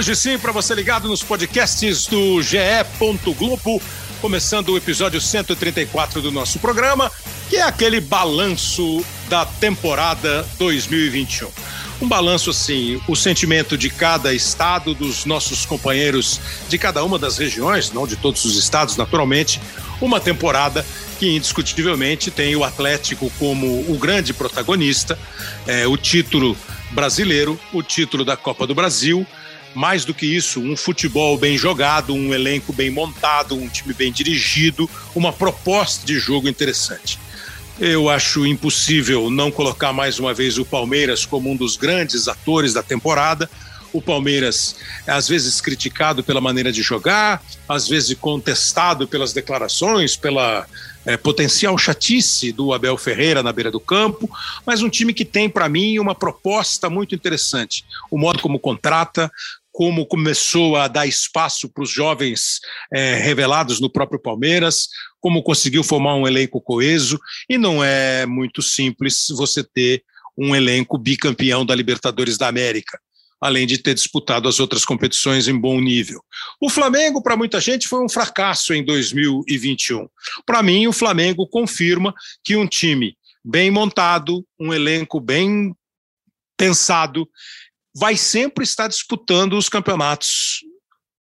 Hoje sim, para você ligado nos podcasts do GE. Globo, começando o episódio 134 do nosso programa, que é aquele balanço da temporada 2021. Um balanço assim, o sentimento de cada estado, dos nossos companheiros de cada uma das regiões, não de todos os estados, naturalmente, uma temporada que indiscutivelmente tem o Atlético como o grande protagonista, é, o título brasileiro, o título da Copa do Brasil. Mais do que isso, um futebol bem jogado, um elenco bem montado, um time bem dirigido, uma proposta de jogo interessante. Eu acho impossível não colocar mais uma vez o Palmeiras como um dos grandes atores da temporada. O Palmeiras é às vezes criticado pela maneira de jogar, às vezes contestado pelas declarações, pela é, potencial chatice do Abel Ferreira na beira do campo, mas um time que tem, para mim, uma proposta muito interessante. O modo como contrata, como começou a dar espaço para os jovens é, revelados no próprio Palmeiras, como conseguiu formar um elenco coeso, e não é muito simples você ter um elenco bicampeão da Libertadores da América além de ter disputado as outras competições em bom nível. O Flamengo, para muita gente, foi um fracasso em 2021. Para mim, o Flamengo confirma que um time bem montado, um elenco bem pensado, vai sempre estar disputando os campeonatos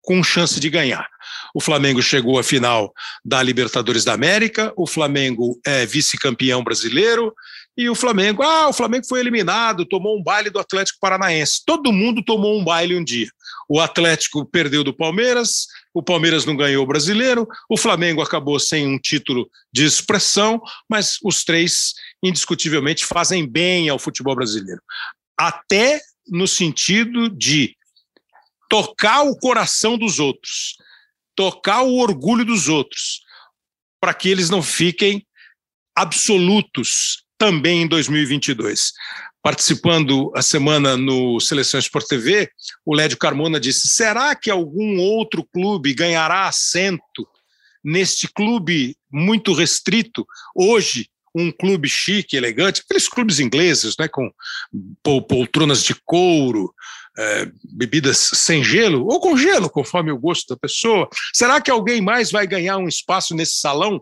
com chance de ganhar. O Flamengo chegou à final da Libertadores da América, o Flamengo é vice-campeão brasileiro, e o Flamengo, ah, o Flamengo foi eliminado, tomou um baile do Atlético Paranaense. Todo mundo tomou um baile um dia. O Atlético perdeu do Palmeiras, o Palmeiras não ganhou o brasileiro, o Flamengo acabou sem um título de expressão, mas os três, indiscutivelmente, fazem bem ao futebol brasileiro. Até no sentido de tocar o coração dos outros, tocar o orgulho dos outros, para que eles não fiquem absolutos também em 2022. Participando a semana no Seleções por TV, o Lédio Carmona disse: será que algum outro clube ganhará assento neste clube muito restrito? Hoje, um clube chique, elegante, aqueles clubes ingleses, né, com poltronas de couro, é, bebidas sem gelo ou com gelo, conforme o gosto da pessoa. Será que alguém mais vai ganhar um espaço nesse salão?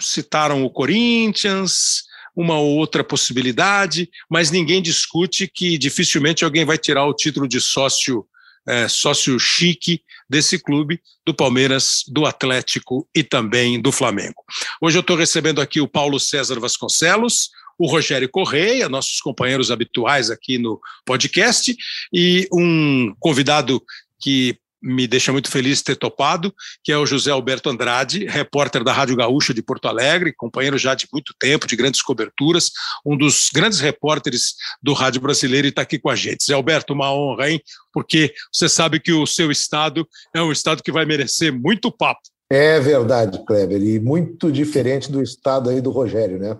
Citaram o Corinthians, uma outra possibilidade, mas ninguém discute que dificilmente alguém vai tirar o título de sócio é, sócio chique desse clube, do Palmeiras, do Atlético e também do Flamengo. Hoje eu estou recebendo aqui o Paulo César Vasconcelos, o Rogério Correia, nossos companheiros habituais aqui no podcast, e um convidado que me deixa muito feliz ter topado, que é o José Alberto Andrade, repórter da Rádio Gaúcha de Porto Alegre, companheiro já de muito tempo, de grandes coberturas, um dos grandes repórteres do Rádio Brasileiro e está aqui com a gente. Zé Alberto, uma honra, hein? Porque você sabe que o seu estado é um estado que vai merecer muito papo. É verdade, Kleber, e muito diferente do estado aí do Rogério, né?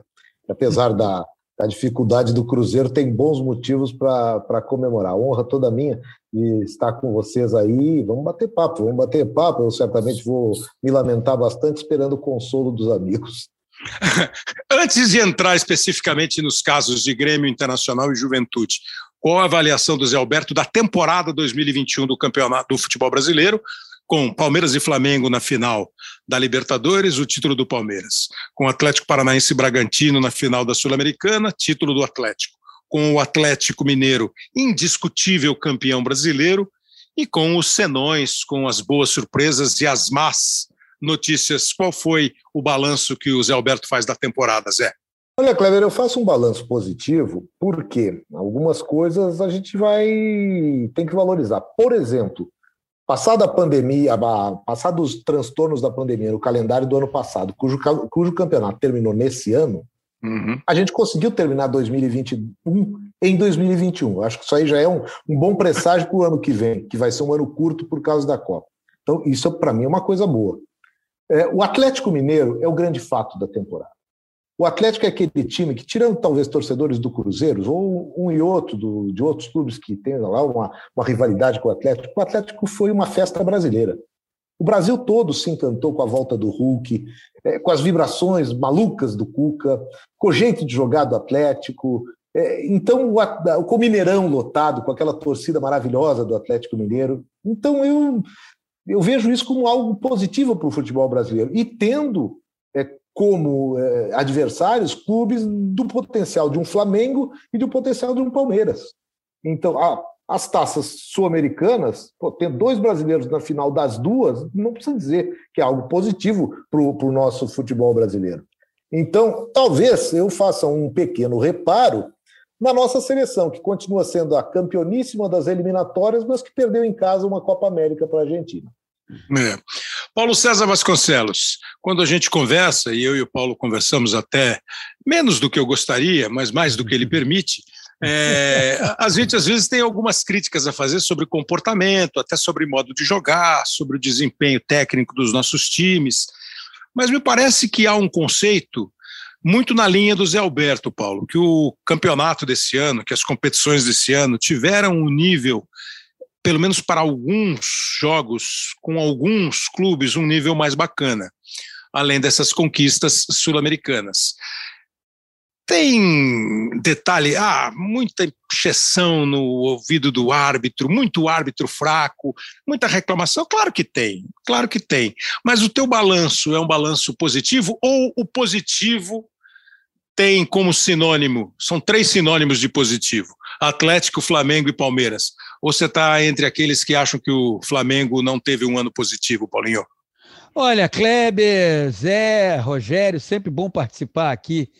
Apesar da, da dificuldade do Cruzeiro, tem bons motivos para comemorar. A honra toda minha de estar com vocês aí. Vamos bater papo, vamos bater papo. Eu certamente vou me lamentar bastante esperando o consolo dos amigos. Antes de entrar especificamente nos casos de Grêmio Internacional e Juventude, qual a avaliação do Zé Alberto da temporada 2021 do Campeonato do Futebol Brasileiro, com Palmeiras e Flamengo na final da Libertadores, o título do Palmeiras, com Atlético Paranaense e Bragantino na final da Sul-Americana, título do Atlético, com o Atlético Mineiro, indiscutível campeão brasileiro, e com os senões, com as boas surpresas e as más notícias. Qual foi o balanço que o Zé Alberto faz da temporada, Zé? Olha, Clever, eu faço um balanço positivo porque algumas coisas a gente vai tem que valorizar. Por exemplo, passada a pandemia, passados os transtornos da pandemia no calendário do ano passado, cujo, cujo campeonato terminou nesse ano, Uhum. A gente conseguiu terminar 2021 em 2021. Acho que isso aí já é um, um bom presságio para o ano que vem, que vai ser um ano curto por causa da Copa. Então, isso para mim é uma coisa boa. É, o Atlético Mineiro é o grande fato da temporada. O Atlético é aquele time que, tirando talvez torcedores do Cruzeiro, ou um e outro do, de outros clubes que têm lá uma, uma rivalidade com o Atlético, o Atlético foi uma festa brasileira. O Brasil todo se encantou com a volta do Hulk, é, com as vibrações malucas do Cuca, com o jeito de jogar do Atlético. É, então, o, com o Mineirão lotado, com aquela torcida maravilhosa do Atlético Mineiro, então eu, eu vejo isso como algo positivo para o futebol brasileiro. E tendo é, como é, adversários clubes do potencial de um Flamengo e do potencial de um Palmeiras. Então, a, as taças sul-americanas, ter dois brasileiros na final das duas, não precisa dizer que é algo positivo para o nosso futebol brasileiro. Então, talvez eu faça um pequeno reparo na nossa seleção, que continua sendo a campeoníssima das eliminatórias, mas que perdeu em casa uma Copa América para a Argentina. É. Paulo César Vasconcelos, quando a gente conversa, e eu e o Paulo conversamos até menos do que eu gostaria, mas mais do que ele permite, é, a gente às vezes tem algumas críticas a fazer sobre comportamento, até sobre modo de jogar, sobre o desempenho técnico dos nossos times, mas me parece que há um conceito muito na linha do Zé Alberto, Paulo, que o campeonato desse ano, que as competições desse ano tiveram um nível, pelo menos para alguns jogos, com alguns clubes, um nível mais bacana, além dessas conquistas sul-americanas. Tem detalhe, ah, muita exceção no ouvido do árbitro, muito árbitro fraco, muita reclamação. Claro que tem, claro que tem. Mas o teu balanço é um balanço positivo ou o positivo tem como sinônimo, são três sinônimos de positivo: Atlético, Flamengo e Palmeiras. Ou você está entre aqueles que acham que o Flamengo não teve um ano positivo, Paulinho? Olha, Kleber, Zé, Rogério, sempre bom participar aqui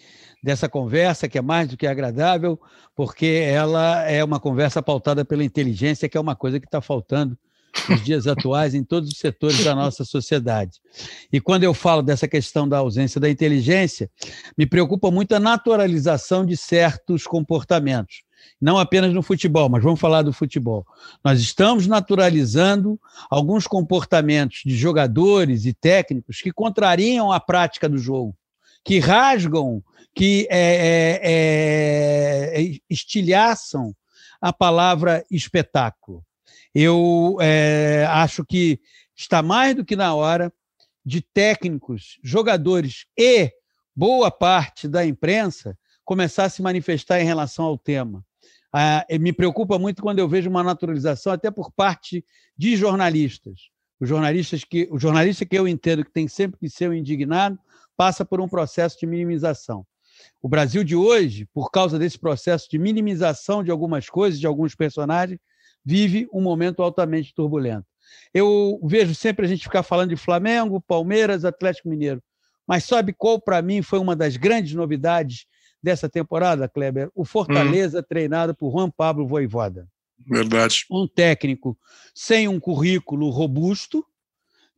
dessa conversa, que é mais do que agradável, porque ela é uma conversa pautada pela inteligência, que é uma coisa que está faltando nos dias atuais em todos os setores da nossa sociedade. E quando eu falo dessa questão da ausência da inteligência, me preocupa muito a naturalização de certos comportamentos. Não apenas no futebol, mas vamos falar do futebol. Nós estamos naturalizando alguns comportamentos de jogadores e técnicos que contrariam a prática do jogo, que rasgam, que é, é, é, estilhaçam a palavra espetáculo. Eu é, acho que está mais do que na hora de técnicos, jogadores e boa parte da imprensa começar a se manifestar em relação ao tema. Ah, me preocupa muito quando eu vejo uma naturalização, até por parte de jornalistas. Os jornalistas que, o jornalista que eu entendo que tem sempre que ser um indignado passa por um processo de minimização. O Brasil de hoje, por causa desse processo de minimização de algumas coisas, de alguns personagens, vive um momento altamente turbulento. Eu vejo sempre a gente ficar falando de Flamengo, Palmeiras, Atlético Mineiro, mas sabe qual para mim foi uma das grandes novidades dessa temporada, Kleber? O Fortaleza hum. treinado por Juan Pablo Voivoda. Verdade. Um técnico sem um currículo robusto,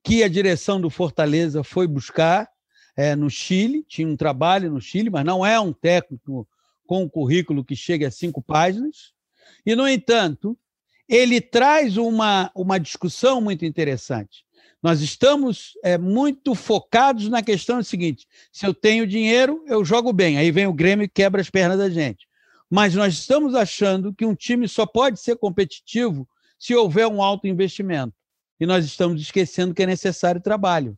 que a direção do Fortaleza foi buscar é, no Chile, tinha um trabalho no Chile, mas não é um técnico com um currículo que chegue a cinco páginas. E, no entanto, ele traz uma, uma discussão muito interessante. Nós estamos é, muito focados na questão seguinte: se eu tenho dinheiro, eu jogo bem. Aí vem o Grêmio e quebra as pernas da gente. Mas nós estamos achando que um time só pode ser competitivo se houver um alto investimento. E nós estamos esquecendo que é necessário trabalho.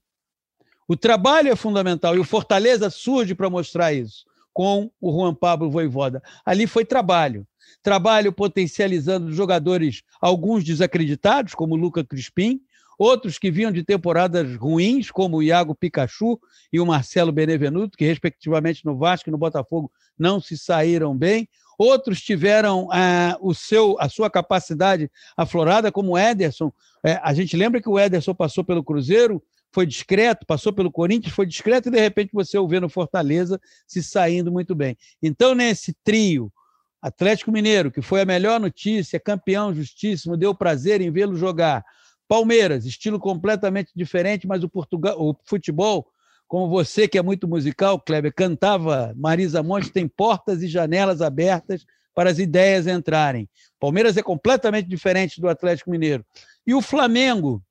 O trabalho é fundamental e o Fortaleza surge para mostrar isso com o Juan Pablo Voivoda. Ali foi trabalho trabalho potencializando jogadores, alguns desacreditados, como Luca Crispim, outros que vinham de temporadas ruins, como o Iago Pikachu e o Marcelo Benevenuto, que, respectivamente, no Vasco e no Botafogo não se saíram bem. Outros tiveram ah, o seu, a sua capacidade aflorada, como o Ederson. É, a gente lembra que o Ederson passou pelo Cruzeiro, foi discreto, passou pelo Corinthians, foi discreto, e de repente você o vê no Fortaleza se saindo muito bem. Então, nesse trio, Atlético Mineiro, que foi a melhor notícia, campeão justíssimo, deu prazer em vê-lo jogar. Palmeiras, estilo completamente diferente, mas o, Portugal, o futebol, como você que é muito musical, Kleber, cantava Marisa Monte, tem portas e janelas abertas para as ideias entrarem. Palmeiras é completamente diferente do Atlético Mineiro. E o Flamengo,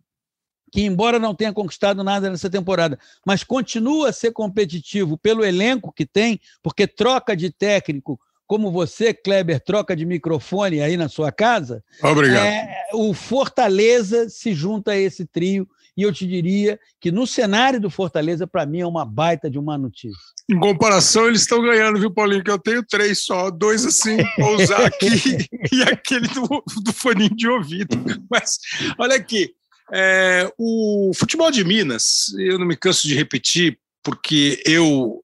que embora não tenha conquistado nada nessa temporada, mas continua a ser competitivo pelo elenco que tem, porque troca de técnico, como você, Kleber, troca de microfone aí na sua casa. Obrigado. É, o Fortaleza se junta a esse trio e eu te diria que no cenário do Fortaleza, para mim, é uma baita de uma notícia. Em comparação, eles estão ganhando, viu, Paulinho? Que eu tenho três só, dois assim, vou usar aqui e aquele do, do foninho de ouvido. Mas, olha aqui, é, o futebol de Minas, eu não me canso de repetir, porque eu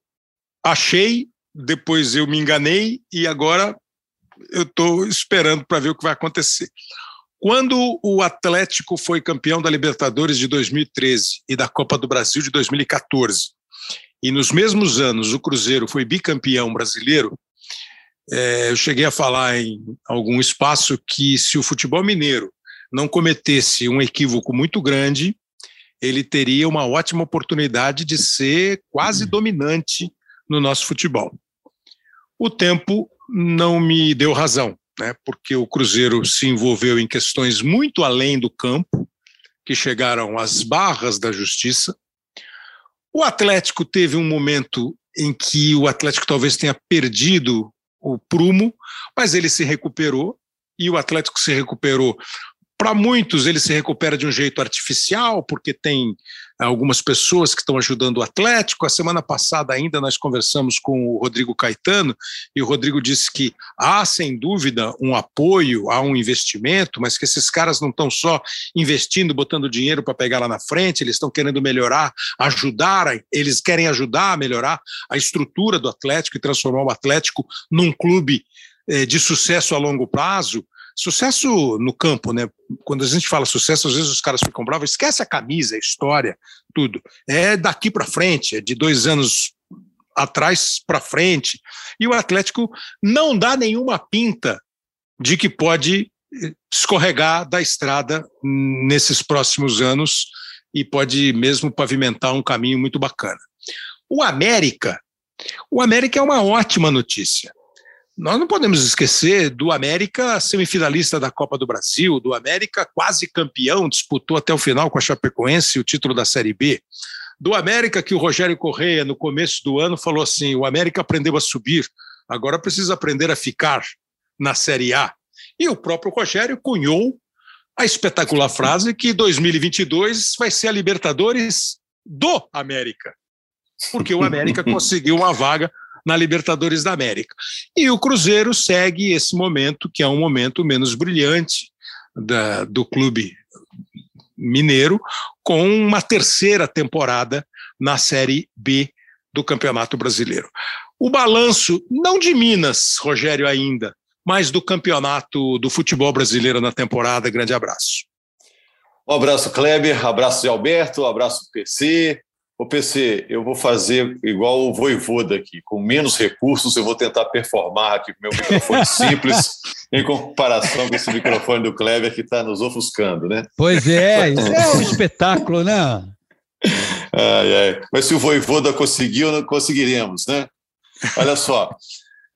achei, depois eu me enganei e agora eu estou esperando para ver o que vai acontecer. Quando o Atlético foi campeão da Libertadores de 2013 e da Copa do Brasil de 2014, e nos mesmos anos o Cruzeiro foi bicampeão brasileiro, é, eu cheguei a falar em algum espaço que se o futebol mineiro não cometesse um equívoco muito grande, ele teria uma ótima oportunidade de ser quase dominante no nosso futebol. O tempo não me deu razão, né, porque o Cruzeiro se envolveu em questões muito além do campo, que chegaram às barras da justiça. O Atlético teve um momento em que o Atlético talvez tenha perdido o prumo, mas ele se recuperou e o Atlético se recuperou para muitos, ele se recupera de um jeito artificial, porque tem algumas pessoas que estão ajudando o Atlético. A semana passada ainda nós conversamos com o Rodrigo Caetano e o Rodrigo disse que há, sem dúvida, um apoio, há um investimento, mas que esses caras não estão só investindo, botando dinheiro para pegar lá na frente, eles estão querendo melhorar, ajudar, eles querem ajudar a melhorar a estrutura do Atlético e transformar o Atlético num clube eh, de sucesso a longo prazo Sucesso no campo, né? Quando a gente fala sucesso, às vezes os caras ficam bravos, esquece a camisa, a história, tudo. É daqui para frente, é de dois anos atrás para frente. E o Atlético não dá nenhuma pinta de que pode eh, escorregar da estrada nesses próximos anos e pode mesmo pavimentar um caminho muito bacana. O América, o América é uma ótima notícia. Nós não podemos esquecer do América semifinalista da Copa do Brasil, do América quase campeão, disputou até o final com a Chapecoense o título da Série B. Do América que o Rogério Correia, no começo do ano, falou assim: o América aprendeu a subir, agora precisa aprender a ficar na Série A. E o próprio Rogério cunhou a espetacular frase que 2022 vai ser a Libertadores do América, porque o América conseguiu uma vaga na Libertadores da América. E o Cruzeiro segue esse momento, que é um momento menos brilhante da, do clube mineiro, com uma terceira temporada na Série B do Campeonato Brasileiro. O balanço, não de Minas, Rogério, ainda, mas do campeonato do futebol brasileiro na temporada. Grande abraço. Um abraço, Kleber, abraço Alberto, abraço PC, Ô PC, eu vou fazer igual o Voivoda aqui, com menos recursos, eu vou tentar performar aqui com meu microfone simples, em comparação com esse microfone do Kleber que está nos ofuscando, né? Pois é, isso é um espetáculo, né? Ai, ai. Mas se o Voivoda conseguiu, conseguiremos, né? Olha só,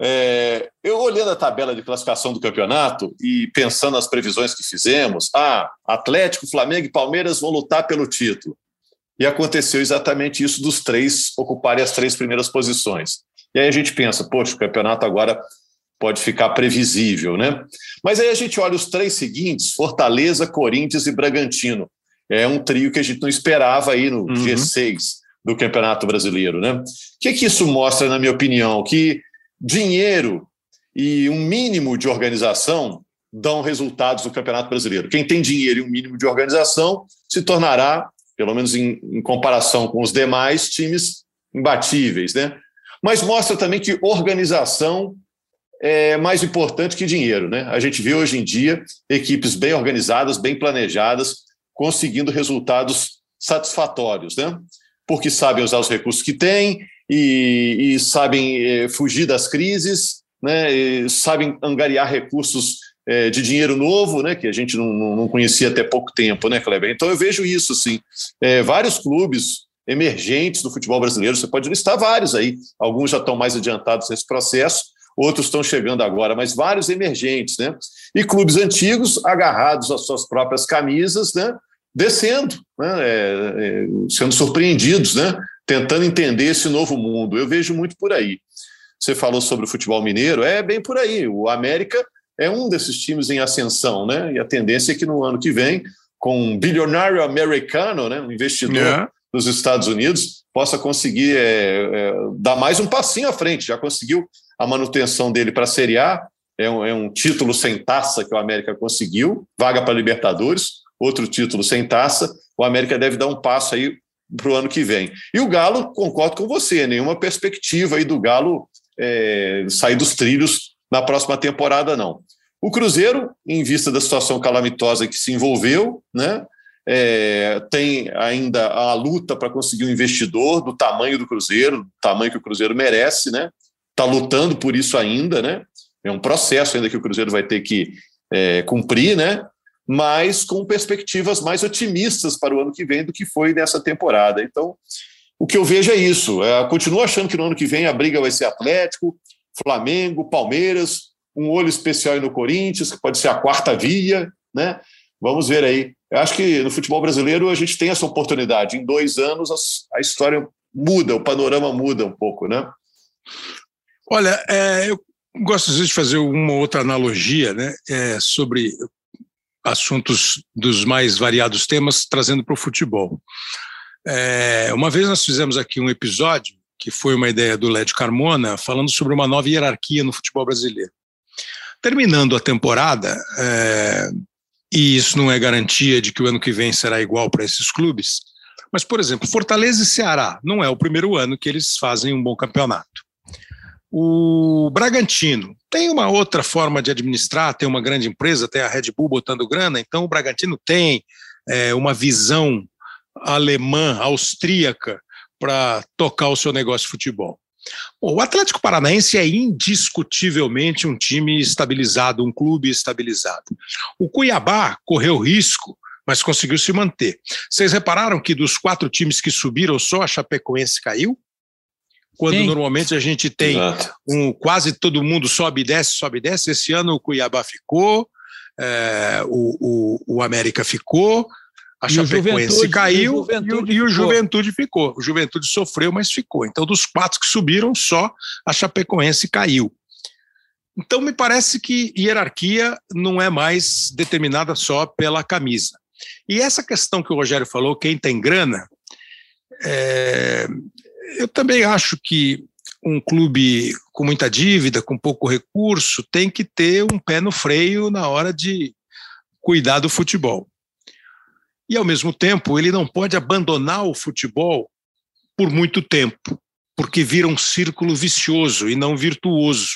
é, eu olhando a tabela de classificação do campeonato e pensando nas previsões que fizemos, ah, Atlético, Flamengo e Palmeiras vão lutar pelo título. E aconteceu exatamente isso dos três ocuparem as três primeiras posições. E aí a gente pensa, poxa, o campeonato agora pode ficar previsível, né? Mas aí a gente olha os três seguintes: Fortaleza, Corinthians e Bragantino. É um trio que a gente não esperava aí no uhum. G6 do Campeonato Brasileiro, né? O que, que isso mostra, na minha opinião? Que dinheiro e um mínimo de organização dão resultados no Campeonato Brasileiro. Quem tem dinheiro e um mínimo de organização se tornará pelo menos em, em comparação com os demais times imbatíveis, né? Mas mostra também que organização é mais importante que dinheiro, né? A gente vê hoje em dia equipes bem organizadas, bem planejadas, conseguindo resultados satisfatórios, né? Porque sabem usar os recursos que têm e, e sabem é, fugir das crises, né? E sabem angariar recursos é, de dinheiro novo, né, que a gente não, não, conhecia até pouco tempo, né, Kleber? Então eu vejo isso, assim, é, vários clubes emergentes do futebol brasileiro, você pode listar vários aí, alguns já estão mais adiantados nesse processo, outros estão chegando agora, mas vários emergentes, né? E clubes antigos agarrados às suas próprias camisas, né? Descendo, né? É, é, sendo surpreendidos, né? Tentando entender esse novo mundo. Eu vejo muito por aí. Você falou sobre o futebol mineiro, é bem por aí. O América é um desses times em ascensão, né? E a tendência é que no ano que vem com um bilionário americano, né, um investidor é. dos Estados Unidos, possa conseguir é, é, dar mais um passinho à frente. Já conseguiu a manutenção dele para a Série A, é um, é um, título sem taça que o América conseguiu, vaga para Libertadores, outro título sem taça. O América deve dar um passo aí para o ano que vem. E o Galo, concordo com você, nenhuma perspectiva aí do Galo é, sair dos trilhos na próxima temporada, não. O Cruzeiro, em vista da situação calamitosa que se envolveu, né, é, tem ainda a luta para conseguir um investidor do tamanho do Cruzeiro, do tamanho que o Cruzeiro merece, né? Está lutando por isso ainda, né? É um processo ainda que o Cruzeiro vai ter que é, cumprir, né? Mas com perspectivas mais otimistas para o ano que vem do que foi nessa temporada. Então, o que eu vejo é isso. É, continuo achando que no ano que vem a briga vai ser Atlético, Flamengo, Palmeiras, um olho especial no Corinthians, que pode ser a quarta via, né? Vamos ver aí. Eu acho que no futebol brasileiro a gente tem essa oportunidade. Em dois anos a história muda, o panorama muda um pouco, né? Olha, é, eu gosto de fazer uma outra analogia, né, é, sobre assuntos dos mais variados temas, trazendo para o futebol. É, uma vez nós fizemos aqui um episódio que foi uma ideia do Led Carmona, falando sobre uma nova hierarquia no futebol brasileiro. Terminando a temporada, é, e isso não é garantia de que o ano que vem será igual para esses clubes, mas, por exemplo, Fortaleza e Ceará não é o primeiro ano que eles fazem um bom campeonato. O Bragantino tem uma outra forma de administrar, tem uma grande empresa, tem a Red Bull botando grana, então o Bragantino tem é, uma visão alemã, austríaca, para tocar o seu negócio de futebol. Bom, o Atlético Paranaense é indiscutivelmente um time estabilizado, um clube estabilizado. O Cuiabá correu risco, mas conseguiu se manter. Vocês repararam que dos quatro times que subiram, só a Chapecoense caiu? Quando Sim. normalmente a gente tem um quase todo mundo sobe e desce, sobe e desce. Esse ano o Cuiabá ficou, é, o, o, o América ficou, a e Chapecoense caiu e o, Juventude, e o Juventude ficou. O Juventude sofreu, mas ficou. Então, dos quatro que subiram, só a Chapecoense caiu. Então, me parece que hierarquia não é mais determinada só pela camisa. E essa questão que o Rogério falou, quem tem grana, é, eu também acho que um clube com muita dívida, com pouco recurso, tem que ter um pé no freio na hora de cuidar do futebol. E, ao mesmo tempo, ele não pode abandonar o futebol por muito tempo, porque vira um círculo vicioso e não virtuoso.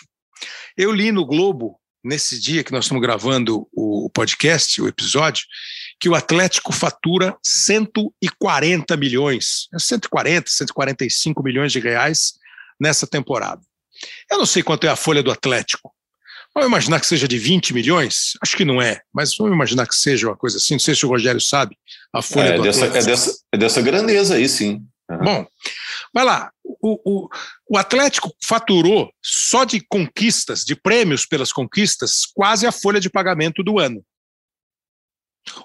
Eu li no Globo, nesse dia que nós estamos gravando o podcast, o episódio, que o Atlético fatura 140 milhões, 140, 145 milhões de reais nessa temporada. Eu não sei quanto é a folha do Atlético, Vamos imaginar que seja de 20 milhões? Acho que não é, mas vamos imaginar que seja uma coisa assim. Não sei se o Rogério sabe a folha é, do dessa, é, dessa, é dessa grandeza aí, sim. Uhum. Bom, vai lá. O, o, o Atlético faturou só de conquistas, de prêmios pelas conquistas, quase a folha de pagamento do ano.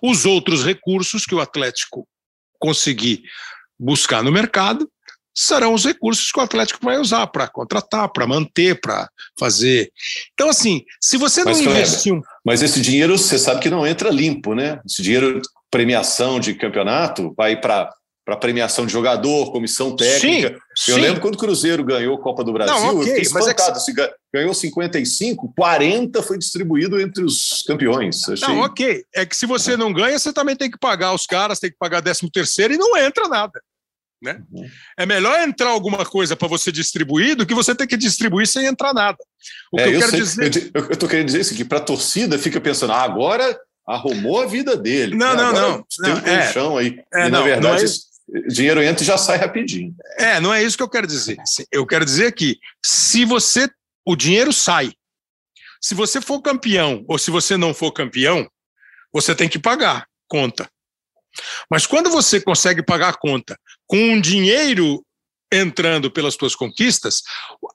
Os outros recursos que o Atlético conseguir buscar no mercado serão os recursos que o Atlético vai usar para contratar, para manter, para fazer. Então, assim, se você não mas. Um... Mas esse dinheiro, você sabe que não entra limpo, né? Esse dinheiro, premiação de campeonato, vai para para premiação de jogador, comissão técnica. Sim, eu sim. lembro quando o Cruzeiro ganhou a Copa do Brasil, não, okay, eu fiquei espantado. É que... Ganhou 55, 40 foi distribuído entre os campeões. Achei... Não, ok. É que se você não ganha, você também tem que pagar os caras, tem que pagar 13 terceiro e não entra nada. Né? Uhum. É melhor entrar alguma coisa para você distribuir do que você ter que distribuir sem entrar nada. O é, que eu, eu quero sei, dizer. Eu estou querendo dizer isso, que para a torcida fica pensando, ah, agora arrumou a vida dele. Não, né? não, não. Tem um é, chão aí. É, e, não, na verdade, é dinheiro entra e já sai rapidinho. É, não é isso que eu quero dizer. Eu quero dizer que se você. O dinheiro sai. Se você for campeão ou se você não for campeão, você tem que pagar conta. Mas quando você consegue pagar a conta com um dinheiro entrando pelas tuas conquistas,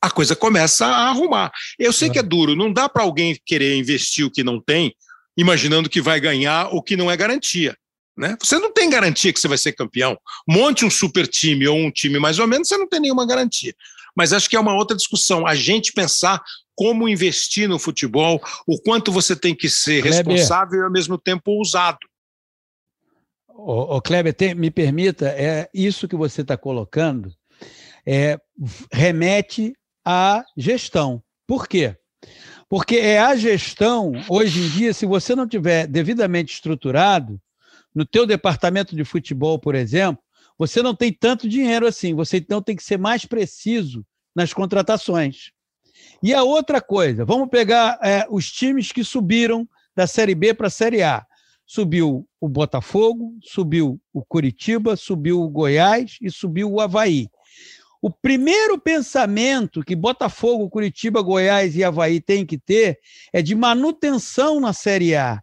a coisa começa a arrumar. Eu sei que é duro, não dá para alguém querer investir o que não tem, imaginando que vai ganhar o que não é garantia. Né? Você não tem garantia que você vai ser campeão. Monte um super time ou um time mais ou menos, você não tem nenhuma garantia. Mas acho que é uma outra discussão. A gente pensar como investir no futebol, o quanto você tem que ser responsável e ao mesmo tempo ousado. O, o Kleber, me permita, é isso que você está colocando é, remete à gestão. Por quê? Porque é a gestão, hoje em dia, se você não tiver devidamente estruturado, no teu departamento de futebol, por exemplo, você não tem tanto dinheiro assim, você então tem que ser mais preciso nas contratações. E a outra coisa, vamos pegar é, os times que subiram da Série B para a Série A. Subiu o Botafogo, subiu o Curitiba, subiu o Goiás e subiu o Havaí. O primeiro pensamento que Botafogo, Curitiba, Goiás e Havaí têm que ter é de manutenção na Série A.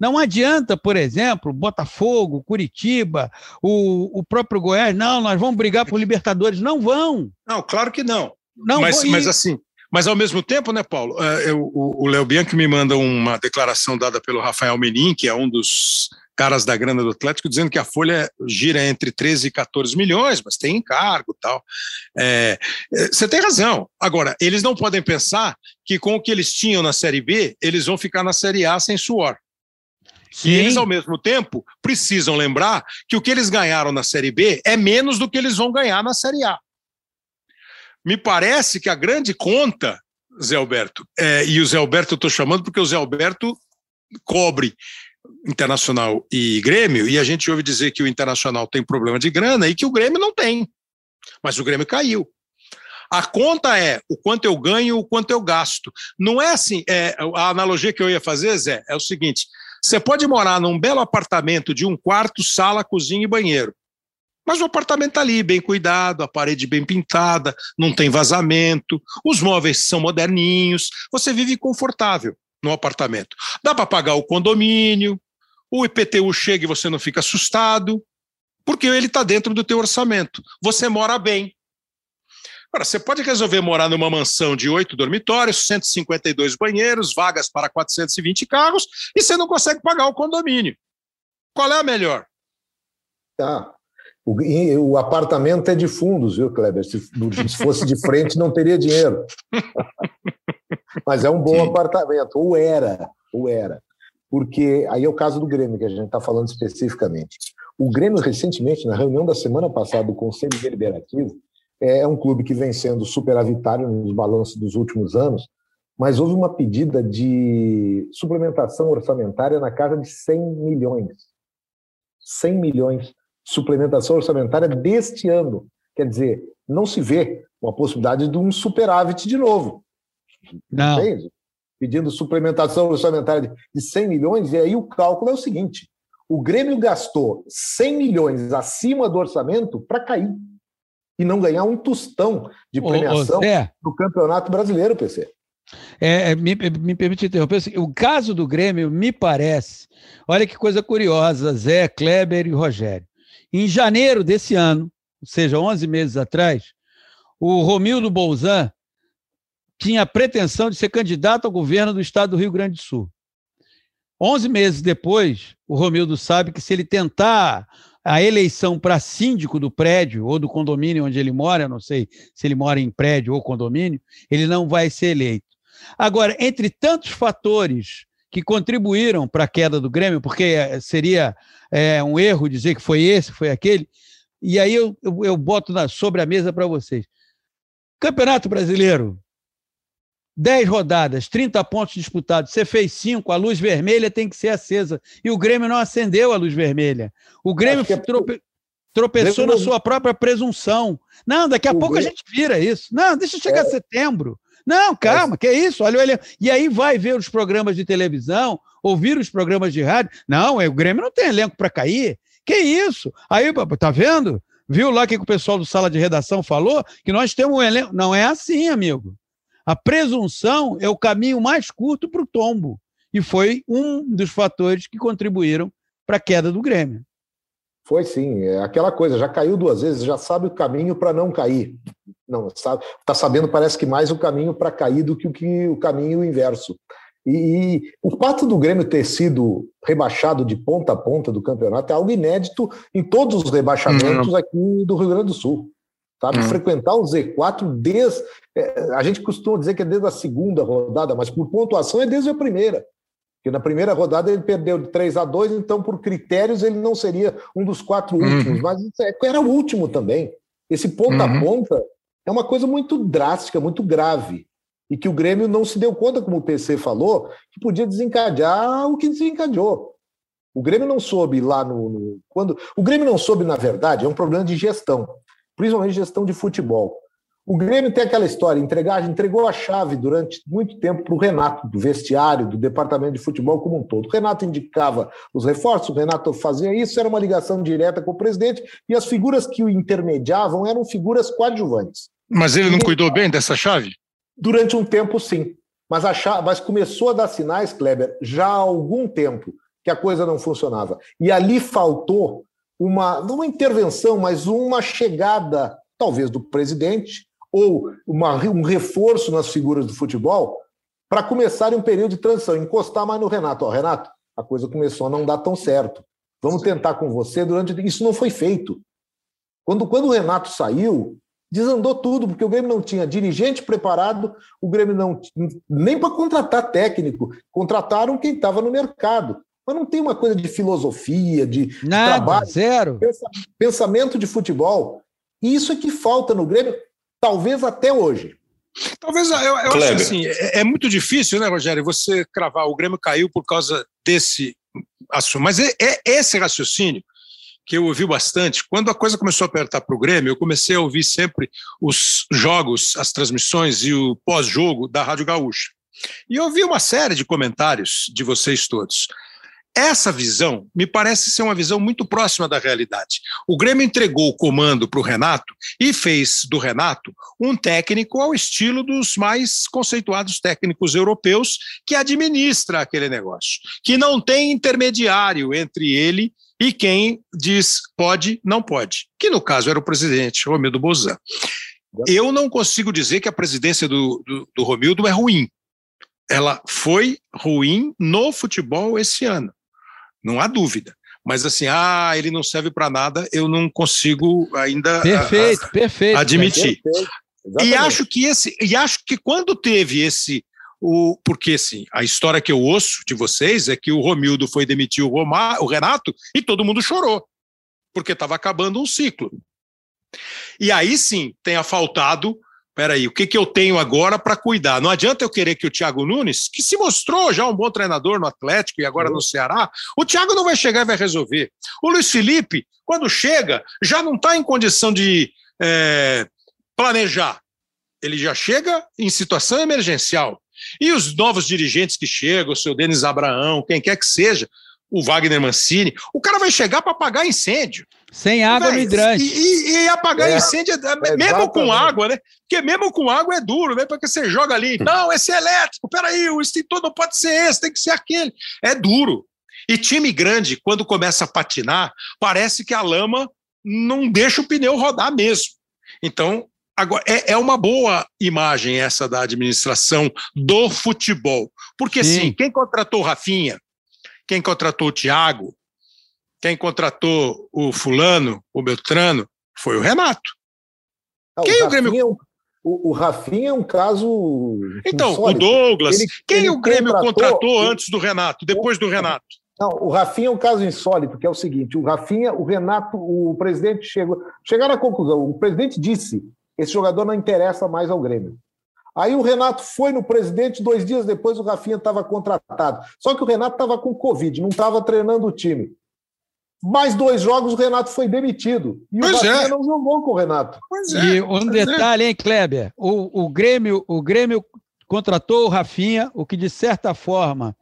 Não adianta, por exemplo, Botafogo, Curitiba, o, o próprio Goiás, não, nós vamos brigar por Libertadores. Não vão. Não, claro que não. não mas, mas assim, mas ao mesmo tempo, né, Paulo? É, eu, o Léo Bianchi me manda uma declaração dada pelo Rafael Menin, que é um dos caras da grana do Atlético, dizendo que a folha gira entre 13 e 14 milhões, mas tem encargo tal. É, é, você tem razão. Agora, eles não podem pensar que com o que eles tinham na Série B, eles vão ficar na Série A sem suor. Sim. E eles, ao mesmo tempo, precisam lembrar que o que eles ganharam na Série B é menos do que eles vão ganhar na Série A. Me parece que a grande conta, Zé Alberto, é, e o Zé Alberto eu estou chamando porque o Zé Alberto cobre Internacional e Grêmio, e a gente ouve dizer que o Internacional tem problema de grana e que o Grêmio não tem. Mas o Grêmio caiu. A conta é o quanto eu ganho, o quanto eu gasto. Não é assim. É, a analogia que eu ia fazer, Zé, é o seguinte: você pode morar num belo apartamento de um quarto, sala, cozinha e banheiro. Mas o apartamento está ali, bem cuidado, a parede bem pintada, não tem vazamento, os móveis são moderninhos, você vive confortável no apartamento. Dá para pagar o condomínio, o IPTU chega e você não fica assustado, porque ele está dentro do teu orçamento. Você mora bem. Agora, você pode resolver morar numa mansão de oito dormitórios, 152 banheiros, vagas para 420 carros, e você não consegue pagar o condomínio. Qual é a melhor? Tá. O, o apartamento é de fundos, viu, Kleber? Se, se fosse de frente, não teria dinheiro. Mas é um bom Sim. apartamento, ou era, ou era. Porque aí é o caso do Grêmio, que a gente está falando especificamente. O Grêmio, recentemente, na reunião da semana passada do Conselho Deliberativo, é um clube que vem sendo superavitário nos balanços dos últimos anos, mas houve uma pedida de suplementação orçamentária na casa de 100 milhões. 100 milhões suplementação orçamentária deste ano. Quer dizer, não se vê uma possibilidade de um superávit de novo. Não. Entende? Pedindo suplementação orçamentária de 100 milhões, e aí o cálculo é o seguinte: o Grêmio gastou 100 milhões acima do orçamento para cair e não ganhar um tostão de premiação no Campeonato Brasileiro, PC. É, é, me, me permite interromper. O caso do Grêmio me parece. Olha que coisa curiosa, Zé, Kleber e Rogério. Em janeiro desse ano, ou seja, 11 meses atrás, o Romildo Bolzan tinha a pretensão de ser candidato ao governo do estado do Rio Grande do Sul. 11 meses depois, o Romildo sabe que se ele tentar a eleição para síndico do prédio ou do condomínio onde ele mora, não sei se ele mora em prédio ou condomínio, ele não vai ser eleito. Agora, entre tantos fatores que contribuíram para a queda do Grêmio, porque eh, seria é, um erro dizer que foi esse, foi aquele. E aí eu, eu, eu boto na, sobre a mesa para vocês. Campeonato Brasileiro, 10 rodadas, 30 pontos disputados. Você fez 5, a luz vermelha tem que ser acesa. E o Grêmio não acendeu a luz vermelha. O Grêmio é trope... tropeçou Grêmio... na sua própria presunção. Não, daqui a o pouco Grêmio... a gente vira isso. Não, deixa chegar é... setembro. Não, calma, que é isso? Olha, olha. E aí vai ver os programas de televisão, ouvir os programas de rádio. Não, o Grêmio não tem elenco para cair. Que isso? Aí, tá vendo? Viu lá que o pessoal do sala de redação falou? Que nós temos um elenco. Não é assim, amigo. A presunção é o caminho mais curto para o tombo. E foi um dos fatores que contribuíram para a queda do Grêmio. Foi sim, é aquela coisa, já caiu duas vezes, já sabe o caminho para não cair. Não, sabe, tá sabendo parece que mais o caminho para cair do que o, que o caminho inverso. E, e, o fato do Grêmio ter sido rebaixado de ponta a ponta do campeonato é algo inédito em todos os rebaixamentos uhum. aqui do Rio Grande do Sul. Sabe? Uhum. Frequentar o Z4 desde. É, a gente costuma dizer que é desde a segunda rodada, mas por pontuação é desde a primeira. Porque na primeira rodada ele perdeu de 3 a 2 então, por critérios, ele não seria um dos quatro uhum. últimos, mas é, era o último também. Esse ponta uhum. a ponta é uma coisa muito drástica, muito grave. E que o Grêmio não se deu conta, como o PC falou, que podia desencadear o que desencadeou. O Grêmio não soube lá no, no, quando o Grêmio não soube na verdade é um problema de gestão, principalmente gestão de futebol. O Grêmio tem aquela história, entregar, entregou a chave durante muito tempo para o Renato, do vestiário, do departamento de futebol como um todo. O Renato indicava os reforços, o Renato fazia isso, era uma ligação direta com o presidente, e as figuras que o intermediavam eram figuras coadjuvantes. Mas ele não cuidou bem dessa chave? Durante um tempo, sim. Mas, a chave, mas começou a dar sinais, Kleber, já há algum tempo, que a coisa não funcionava. E ali faltou uma, não uma intervenção, mas uma chegada, talvez do presidente, ou uma, um reforço nas figuras do futebol para começar um período de transição, encostar mais no Renato. Ó, Renato, a coisa começou a não dar tão certo. Vamos tentar com você durante. Isso não foi feito. Quando, quando o Renato saiu, desandou tudo, porque o Grêmio não tinha dirigente preparado, o Grêmio não nem para contratar técnico, contrataram quem estava no mercado. Mas não tem uma coisa de filosofia, de Nada, trabalho, zero. pensamento de futebol. E isso é que falta no Grêmio talvez até hoje. Talvez, eu, eu acho assim, é, é, muito difícil, né, Rogério, você cravar, o Grêmio caiu por causa desse assunto, mas é, é esse raciocínio que eu ouvi bastante. Quando a coisa começou a apertar para o Grêmio, eu comecei a ouvir sempre os jogos, as transmissões e o pós-jogo da Rádio Gaúcha. E ouvi uma série de comentários de vocês todos. Essa visão me parece ser uma visão muito próxima da realidade. O Grêmio entregou o comando para o Renato e fez do Renato um técnico ao estilo dos mais conceituados técnicos europeus que administra aquele negócio, que não tem intermediário entre ele e quem diz pode, não pode, que no caso era o presidente Romildo Bozan. Eu não consigo dizer que a presidência do, do, do Romildo é ruim. Ela foi ruim no futebol esse ano não há dúvida. Mas assim, ah, ele não serve para nada, eu não consigo ainda perfeito, a, perfeito, admitir. Perfeito, e acho que esse, e acho que quando teve esse o, porque assim, a história que eu ouço de vocês é que o Romildo foi demitir o, Romar, o Renato e todo mundo chorou, porque estava acabando um ciclo. E aí sim tenha faltado peraí, o que, que eu tenho agora para cuidar? Não adianta eu querer que o Thiago Nunes, que se mostrou já um bom treinador no Atlético e agora no Ceará, o Thiago não vai chegar e vai resolver. O Luiz Felipe, quando chega, já não está em condição de é, planejar. Ele já chega em situação emergencial. E os novos dirigentes que chegam, o seu Denis Abraão, quem quer que seja, o Wagner Mancini, o cara vai chegar para apagar incêndio. Sem água no hidrante. E, e, e apagar é, incêndio, é, mesmo com água, né? Porque mesmo com água é duro, né? Porque você joga ali, não, esse é elétrico, peraí, o extintor não pode ser esse, tem que ser aquele. É duro. E time grande, quando começa a patinar, parece que a lama não deixa o pneu rodar mesmo. Então, agora é, é uma boa imagem essa da administração do futebol. Porque, sim, sim quem contratou o Rafinha, quem contratou o Thiago, quem contratou o fulano, o Beltrano, foi o Renato. Ah, quem o, o Grêmio... É um, o, o Rafinha é um caso. Então, insólito. o Douglas. Ele, quem ele o Grêmio contratou, contratou antes do Renato, depois do Renato? Não, o Rafinha é um caso insólito, que é o seguinte: o Rafinha, o Renato, o presidente chegou. Chegaram à conclusão, o presidente disse: esse jogador não interessa mais ao Grêmio. Aí o Renato foi no presidente, dois dias depois o Rafinha estava contratado. Só que o Renato estava com Covid, não estava treinando o time. Mais dois jogos, o Renato foi demitido. E pois o Rafinha é. não jogou com o Renato. Pois é. E um é. detalhe, hein, Kleber? O, o, Grêmio, o Grêmio contratou o Rafinha, o que de certa forma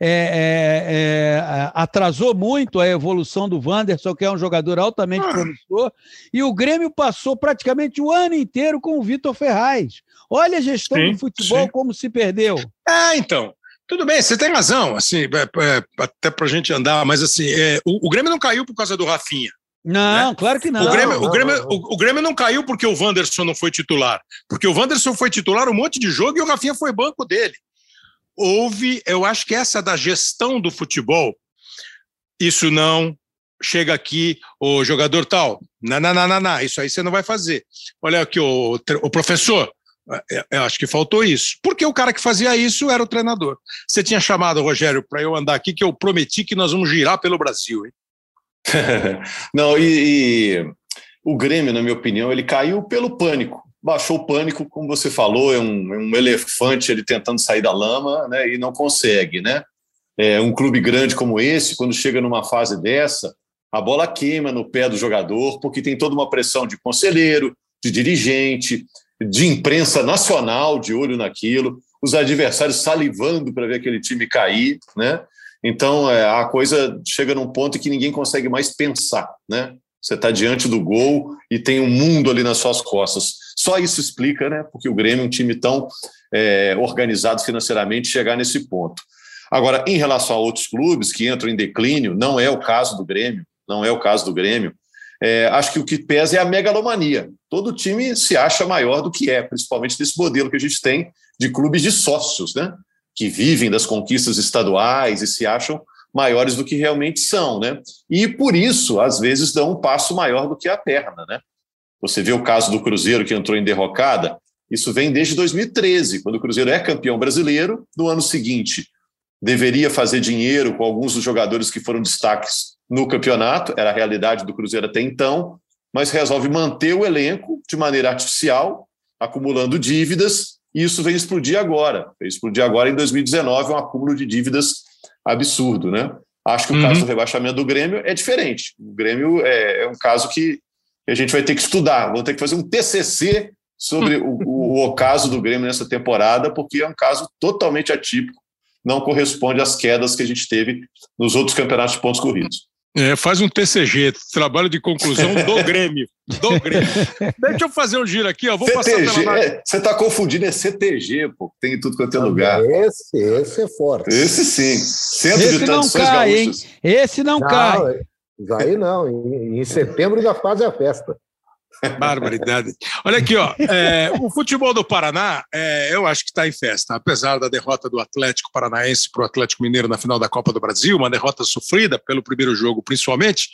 é, é, é, atrasou muito a evolução do Wanderson, que é um jogador altamente ah. promissor, e o Grêmio passou praticamente o ano inteiro com o Vitor Ferraz. Olha a gestão sim, do futebol sim. como se perdeu. É, então. Tudo bem, você tem razão, assim, é, é, até para a gente andar, mas assim, é, o, o, Grêmio não caiu por causa do Rafinha. Não, né? claro que não. O Grêmio, não, o, Grêmio, não, não. O, o, Grêmio não caiu porque o Wanderson não foi titular. Porque o Wanderson foi titular um monte de jogo e o Rafinha foi banco dele. Houve, eu acho que essa da gestão do futebol, isso não chega aqui, o jogador tal, não, não, não, não, não, isso aí você não vai fazer. Olha aqui, o, o professor, eu acho que faltou isso. Porque o cara que fazia isso era o treinador. Você tinha chamado, Rogério, para eu andar aqui, que eu prometi que nós vamos girar pelo Brasil. Não, e, e, o Grêmio, na minha opinião, ele caiu pelo pânico. Baixou o pânico, como você falou, é um, é um elefante ele tentando sair da lama né, e não consegue. Né? É, um clube grande como esse, quando chega numa fase dessa, a bola queima no pé do jogador, porque tem toda uma pressão de conselheiro, de dirigente, de imprensa nacional de olho naquilo, os adversários salivando para ver aquele time cair, né? Então é, a coisa chega num ponto que ninguém consegue mais pensar, né? Você está diante do gol e tem um mundo ali nas suas costas. Só isso explica, né? Porque o Grêmio é um time tão é, organizado financeiramente chegar nesse ponto. Agora, em relação a outros clubes que entram em declínio, não é o caso do Grêmio, não é o caso do Grêmio. É, acho que o que pesa é a megalomania. Todo time se acha maior do que é, principalmente desse modelo que a gente tem de clubes de sócios, né? Que vivem das conquistas estaduais e se acham maiores do que realmente são, né? E por isso, às vezes, dão um passo maior do que a perna, né? Você vê o caso do Cruzeiro que entrou em derrocada, isso vem desde 2013, quando o Cruzeiro é campeão brasileiro. No ano seguinte, deveria fazer dinheiro com alguns dos jogadores que foram destaques no campeonato, era a realidade do Cruzeiro até então, mas resolve manter o elenco de maneira artificial, acumulando dívidas, e isso vem explodir agora. Vem explodir agora em 2019, um acúmulo de dívidas absurdo, né? Acho que o uhum. caso do rebaixamento do Grêmio é diferente. O Grêmio é, é um caso que a gente vai ter que estudar, vamos ter que fazer um TCC sobre o, o, o caso do Grêmio nessa temporada, porque é um caso totalmente atípico, não corresponde às quedas que a gente teve nos outros campeonatos de pontos corridos. É, faz um TCG, trabalho de conclusão do Grêmio. Do Grêmio. Deixa eu fazer um giro aqui, ó. Vou CTG, passar pela... é, você está confundindo, é CTG, pô. Tem tudo quanto é lugar. Esse, esse é forte. Esse sim. Centro esse de não cai, gaúchas. hein? Esse não, não cai. Aí não, em, em setembro já faz a festa. Barbaridade. Olha aqui, ó. É, o futebol do Paraná, é, eu acho que está em festa. Apesar da derrota do Atlético Paranaense para o Atlético Mineiro na final da Copa do Brasil, uma derrota sofrida pelo primeiro jogo, principalmente.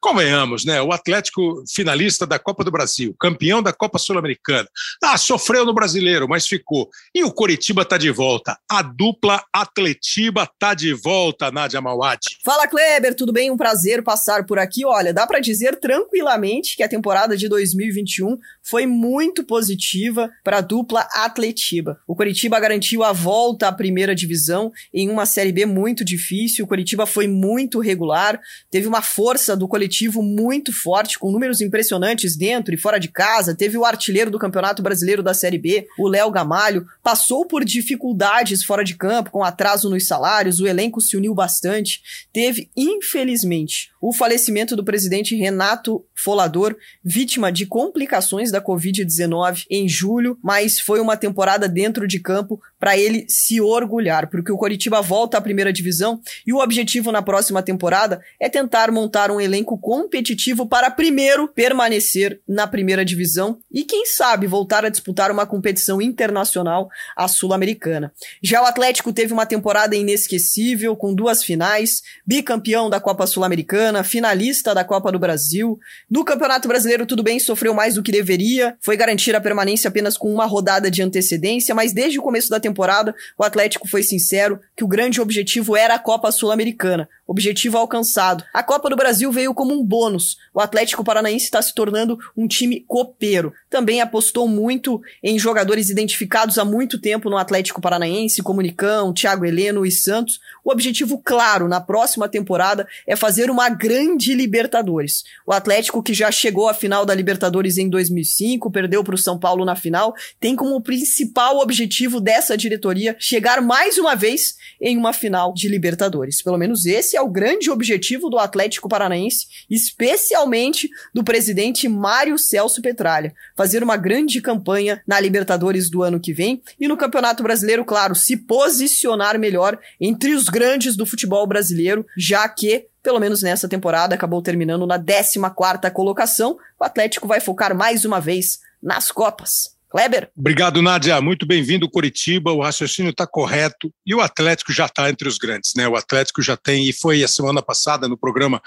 Convenhamos, né? O Atlético finalista da Copa do Brasil, campeão da Copa Sul-Americana. Ah, sofreu no brasileiro, mas ficou. E o Coritiba está de volta. A dupla Atletiba está de volta, Nádia Mauad. Fala, Kleber, tudo bem? Um prazer passar por aqui. Olha, dá para dizer tranquilamente que a temporada de 2021 foi muito positiva para a dupla Atletiba. O Curitiba garantiu a volta à primeira divisão em uma Série B muito difícil. O Curitiba foi muito regular, teve uma força do coletivo muito forte, com números impressionantes dentro e fora de casa. Teve o artilheiro do Campeonato Brasileiro da Série B, o Léo Gamalho, passou por dificuldades fora de campo, com atraso nos salários, o elenco se uniu bastante. Teve, infelizmente, o falecimento do presidente Renato Folador, vítima de complicações da Covid-19 em julho, mas foi uma temporada dentro de campo para ele se orgulhar, porque o Coritiba volta à primeira divisão e o objetivo na próxima temporada é tentar montar um elenco competitivo para primeiro permanecer na primeira divisão e quem sabe voltar a disputar uma competição internacional, a sul-americana. Já o Atlético teve uma temporada inesquecível com duas finais, bicampeão da Copa Sul-Americana, finalista da Copa do Brasil. No Campeonato Brasileiro tudo bem, sofreu mais do que deveria, foi garantir a permanência apenas com uma rodada de antecedência, mas desde o começo da temporada temporada, o Atlético foi sincero que o grande objetivo era a Copa Sul-Americana. Objetivo alcançado. A Copa do Brasil veio como um bônus. O Atlético Paranaense está se tornando um time copeiro. Também apostou muito em jogadores identificados há muito tempo no Atlético Paranaense, como Nicão, Thiago Heleno e Santos. O objetivo claro na próxima temporada é fazer uma grande Libertadores. O Atlético, que já chegou à final da Libertadores em 2005, perdeu para o São Paulo na final, tem como principal objetivo dessa diretoria chegar mais uma vez em uma final de Libertadores. Pelo menos esse é o grande objetivo do Atlético Paranaense, especialmente do presidente Mário Celso Petralha. Fazer uma grande campanha na Libertadores do ano que vem e no Campeonato Brasileiro, claro, se posicionar melhor entre os grandes do futebol brasileiro, já que pelo menos nessa temporada, acabou terminando na 14ª colocação. O Atlético vai focar mais uma vez nas Copas. Kleber. Obrigado, Nádia. Muito bem-vindo, Curitiba. O raciocínio está correto e o Atlético já está entre os grandes, né? O Atlético já tem, e foi a semana passada no programa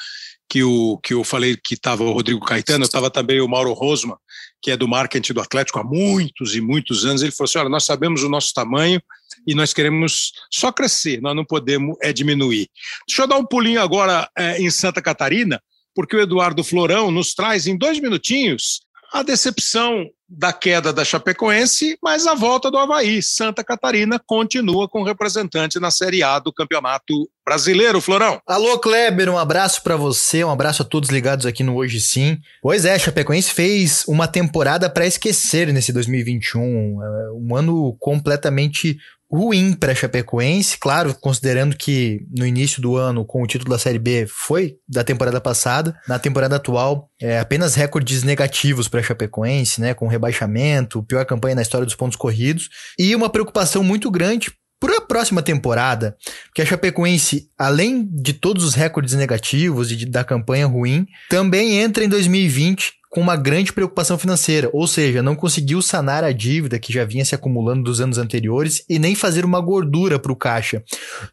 que, o, que eu falei que estava o Rodrigo Caetano, estava também o Mauro Rosman, que é do marketing do Atlético há muitos e muitos anos. Ele falou assim: olha, nós sabemos o nosso tamanho e nós queremos só crescer, nós não podemos é diminuir. Deixa eu dar um pulinho agora é, em Santa Catarina, porque o Eduardo Florão nos traz em dois minutinhos a decepção da queda da Chapecoense, mas a volta do Havaí. Santa Catarina continua com representante na Série A do Campeonato Brasileiro, Florão. Alô, Kleber, um abraço para você, um abraço a todos ligados aqui no Hoje Sim. Pois é, Chapecoense fez uma temporada para esquecer nesse 2021, é, um ano completamente ruim para a Chapecoense, claro, considerando que no início do ano, com o título da Série B, foi da temporada passada. Na temporada atual, é apenas recordes negativos para a Chapecoense, né, com rebaixamento, pior campanha na história dos pontos corridos e uma preocupação muito grande para a próxima temporada, porque a Chapecoense, além de todos os recordes negativos e de, da campanha ruim, também entra em 2020 com uma grande preocupação financeira, ou seja, não conseguiu sanar a dívida que já vinha se acumulando dos anos anteriores e nem fazer uma gordura para o caixa.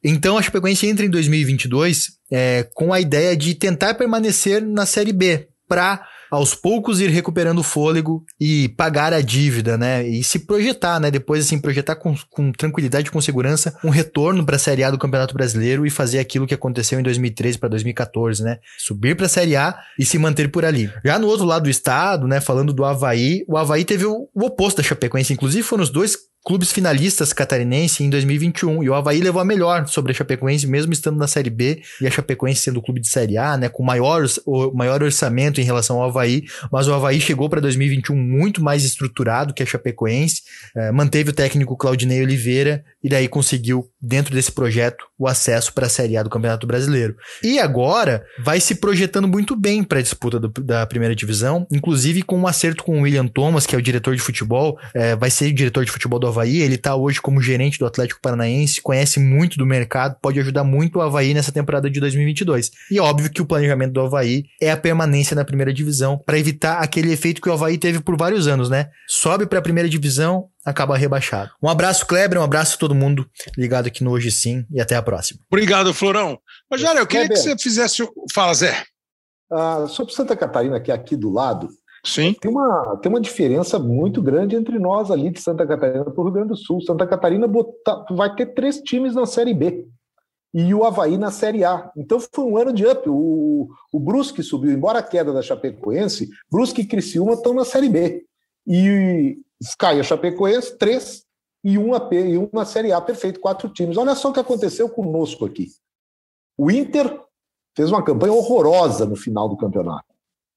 Então a Chapecoense entra em 2022 é, com a ideia de tentar permanecer na Série B para aos poucos ir recuperando o fôlego e pagar a dívida, né? E se projetar, né? Depois, assim, projetar com, com tranquilidade com segurança um retorno para a Série A do Campeonato Brasileiro e fazer aquilo que aconteceu em 2013 para 2014, né? Subir para a Série A e se manter por ali. Já no outro lado do estado, né? Falando do Havaí, o Havaí teve o, o oposto da Chapecoense. Inclusive, foram os dois clubes finalistas catarinense em 2021 e o Havaí levou a melhor sobre a Chapecoense, mesmo estando na Série B e a Chapecoense sendo o clube de Série A, né, com maior, o maior orçamento em relação ao Havaí, mas o Havaí chegou para 2021 muito mais estruturado que a Chapecoense, eh, manteve o técnico Claudinei Oliveira e daí conseguiu, dentro desse projeto, o acesso para a Série A do Campeonato Brasileiro. E agora vai se projetando muito bem para a disputa do, da primeira divisão, inclusive com um acerto com o William Thomas, que é o diretor de futebol, eh, vai ser diretor de futebol do Havaí, ele está hoje como gerente do Atlético Paranaense, conhece muito do mercado, pode ajudar muito o Havaí nessa temporada de 2022. E óbvio que o planejamento do Havaí é a permanência na primeira divisão, para evitar aquele efeito que o Havaí teve por vários anos, né? Sobe para a primeira divisão, acaba rebaixado. Um abraço, Kleber, um abraço a todo mundo ligado aqui no Hoje Sim e até a próxima. Obrigado, Florão. Rogério, eu queria Kleber, que você fizesse. Fala, Zé. Ah, sobre Santa Catarina, que é aqui do lado, Sim. Tem uma, tem uma diferença muito grande entre nós ali de Santa Catarina para o Rio Grande do Sul. Santa Catarina bota, vai ter três times na Série B e o Havaí na Série A. Então foi um ano de up. O, o Brusque subiu, embora a queda da Chapecoense, Brusque e Criciúma estão na Série B. E cai a Chapecoense, três, e um AP, e um na Série A, perfeito, quatro times. Olha só o que aconteceu conosco aqui. O Inter fez uma campanha horrorosa no final do campeonato.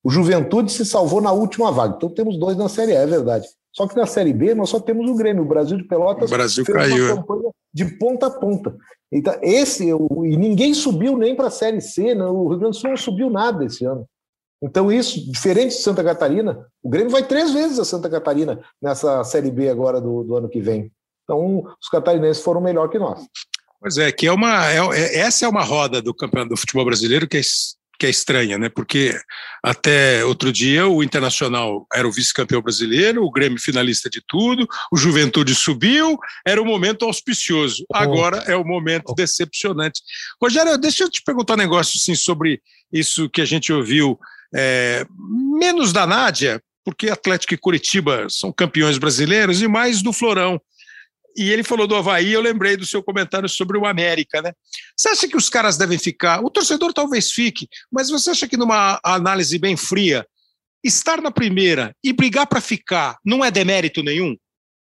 O Juventude se salvou na última vaga. Então temos dois na Série A, é verdade. Só que na Série B nós só temos o Grêmio. O Brasil de Pelotas o Brasil fez caiu. uma campanha de ponta a ponta. Então, esse, e ninguém subiu nem para a Série C, né? o Rio Grande do Sul não subiu nada esse ano. Então, isso, diferente de Santa Catarina, o Grêmio vai três vezes a Santa Catarina nessa Série B agora do, do ano que vem. Então, os catarinenses foram melhor que nós. Pois é, que é uma, é, é essa é uma roda do campeonato do futebol brasileiro que é que é estranha, né? Porque até outro dia o Internacional era o vice-campeão brasileiro, o Grêmio finalista de tudo, o Juventude subiu, era o momento auspicioso. Agora é o momento decepcionante. Rogério, deixa eu te perguntar um negócio assim, sobre isso que a gente ouviu, é, menos da Nádia, porque Atlético e Curitiba são campeões brasileiros, e mais do Florão e ele falou do Havaí, eu lembrei do seu comentário sobre o América, né? Você acha que os caras devem ficar? O torcedor talvez fique, mas você acha que numa análise bem fria, estar na primeira e brigar para ficar não é demérito nenhum?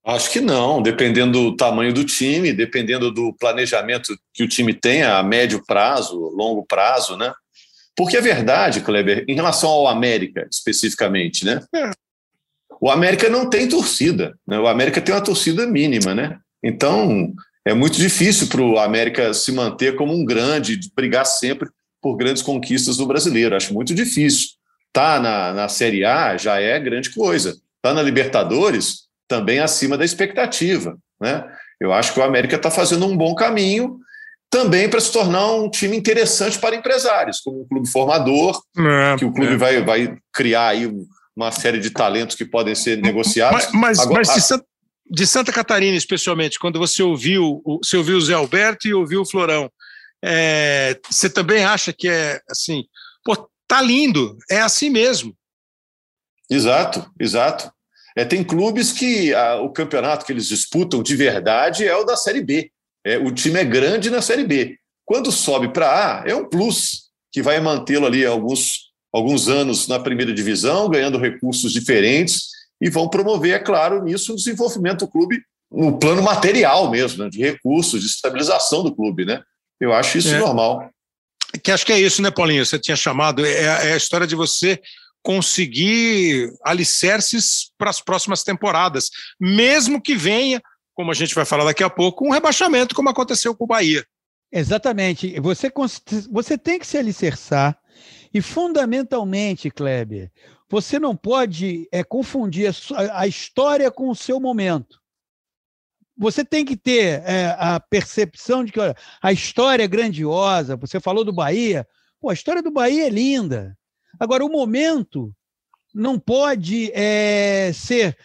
Acho que não, dependendo do tamanho do time, dependendo do planejamento que o time tem a médio prazo, longo prazo, né? Porque é verdade, Kleber, em relação ao América especificamente, né? É o América não tem torcida. Né? O América tem uma torcida mínima, né? Então é muito difícil para o América se manter como um grande, brigar sempre por grandes conquistas do brasileiro. Acho muito difícil. Tá na, na Série A já é grande coisa. Tá na Libertadores também acima da expectativa, né? Eu acho que o América está fazendo um bom caminho também para se tornar um time interessante para empresários, como um clube formador, é, que o clube é. vai, vai criar aí uma série de talentos que podem ser negociados. Mas, mas, Agora, mas de, Santa, de, Santa, Catarina, especialmente, quando você ouviu, você ouviu o Zé Alberto e ouviu o Florão, é, você também acha que é assim, pô, Tá lindo, é assim mesmo. Exato, exato. É, tem clubes que a, o campeonato que eles disputam de verdade é o da Série B. É, o time é grande na Série B. Quando sobe para A, é um plus que vai mantê-lo ali alguns, alguns anos na primeira divisão, ganhando recursos diferentes e vão promover, é claro, nisso o desenvolvimento do clube no plano material mesmo, né, de recursos, de estabilização do clube, né? Eu acho isso é. normal. Que acho que é isso, né, Paulinho? Você tinha chamado, é, é a história de você conseguir alicerces para as próximas temporadas, mesmo que venha, como a gente vai falar daqui a pouco, um rebaixamento, como aconteceu com o Bahia. Exatamente. Você, você tem que se alicerçar e, fundamentalmente, Kleber, você não pode é, confundir a, a história com o seu momento você tem que ter é, a percepção de que olha, a história é grandiosa. Você falou do Bahia, pô, a história do Bahia é linda. Agora, o momento não pode é, ser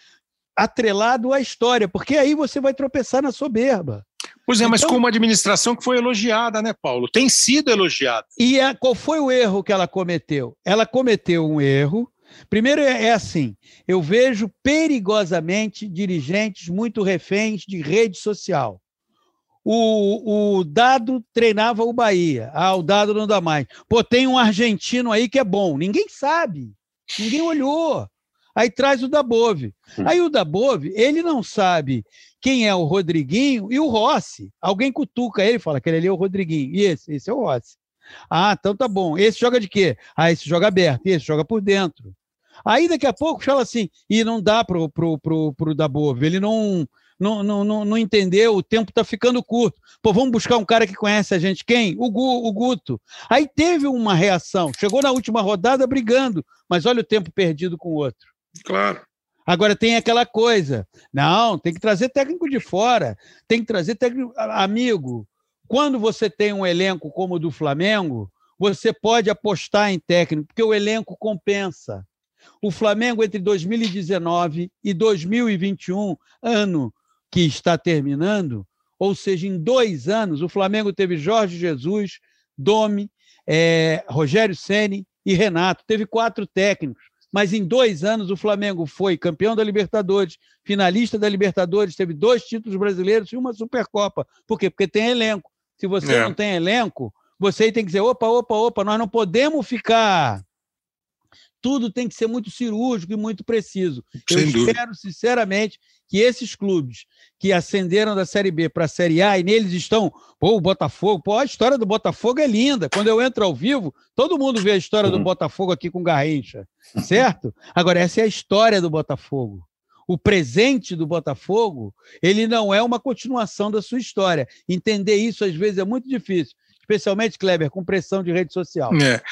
atrelado à história, porque aí você vai tropeçar na soberba. Pois é, então, mas com uma administração que foi elogiada, né, Paulo? Tem sido elogiada. E a, qual foi o erro que ela cometeu? Ela cometeu um erro. Primeiro é, é assim: eu vejo perigosamente dirigentes muito reféns de rede social. O, o, Dado treinava o Bahia. Ah, o Dado não dá mais. Pô, tem um argentino aí que é bom. Ninguém sabe. Ninguém olhou. Aí traz o Dabove. Hum. Aí o Dabove, ele não sabe quem é o Rodriguinho e o Rossi. Alguém cutuca ele e fala: aquele ali é o Rodriguinho. E esse? Esse é o Rossi. Ah, então tá bom. Esse joga de quê? Ah, esse joga aberto. E esse joga por dentro. Aí daqui a pouco fala assim: e não dá pro, pro, pro, pro Dabove. Ele não não, não, não, não entendeu, o tempo está ficando curto. Pô, vamos buscar um cara que conhece a gente. Quem? O, Gu, o Guto. Aí teve uma reação, chegou na última rodada brigando, mas olha o tempo perdido com o outro. Claro. Agora tem aquela coisa, não, tem que trazer técnico de fora, tem que trazer técnico. Amigo, quando você tem um elenco como o do Flamengo, você pode apostar em técnico, porque o elenco compensa. O Flamengo, entre 2019 e 2021, ano que está terminando, ou seja, em dois anos, o Flamengo teve Jorge Jesus, Domi, é, Rogério Ceni e Renato. Teve quatro técnicos, mas em dois anos o Flamengo foi campeão da Libertadores, finalista da Libertadores, teve dois títulos brasileiros e uma Supercopa. Por quê? Porque tem elenco. Se você é. não tem elenco, você tem que dizer: opa, opa, opa, nós não podemos ficar tudo tem que ser muito cirúrgico e muito preciso. Sem Eu dúvida. espero, sinceramente, que esses clubes que ascenderam da Série B para a Série A e neles estão, pô, o Botafogo, pô, a história do Botafogo é linda. Quando eu entro ao vivo, todo mundo vê a história do Botafogo aqui com Garrincha, certo? Agora, essa é a história do Botafogo. O presente do Botafogo, ele não é uma continuação da sua história. Entender isso, às vezes, é muito difícil especialmente, Kleber, com pressão de rede social. É,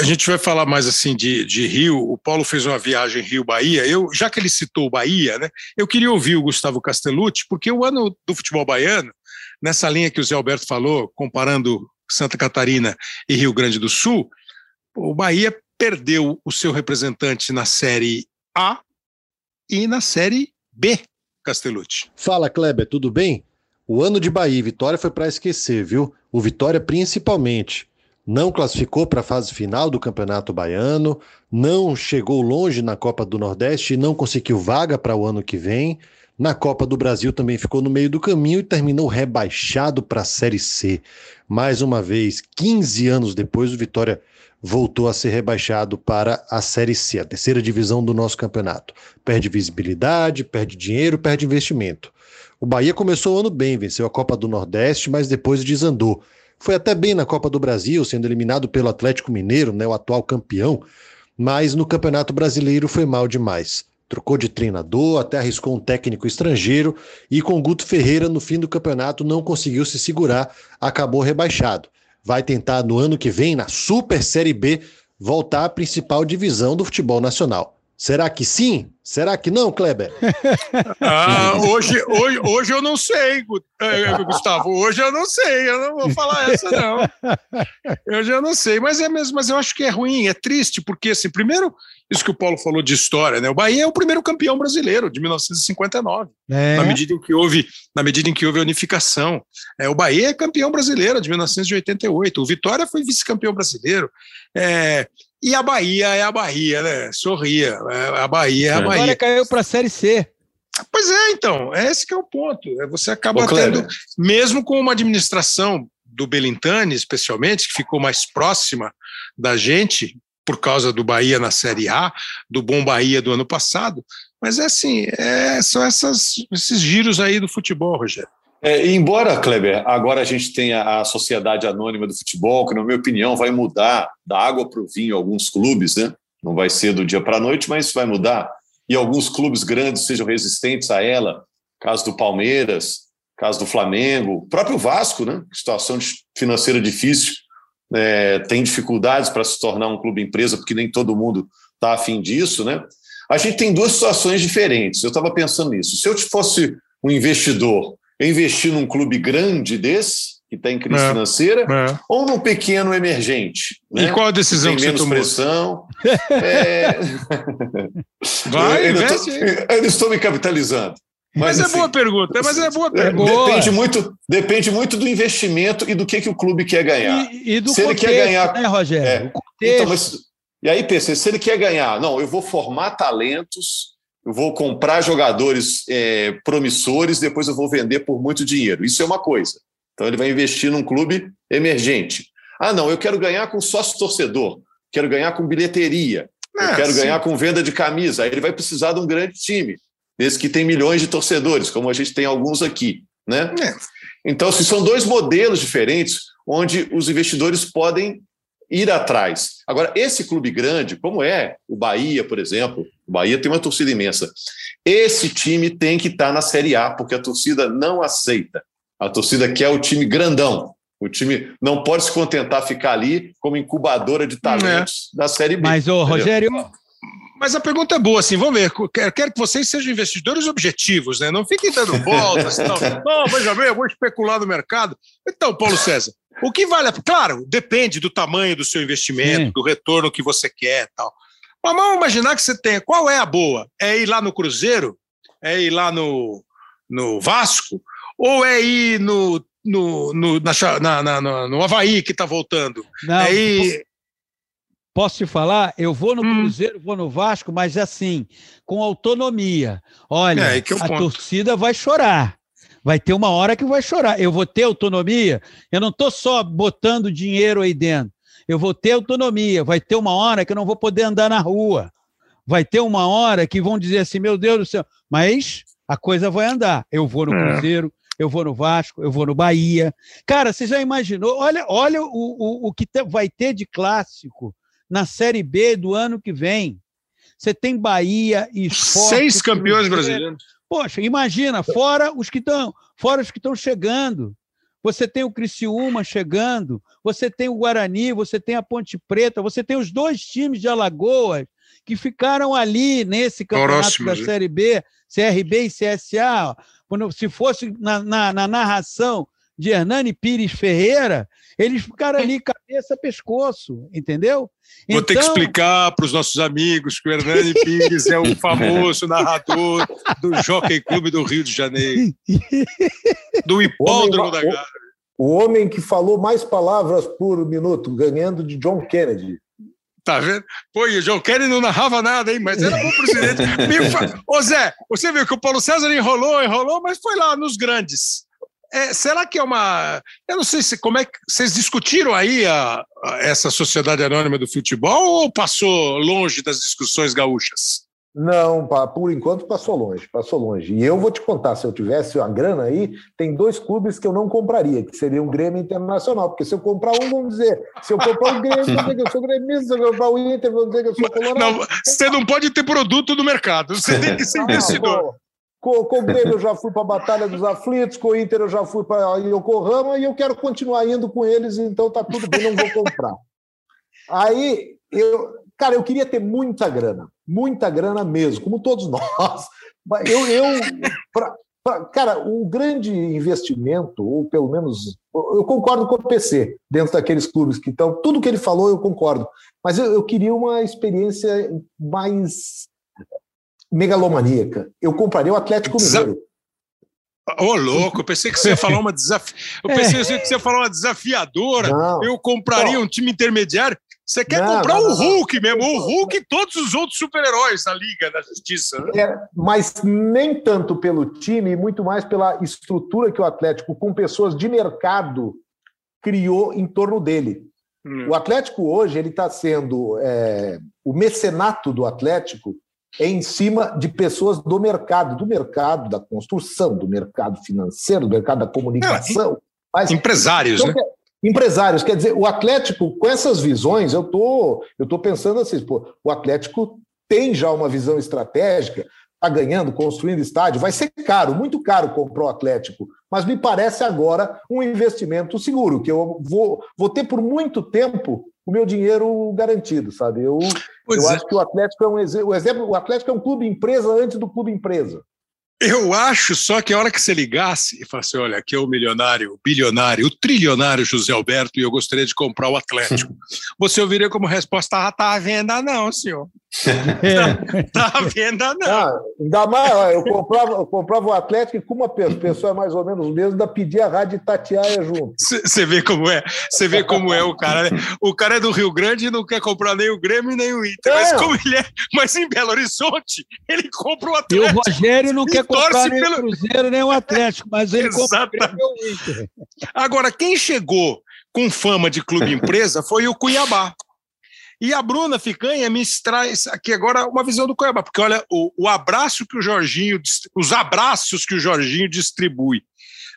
a gente vai falar mais assim de, de Rio. O Paulo fez uma viagem Rio-Bahia. Eu, já que ele citou o Bahia, né, eu queria ouvir o Gustavo Castellucci, porque o ano do futebol baiano, nessa linha que o Zé Alberto falou, comparando Santa Catarina e Rio Grande do Sul, o Bahia perdeu o seu representante na Série A e na Série B, Castellucci. Fala, Kleber, tudo bem? O ano de Bahia e Vitória foi para esquecer, viu? O Vitória principalmente. Não classificou para a fase final do Campeonato Baiano, não chegou longe na Copa do Nordeste e não conseguiu vaga para o ano que vem. Na Copa do Brasil também ficou no meio do caminho e terminou rebaixado para a Série C. Mais uma vez, 15 anos depois, o Vitória voltou a ser rebaixado para a Série C, a terceira divisão do nosso campeonato. Perde visibilidade, perde dinheiro, perde investimento. O Bahia começou o ano bem, venceu a Copa do Nordeste, mas depois desandou. Foi até bem na Copa do Brasil, sendo eliminado pelo Atlético Mineiro, né, o atual campeão, mas no Campeonato Brasileiro foi mal demais. Trocou de treinador, até arriscou um técnico estrangeiro e com Guto Ferreira no fim do campeonato não conseguiu se segurar, acabou rebaixado. Vai tentar no ano que vem, na Super Série B, voltar à principal divisão do futebol nacional. Será que sim? Será que não, Kleber? Ah, hoje, hoje, hoje eu não sei, eh, Gustavo. Hoje eu não sei, eu não vou falar essa, não. Hoje eu não sei, mas é mesmo, mas eu acho que é ruim, é triste, porque assim, primeiro, isso que o Paulo falou de história, né? O Bahia é o primeiro campeão brasileiro de 1959. É. Na medida em que houve, na medida em que houve a unificação. É, o Bahia é campeão brasileiro de 1988. O Vitória foi vice-campeão brasileiro. É, e a Bahia é a Bahia, né? Sorria. É, a Bahia é a Bahia. Agora caiu para a Série C. Pois é, então, esse que é o ponto. É, você acaba Ô, tendo, mesmo com uma administração do Belintani, especialmente, que ficou mais próxima da gente, por causa do Bahia na Série A, do bom Bahia do ano passado. Mas é assim, é, são essas, esses giros aí do futebol, Rogério. É, embora, Kleber, agora a gente tenha a Sociedade Anônima do Futebol, que, na minha opinião, vai mudar da água para o vinho alguns clubes, né? Não vai ser do dia para a noite, mas vai mudar. E alguns clubes grandes sejam resistentes a ela, caso do Palmeiras, caso do Flamengo, próprio Vasco, né? Situação financeira difícil, é, tem dificuldades para se tornar um clube empresa, porque nem todo mundo está afim disso, né? A gente tem duas situações diferentes. Eu estava pensando nisso. Se eu fosse um investidor eu investir num clube grande desse, que está em crise é, financeira, é. ou num pequeno emergente. Né? E qual a decisão Tem que menos você tomou? pressão. é... Vai, eu, investe. Eu, eu estou me capitalizando. Mas, mas é assim, boa pergunta, mas é boa pergunta. Depende muito, depende muito do investimento e do que, que o clube quer ganhar. E, e do se contexto, ele quer ganhar, né, Rogério? É, então, mas, e aí, PC, se ele quer ganhar, não, eu vou formar talentos eu vou comprar jogadores é, promissores, depois eu vou vender por muito dinheiro. Isso é uma coisa. Então ele vai investir num clube emergente. Ah, não, eu quero ganhar com sócio torcedor, quero ganhar com bilheteria, eu quero sim. ganhar com venda de camisa. Aí ele vai precisar de um grande time, esse que tem milhões de torcedores, como a gente tem alguns aqui. Né? É. Então, se são dois modelos diferentes, onde os investidores podem ir atrás. Agora, esse clube grande, como é o Bahia, por exemplo, o Bahia tem uma torcida imensa. Esse time tem que estar na Série A, porque a torcida não aceita. A torcida quer o time grandão. O time não pode se contentar ficar ali como incubadora de talentos é. da Série B. Mas, ô, Rogério, mas a pergunta é boa, assim, vamos ver. Quero, quero que vocês sejam investidores objetivos, né? Não fiquem dando voltas. não, não, veja bem, eu vou especular no mercado. Então, Paulo César, o que vale? Claro, depende do tamanho do seu investimento, Sim. do retorno que você quer tal. Mas vamos imaginar que você tenha. Qual é a boa? É ir lá no Cruzeiro? É ir lá no, no Vasco? Ou é ir no, no, no, na, na, na, no Havaí que está voltando? Não, é ir... Posso te falar? Eu vou no hum. Cruzeiro, vou no Vasco, mas assim, com autonomia. Olha, é, é a ponto. torcida vai chorar. Vai ter uma hora que vai chorar. Eu vou ter autonomia. Eu não estou só botando dinheiro aí dentro. Eu vou ter autonomia. Vai ter uma hora que eu não vou poder andar na rua. Vai ter uma hora que vão dizer assim: meu Deus do céu. Mas a coisa vai andar. Eu vou no é. Cruzeiro, eu vou no Vasco, eu vou no Bahia. Cara, você já imaginou? Olha, olha o, o, o que vai ter de clássico na Série B do ano que vem. Você tem Bahia e Esporte, Seis campeões brasileiros. Poxa, imagina, fora os que estão, fora os que estão chegando. Você tem o Criciúma chegando, você tem o Guarani, você tem a Ponte Preta, você tem os dois times de Alagoas que ficaram ali nesse campeonato Próximo, da Série B, CRB e CSA. Quando, se fosse na, na, na narração de Hernani Pires Ferreira, eles ficaram ali cabeça, pescoço, entendeu? Vou então... ter que então explicar para os nossos amigos que o Hernani Pires é o famoso narrador do Jockey Clube do Rio de Janeiro, do hipódromo da Gávea. O homem que falou mais palavras por minuto, ganhando de John Kennedy. Tá vendo? Pô, e o John Kennedy não narrava nada, hein? Mas era bom presidente. Ô Zé, você viu que o Paulo César enrolou, enrolou, mas foi lá nos grandes. É, será que é uma. Eu não sei se como é que. Vocês discutiram aí a, a, essa sociedade anônima do futebol ou passou longe das discussões gaúchas? Não, por enquanto passou longe, passou longe. E eu vou te contar, se eu tivesse a grana aí, tem dois clubes que eu não compraria, que seriam o Grêmio Internacional, porque se eu comprar um, vão dizer, se eu comprar o Grêmio, vão dizer que eu sou gremista, se eu comprar o Inter, vão dizer que eu sou colorado. Não, você não pode ter produto no mercado, você tem que ser investidor. Com, com o Grêmio eu já fui para a Batalha dos Aflitos, com o Inter eu já fui para Yokohama e eu quero continuar indo com eles, então tá tudo bem, não vou comprar. Aí, eu, cara, eu queria ter muita grana, muita grana mesmo, como todos nós. Eu, eu pra, pra, cara, o grande investimento, ou pelo menos, eu concordo com o PC, dentro daqueles clubes que estão, tudo que ele falou eu concordo, mas eu, eu queria uma experiência mais megalomaníaca. Eu compraria o Atlético Mineiro. Ô, oh, louco, eu pensei que você ia falar uma desaf... Eu pensei é. que você ia falar uma desafiadora. Não, eu compraria não. um time intermediário. Você quer não, comprar o Hulk mesmo, o Hulk e todos os outros super-heróis da Liga da Justiça. Né? É, mas nem tanto pelo time, muito mais pela estrutura que o Atlético, com pessoas de mercado, criou em torno dele. Hum. O Atlético hoje ele está sendo é, o mecenato do Atlético em cima de pessoas do mercado, do mercado da construção, do mercado financeiro, do mercado da comunicação. Mas, empresários, então, né? Empresários, quer dizer, o Atlético, com essas visões, eu tô, eu tô pensando assim, pô, o Atlético tem já uma visão estratégica, está ganhando, construindo estádio, vai ser caro, muito caro comprar o Atlético, mas me parece agora um investimento seguro, que eu vou, vou ter por muito tempo o meu dinheiro garantido, sabe? Eu, eu é. acho que o Atlético é um exemplo, o Atlético é um clube empresa antes do clube empresa. Eu acho só que a hora que você ligasse e falasse, olha, aqui é o milionário, o bilionário, o trilionário José Alberto e eu gostaria de comprar o Atlético, você ouviria como resposta, ah, tá à venda não, senhor. Tá, tá à venda não. Ah, ainda mais, eu comprava, eu comprava o Atlético e com uma pessoa mais ou menos mesmo, ainda pedia a rádio Tatiaia junto. Você vê como é, você vê como é o cara, né? O cara é do Rio Grande e não quer comprar nem o Grêmio nem o Inter, mas como ele é, mas em Belo Horizonte, ele compra o Atlético. E o Rogério não quer comprar nem pelo... o Cruzeiro, nem o Atlético, mas ele compra o Inter. Agora, quem chegou com fama de clube empresa foi o Cuiabá. E a Bruna Ficanha me traz aqui agora uma visão do Cuiabá, porque olha, o, o abraço que o Jorginho, os abraços que o Jorginho distribui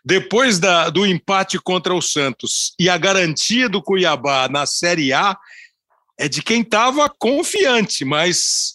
depois da, do empate contra o Santos e a garantia do Cuiabá na Série A é de quem estava confiante, mas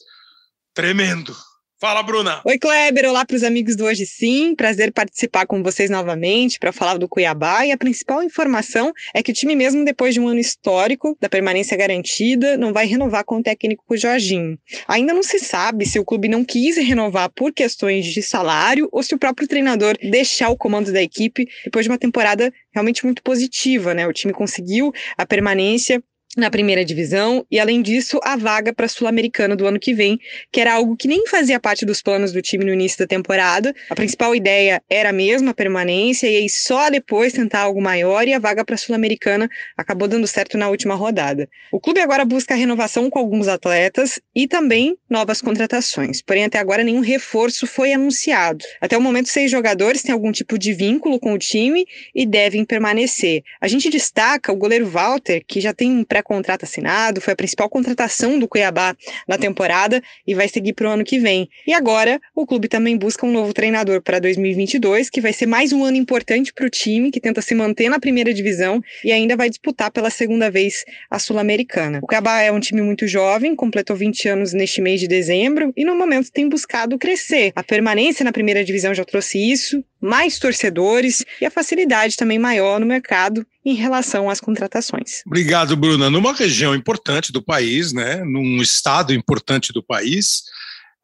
tremendo. Fala, Bruna. Oi, Kleber. Olá para os amigos do Hoje Sim. Prazer participar com vocês novamente para falar do Cuiabá. E a principal informação é que o time, mesmo depois de um ano histórico da permanência garantida, não vai renovar com o técnico Jorginho. Ainda não se sabe se o clube não quis renovar por questões de salário ou se o próprio treinador deixar o comando da equipe depois de uma temporada realmente muito positiva, né? O time conseguiu a permanência na primeira divisão e, além disso, a vaga para a Sul-Americana do ano que vem, que era algo que nem fazia parte dos planos do time no início da temporada. A principal ideia era mesmo a permanência e aí só depois tentar algo maior e a vaga para a Sul-Americana acabou dando certo na última rodada. O clube agora busca renovação com alguns atletas e também novas contratações, porém até agora nenhum reforço foi anunciado. Até o momento, seis jogadores têm algum tipo de vínculo com o time e devem permanecer. A gente destaca o goleiro Walter, que já tem um pré contrato assinado, foi a principal contratação do Cuiabá na temporada e vai seguir para o ano que vem. E agora o clube também busca um novo treinador para 2022, que vai ser mais um ano importante para o time, que tenta se manter na primeira divisão e ainda vai disputar pela segunda vez a Sul-Americana. O Cuiabá é um time muito jovem, completou 20 anos neste mês de dezembro e no momento tem buscado crescer. A permanência na primeira divisão já trouxe isso, mais torcedores e a facilidade também maior no mercado em relação às contratações. Obrigado, Bruna. Numa região importante do país, né, num estado importante do país,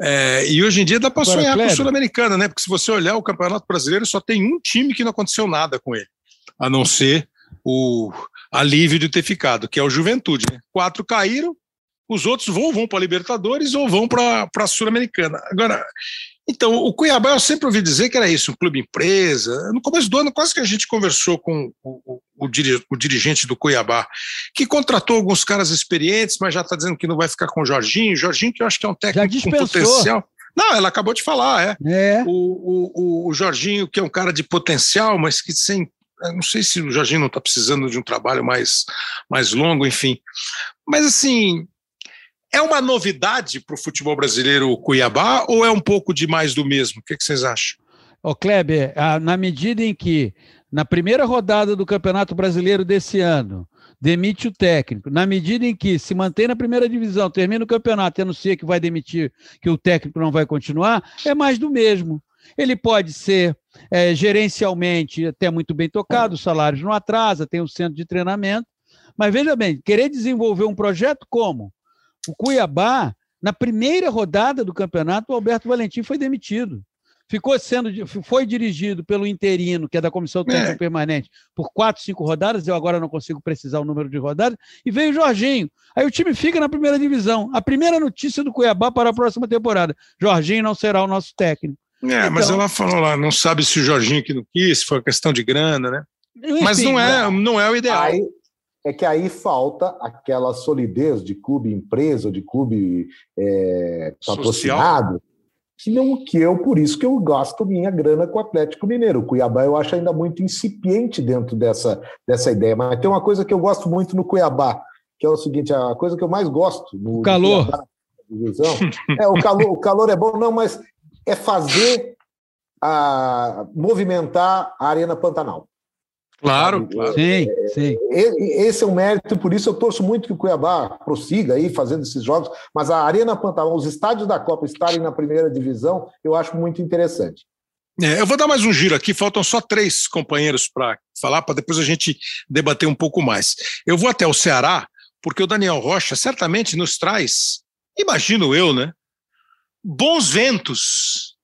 é, e hoje em dia dá para sonhar com o Sul-Americana, né? Porque se você olhar o Campeonato Brasileiro, só tem um time que não aconteceu nada com ele, a não ser o alívio de ter ficado, que é o Juventude. Né? Quatro caíram, os outros vão, vão para a Libertadores ou vão para a Sul-Americana. Agora, então, o Cuiabá eu sempre ouvi dizer que era isso, um clube empresa. No começo do ano, quase que a gente conversou com o, o, o, o dirigente do Cuiabá, que contratou alguns caras experientes, mas já está dizendo que não vai ficar com o Jorginho. Jorginho, que eu acho que é um técnico com potencial. Não, ela acabou de falar, é. é. O, o, o Jorginho, que é um cara de potencial, mas que sem não sei se o Jorginho não está precisando de um trabalho mais, mais longo, enfim. Mas assim, é uma novidade para o futebol brasileiro Cuiabá ou é um pouco de mais do mesmo? O que, que vocês acham? Ô Kleber, na medida em que na primeira rodada do Campeonato Brasileiro desse ano demite o técnico, na medida em que se mantém na primeira divisão, termina o campeonato e anuncia que vai demitir, que o técnico não vai continuar, é mais do mesmo. Ele pode ser é, gerencialmente até muito bem tocado, os salários não atrasa, tem um centro de treinamento, Mas veja bem, querer desenvolver um projeto como? O Cuiabá, na primeira rodada do campeonato, o Alberto Valentim foi demitido ficou sendo foi dirigido pelo interino, que é da comissão técnica é. permanente, por quatro, cinco rodadas. Eu agora não consigo precisar o número de rodadas. E veio o Jorginho. Aí o time fica na primeira divisão. A primeira notícia do Cuiabá para a próxima temporada: Jorginho não será o nosso técnico. É, então, mas ela falou lá, não sabe se o Jorginho que não quis, foi questão de grana, né? Enfim, mas não é, não é o ideal. Aí, é que aí falta aquela solidez de clube empresa, de clube é, patrocinado, que não que eu, por isso que eu gasto minha grana com o Atlético Mineiro. O Cuiabá eu acho ainda muito incipiente dentro dessa, dessa ideia. Mas tem uma coisa que eu gosto muito no Cuiabá, que é o seguinte: a coisa que eu mais gosto no o calor. Cuiabá, divisão, é o calor, o calor é bom, não, mas é fazer a movimentar a Arena Pantanal. Claro, claro. Sim, sim. Esse é um mérito, por isso eu torço muito que o Cuiabá prossiga aí fazendo esses jogos, mas a Arena Pantanal, os estádios da Copa estarem na primeira divisão, eu acho muito interessante. É, eu vou dar mais um giro aqui, faltam só três companheiros para falar, para depois a gente debater um pouco mais. Eu vou até o Ceará, porque o Daniel Rocha certamente nos traz, imagino eu, né? Bons ventos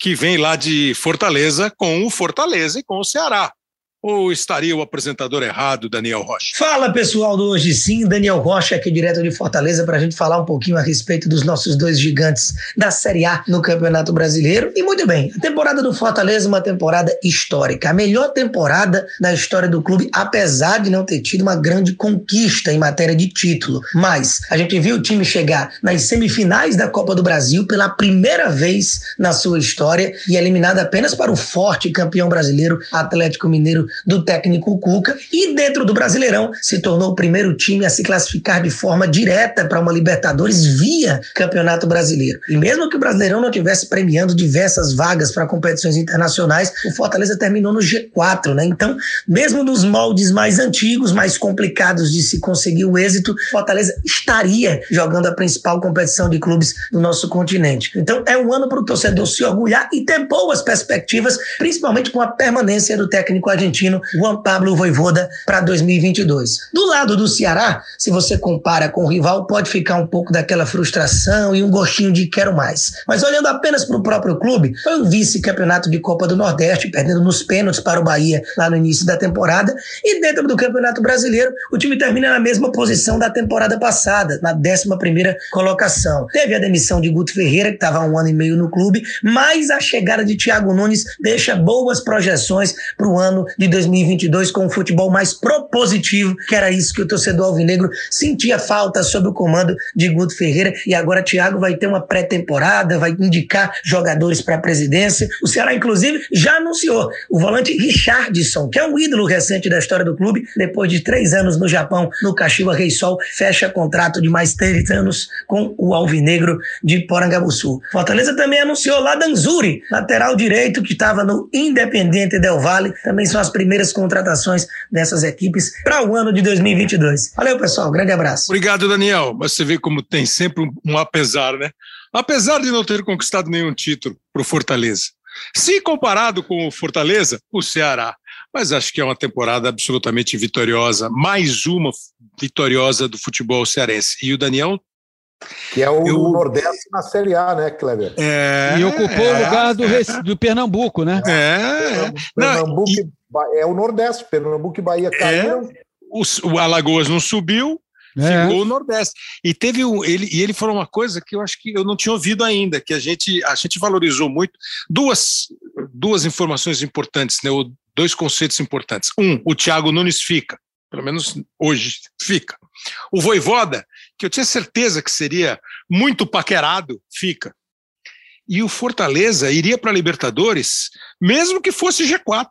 que vem lá de Fortaleza com o Fortaleza e com o Ceará. Ou estaria o apresentador errado, Daniel Rocha? Fala pessoal do Hoje Sim, Daniel Rocha aqui direto de Fortaleza para a gente falar um pouquinho a respeito dos nossos dois gigantes da Série A no Campeonato Brasileiro. E muito bem, a temporada do Fortaleza é uma temporada histórica, a melhor temporada da história do clube, apesar de não ter tido uma grande conquista em matéria de título. Mas a gente viu o time chegar nas semifinais da Copa do Brasil pela primeira vez na sua história e eliminado apenas para o forte campeão brasileiro Atlético Mineiro do técnico Cuca e dentro do Brasileirão se tornou o primeiro time a se classificar de forma direta para uma Libertadores via Campeonato Brasileiro. E mesmo que o Brasileirão não tivesse premiando diversas vagas para competições internacionais, o Fortaleza terminou no G4, né? Então, mesmo nos moldes mais antigos, mais complicados de se conseguir o êxito, Fortaleza estaria jogando a principal competição de clubes do nosso continente. Então, é um ano para o torcedor se orgulhar e ter boas perspectivas, principalmente com a permanência do técnico argentino argentino Juan Pablo Voivoda para 2022. Do lado do Ceará, se você compara com o rival, pode ficar um pouco daquela frustração e um gostinho de quero mais. Mas olhando apenas para o próprio clube, foi um vice-campeonato de Copa do Nordeste, perdendo nos pênaltis para o Bahia lá no início da temporada. E dentro do Campeonato Brasileiro, o time termina na mesma posição da temporada passada, na 11 colocação. Teve a demissão de Guto Ferreira, que estava há um ano e meio no clube, mas a chegada de Thiago Nunes deixa boas projeções para o ano de 2022 com um futebol mais propositivo, que era isso que o torcedor alvinegro sentia falta sob o comando de Guto Ferreira. E agora Thiago vai ter uma pré-temporada, vai indicar jogadores para a presidência. O Ceará, inclusive, já anunciou o volante Richardson, que é um ídolo recente da história do clube, depois de três anos no Japão, no Kashiwa Reysol, fecha contrato de mais três anos com o Alvinegro de Porangabuçu. Fortaleza também anunciou Ladanzuri, lateral direito que estava no Independente Del Valle, também são as primeiras contratações dessas equipes para o ano de 2022. Valeu, pessoal. Grande abraço. Obrigado, Daniel. Você vê como tem sempre um apesar, né? Apesar de não ter conquistado nenhum título para o Fortaleza. Se comparado com o Fortaleza, o Ceará. Mas acho que é uma temporada absolutamente vitoriosa, mais uma vitoriosa do futebol cearense. E o Daniel que é o eu... Nordeste na Série A, né, Kleber? É, e ocupou é, o lugar do, é, do Pernambuco, né? É. Pernambuco, não, e... é o Nordeste, Pernambuco e Bahia é. caíram. O, o Alagoas não subiu, é. ficou o Nordeste. E teve um, ele, e ele falou uma coisa que eu acho que eu não tinha ouvido ainda, que a gente, a gente valorizou muito. Duas, duas informações importantes, né, dois conceitos importantes. Um, o Thiago Nunes fica, pelo menos hoje fica. O Voivoda que eu tinha certeza que seria muito paquerado, fica. E o Fortaleza iria para a Libertadores, mesmo que fosse G4.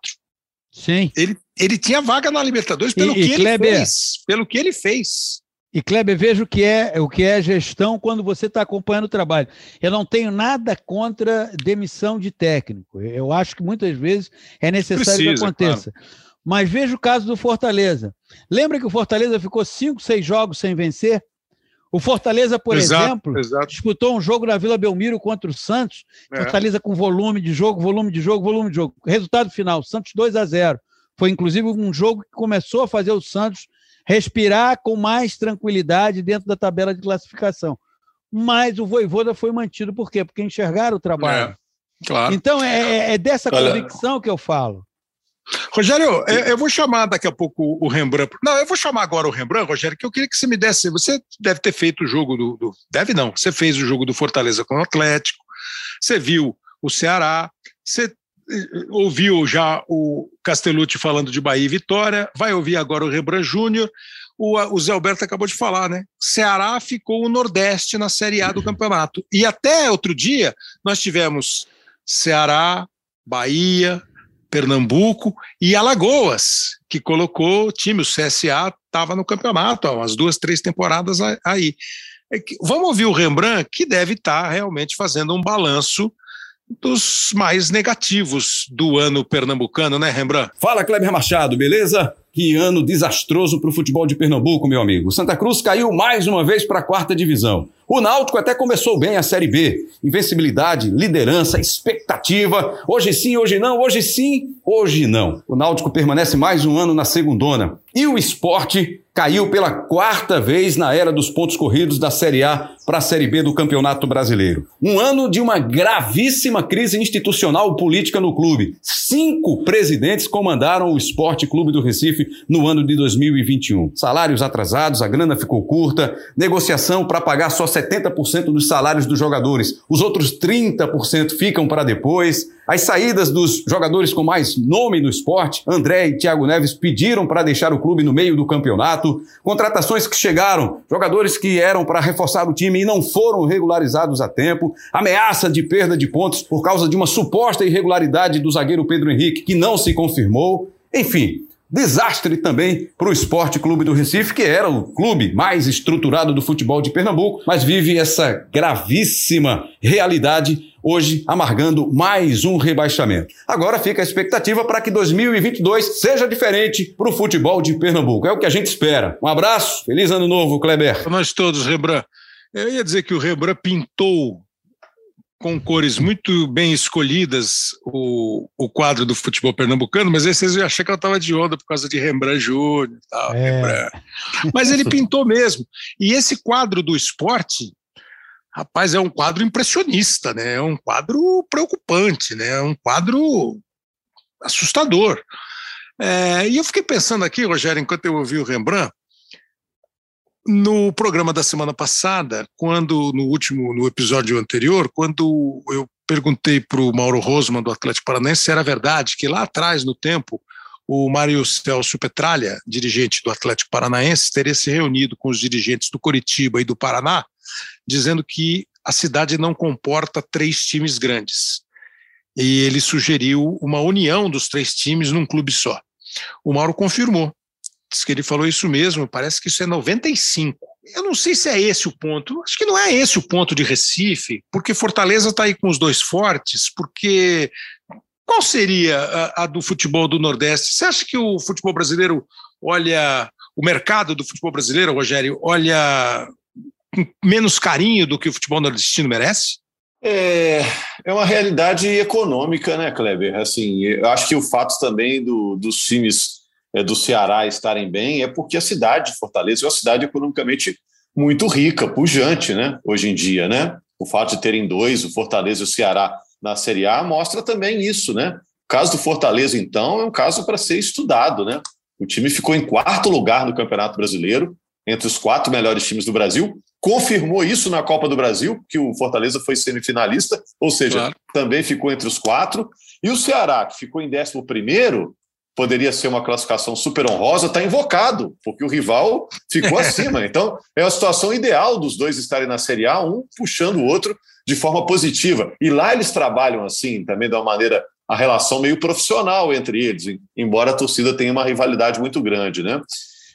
Sim. Ele, ele tinha vaga na Libertadores pelo e, que e ele Kleber, fez. Pelo que ele fez. E Kleber, veja o que é o que é gestão quando você está acompanhando o trabalho. Eu não tenho nada contra demissão de técnico. Eu acho que muitas vezes é necessário Precisa, que aconteça. Claro. Mas veja o caso do Fortaleza. Lembra que o Fortaleza ficou cinco, seis jogos sem vencer? O Fortaleza, por exato, exemplo, exato. disputou um jogo na Vila Belmiro contra o Santos. É. Fortaleza com volume de jogo, volume de jogo, volume de jogo. Resultado final: Santos 2 a 0. Foi inclusive um jogo que começou a fazer o Santos respirar com mais tranquilidade dentro da tabela de classificação. Mas o Voivoda foi mantido por quê? Porque enxergaram o trabalho. É, claro. Então, é, é, é dessa Olha, convicção que eu falo. Rogério, eu vou chamar daqui a pouco o Rembrandt. Não, eu vou chamar agora o Rembrandt, Rogério, que eu queria que você me desse. Você deve ter feito o jogo do. do deve não, você fez o jogo do Fortaleza com o Atlético, você viu o Ceará, você ouviu já o Castellucci falando de Bahia e Vitória, vai ouvir agora o Rembrandt Júnior. O, o Zé Alberto acabou de falar, né? Ceará ficou o Nordeste na Série A do campeonato. E até outro dia nós tivemos Ceará, Bahia, Pernambuco e Alagoas, que colocou o time, o CSA estava no campeonato há umas duas, três temporadas aí. É vamos ouvir o Rembrandt, que deve estar tá realmente fazendo um balanço dos mais negativos do ano pernambucano, né, Rembrandt? Fala, Kleber Machado, beleza? Que ano desastroso para o futebol de Pernambuco, meu amigo. Santa Cruz caiu mais uma vez para a quarta divisão. O Náutico até começou bem a Série B. Invencibilidade, liderança, expectativa. Hoje sim, hoje não, hoje sim, hoje não. O Náutico permanece mais um ano na segundona. E o esporte caiu pela quarta vez na era dos pontos corridos da Série A para a Série B do Campeonato Brasileiro. Um ano de uma gravíssima crise institucional política no clube. Cinco presidentes comandaram o Esporte Clube do Recife no ano de 2021. Salários atrasados, a grana ficou curta, negociação para pagar só 70% dos salários dos jogadores. Os outros 30% ficam para depois. As saídas dos jogadores com mais nome no esporte, André e Thiago Neves, pediram para deixar o clube no meio do campeonato. Contratações que chegaram, jogadores que eram para reforçar o time e não foram regularizados a tempo. Ameaça de perda de pontos por causa de uma suposta irregularidade do zagueiro Pedro Henrique, que não se confirmou. Enfim, Desastre também para o Esporte Clube do Recife, que era o clube mais estruturado do futebol de Pernambuco, mas vive essa gravíssima realidade hoje amargando mais um rebaixamento. Agora fica a expectativa para que 2022 seja diferente para o futebol de Pernambuco. É o que a gente espera. Um abraço, feliz ano novo, Kleber. Para nós todos, Rembrandt. Eu ia dizer que o Rembrandt pintou com cores muito bem escolhidas o, o quadro do futebol pernambucano, mas aí vocês iam achar que eu estava de onda por causa de Rembrandt Júnior e tal. É. Rembrandt. Mas ele pintou mesmo. E esse quadro do esporte, rapaz, é um quadro impressionista, né? É um quadro preocupante, né? É um quadro assustador. É, e eu fiquei pensando aqui, Rogério, enquanto eu ouvi o Rembrandt, no programa da semana passada, quando no último, no episódio anterior, quando eu perguntei para o Mauro Rosman do Atlético Paranaense se era verdade que lá atrás no tempo o Mário Celso Petralha, dirigente do Atlético Paranaense, teria se reunido com os dirigentes do Coritiba e do Paraná, dizendo que a cidade não comporta três times grandes. E ele sugeriu uma união dos três times num clube só. O Mauro confirmou diz que ele falou isso mesmo, parece que isso é 95. Eu não sei se é esse o ponto, acho que não é esse o ponto de Recife, porque Fortaleza está aí com os dois fortes, porque qual seria a, a, do futebol do Nordeste? Você acha que o futebol brasileiro olha, o mercado do futebol brasileiro, Rogério, olha com menos carinho do que o futebol nordestino merece? É, é uma realidade econômica, né, Kleber? Assim, eu acho que o fato também do, dos times do Ceará estarem bem é porque a cidade de Fortaleza é uma cidade economicamente muito rica, pujante, né? Hoje em dia, né? O fato de terem dois, o Fortaleza e o Ceará na Série A, mostra também isso, né? O caso do Fortaleza, então, é um caso para ser estudado, né? O time ficou em quarto lugar no Campeonato Brasileiro, entre os quatro melhores times do Brasil, confirmou isso na Copa do Brasil, que o Fortaleza foi semifinalista, ou seja, claro. também ficou entre os quatro. E o Ceará, que ficou em décimo primeiro, poderia ser uma classificação super honrosa, está invocado, porque o rival ficou acima. Então, é a situação ideal dos dois estarem na Série A, um puxando o outro de forma positiva. E lá eles trabalham assim, também de uma maneira, a relação meio profissional entre eles, embora a torcida tenha uma rivalidade muito grande, né?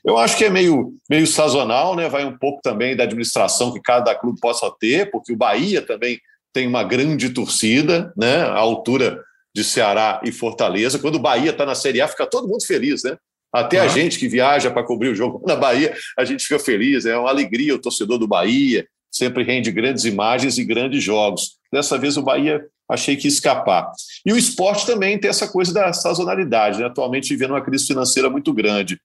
Eu acho que é meio, meio sazonal, né? Vai um pouco também da administração que cada clube possa ter, porque o Bahia também tem uma grande torcida, né? A altura de Ceará e Fortaleza. Quando o Bahia está na Série A, fica todo mundo feliz, né? Até uhum. a gente que viaja para cobrir o jogo na Bahia, a gente fica feliz, é uma alegria o torcedor do Bahia, sempre rende grandes imagens e grandes jogos. Dessa vez o Bahia achei que ia escapar. E o esporte também tem essa coisa da sazonalidade, né? atualmente vivendo uma crise financeira muito grande.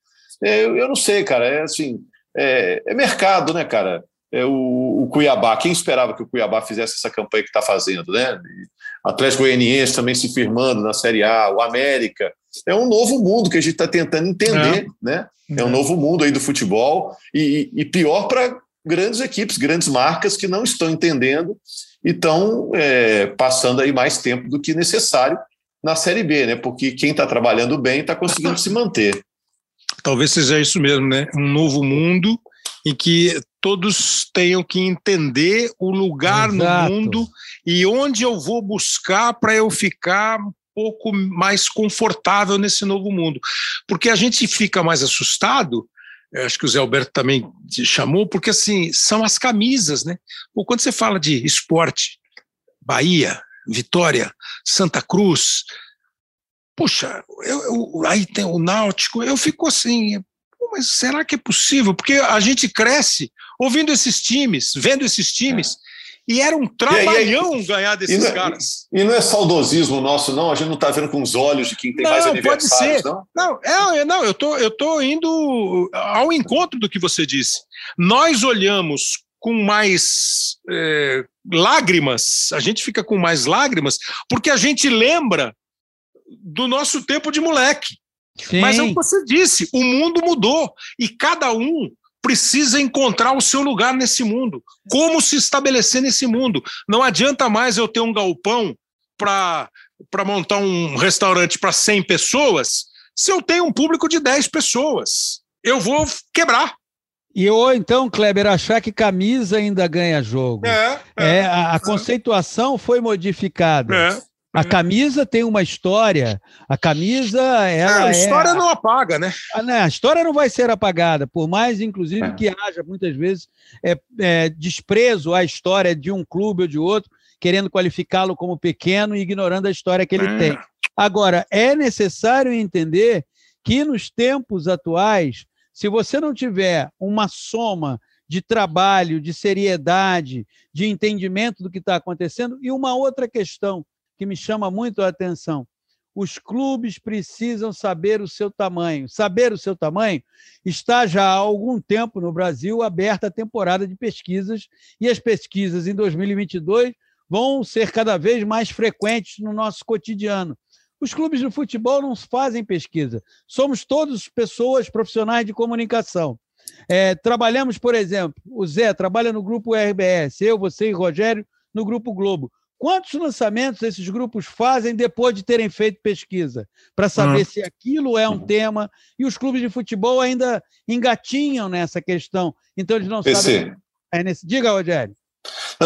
é, eu, não sei, cara. É assim, é, é mercado, né, cara? É o, o, Cuiabá. Quem esperava que o Cuiabá fizesse essa campanha que está fazendo, né? Atlético Goianiense também se firmando na Série A, o América. É um novo mundo que a gente está tentando entender, é. né? É um é. novo mundo aí do futebol e, e pior para grandes equipes, grandes marcas que não estão entendendo e estão é, passando aí mais tempo do que necessário na Série B, né? Porque quem está trabalhando bem está conseguindo se manter. Talvez seja isso mesmo, né? Um novo mundo em que todos tenham que entender o lugar Exato. no mundo e onde eu vou buscar para eu ficar um pouco mais confortável nesse novo mundo. Porque a gente fica mais assustado, acho que o Zé Alberto também chamou, porque assim, são as camisas, né? Ou quando você fala de esporte, Bahia, Vitória, Santa Cruz, puxa, eu, eu, aí tem o Náutico, eu fico assim, mas será que é possível? Porque a gente cresce ouvindo esses times, vendo esses times. É. E era um trabalhão aí, ganhar desses e é- caras. E não é saudosismo nosso, não? A gente não está vendo com os olhos de quem tem não, mais aniversários, pode ser. não? Não, é, não eu tô, eu tô indo ao encontro do que você disse. Nós olhamos com mais é, lágrimas, a gente fica com mais lágrimas, porque a gente lembra do nosso tempo de moleque. Sim. Mas é o que você disse, o mundo mudou e cada um precisa encontrar o seu lugar nesse mundo. Como se estabelecer nesse mundo? Não adianta mais eu ter um galpão para montar um restaurante para 100 pessoas se eu tenho um público de 10 pessoas. Eu vou quebrar. E ou então, Kleber, achar que camisa ainda ganha jogo. É, é, é a, a, conceituação foi modificada. É. A camisa tem uma história. A camisa, ela é, a história é... não apaga, né? A, né? a, história não vai ser apagada, por mais, inclusive, é. que haja muitas vezes é, é, desprezo à história de um clube ou de outro, querendo qualificá-lo como pequeno e ignorando a história que ele é. tem. Agora, é necessário entender que nos tempos atuais, se você não tiver uma soma de trabalho, de seriedade, de entendimento do que está acontecendo, e uma outra questão que me chama muito a atenção. Os clubes precisam saber o seu tamanho. Saber o seu tamanho está já há algum tempo no Brasil aberta a temporada de pesquisas, e as pesquisas em 2022 vão ser cada vez mais frequentes no nosso cotidiano. Os clubes de futebol não fazem pesquisa. Somos todos pessoas profissionais de comunicação. É, trabalhamos, por exemplo, o Zé trabalha no grupo RBS, eu, você e Rogério no grupo Globo. Quantos lançamentos esses grupos fazem depois de terem feito pesquisa? Para saber uhum. se aquilo é um tema. E os clubes de futebol ainda engatinham nessa questão. Então, eles não PC. sabem. É nesse... Diga, Rogério.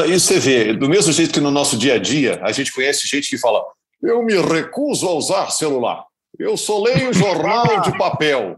E você vê, do mesmo jeito que no nosso dia a dia, a gente conhece gente que fala: eu me recuso a usar celular, eu só leio jornal de papel.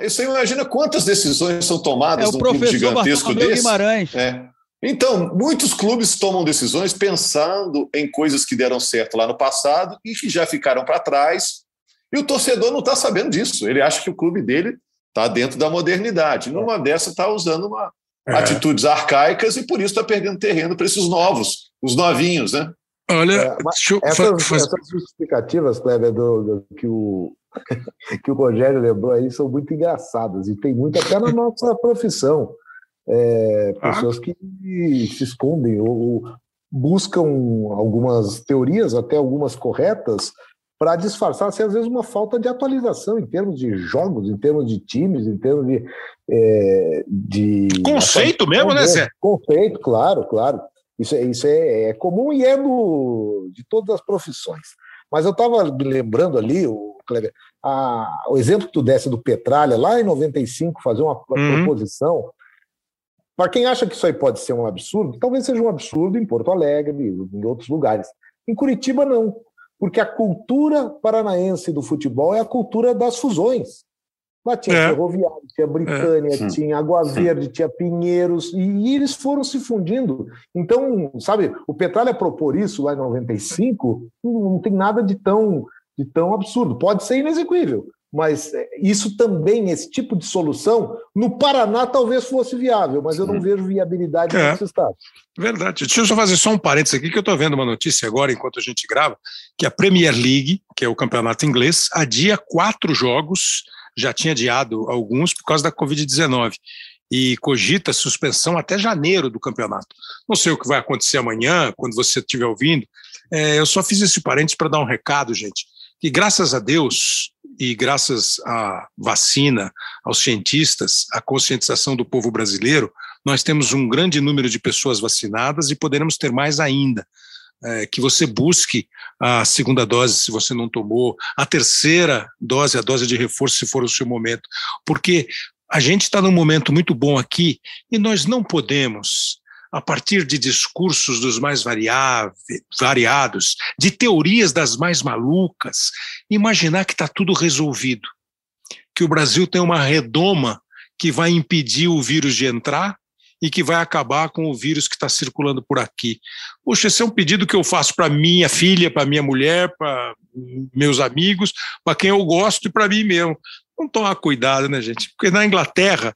Você imagina quantas decisões são tomadas é, num clube gigantesco desse? Guimarães. É. Então, muitos clubes tomam decisões pensando em coisas que deram certo lá no passado e que já ficaram para trás, e o torcedor não está sabendo disso. Ele acha que o clube dele está dentro da modernidade. Numa dessa, está usando uma, é. atitudes arcaicas e por isso está perdendo terreno para esses novos, os novinhos, né? Olha, é, essas, faz... essas justificativas, Kleber, do, do, que, o, que o Rogério lembrou aí são muito engraçadas e tem muito até na nossa profissão é, pessoas ah. que se escondem ou, buscam algumas teorias, até algumas corretas, para disfarçar, se às vezes, uma falta de atualização em termos de jogos, em termos de times, em termos de. É, de conceito mesmo, né, Zé? Conceito, claro, claro. Isso, é, isso é, é comum e é do, de todas as profissões. Mas eu estava me lembrando ali, o Kleber, a, o exemplo que tu desse do Petralha, lá em 95, fazer uma uhum. proposição para quem acha que isso aí pode ser um absurdo, talvez seja um absurdo em Porto Alegre, em outros lugares. Em Curitiba, não, porque a cultura paranaense do futebol é a cultura das fusões. Lá tinha é. Ferroviário, tinha Britânia, é. tinha Água Verde, tinha Pinheiros, e eles foram se fundindo. Então, sabe, o Petralha propor isso lá em 95 não tem nada de tão, de tão absurdo. Pode ser inexequível, mas é, isso também, esse tipo de solução, no Paraná talvez fosse viável, mas eu não vejo viabilidade é. nesse estado. Verdade. Deixa eu só fazer só um parênteses aqui, que eu estou vendo uma notícia agora, enquanto a gente grava, que a Premier League, que é o campeonato inglês, adia quatro jogos já tinha adiado alguns por causa da Covid-19 e cogita suspensão até janeiro do campeonato. Não sei o que vai acontecer amanhã, quando você estiver ouvindo. É, eu só fiz esse parênteses para dar um recado, gente, que graças a Deus e graças à vacina, aos cientistas, à conscientização do povo brasileiro, nós temos um grande número de pessoas vacinadas e poderemos ter mais ainda. É, que você busque a segunda dose se você não tomou, a terceira dose, a dose de reforço se for o seu momento, porque a gente está num momento muito bom aqui e nós não podemos, a partir de discursos dos mais variados, de teorias das mais malucas, imaginar que está tudo resolvido, que o Brasil tem uma redoma que vai impedir o vírus de entrar e que vai acabar com o vírus que está circulando por aqui. Poxa, esse é um pedido que eu faço para minha filha, para minha mulher, para meus amigos, para quem eu gosto e para mim mesmo. Vamos tomar cuidado, né, gente? Porque na Inglaterra,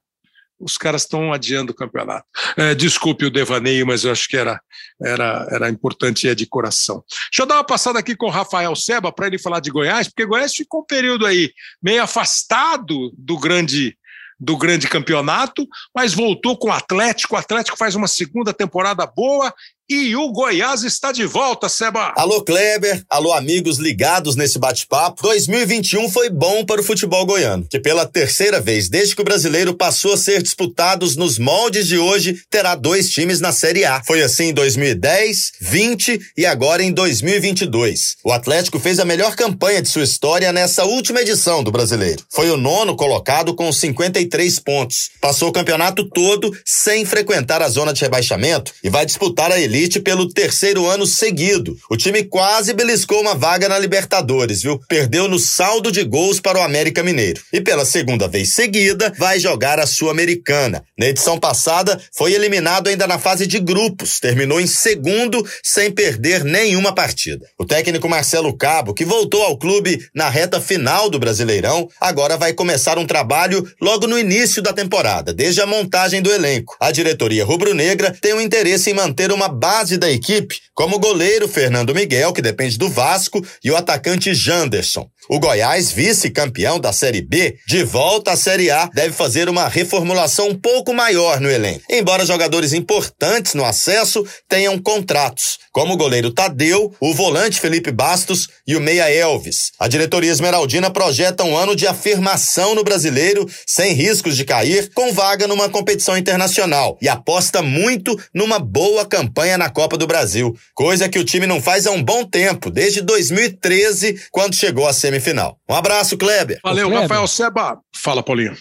os caras estão adiando o campeonato. É, desculpe o devaneio, mas eu acho que era, era, era importante e é de coração. Deixa eu dar uma passada aqui com o Rafael Seba para ele falar de Goiás, porque Goiás ficou um período aí meio afastado do grande do grande campeonato, mas voltou com o Atlético. O Atlético faz uma segunda temporada boa e o Goiás está de volta, Seba. Alô, Kleber. Alô, amigos ligados nesse bate-papo. 2021 foi bom para o futebol goiano, que pela terceira vez desde que o brasileiro passou a ser disputados nos moldes de hoje, terá dois times na Série A. Foi assim em 2010, 20 e agora em 2022. O Atlético fez a melhor campanha de sua história nessa última edição do brasileiro. Foi o nono colocado com 53 pontos. Passou o campeonato todo sem frequentar a zona de rebaixamento e vai disputar a elite elite pelo terceiro ano seguido. O time quase beliscou uma vaga na Libertadores, viu? Perdeu no saldo de gols para o América Mineiro. E pela segunda vez seguida, vai jogar a Sul-Americana. Na edição passada, foi eliminado ainda na fase de grupos. Terminou em segundo, sem perder nenhuma partida. O técnico Marcelo Cabo, que voltou ao clube na reta final do Brasileirão, agora vai começar um trabalho logo no início da temporada, desde a montagem do elenco. A diretoria rubro-negra tem o um interesse em manter uma base da equipe, como o goleiro Fernando Miguel, que depende do Vasco, e o atacante Janderson. O Goiás, vice-campeão da Série B, de volta à Série A, deve fazer uma reformulação um pouco maior no elenco. Embora jogadores importantes no acesso tenham contratos, como o goleiro Tadeu, o volante Felipe Bastos e o meia Elvis. A diretoria esmeraldina projeta um ano de afirmação no brasileiro, sem riscos de cair, com vaga numa competição internacional e aposta muito numa boa campanha na Copa do Brasil, coisa que o time não faz há um bom tempo, desde 2013, quando chegou à semifinal. Um abraço, Kleber. Valeu, Kleber. Rafael Seba. Fala, Paulinho.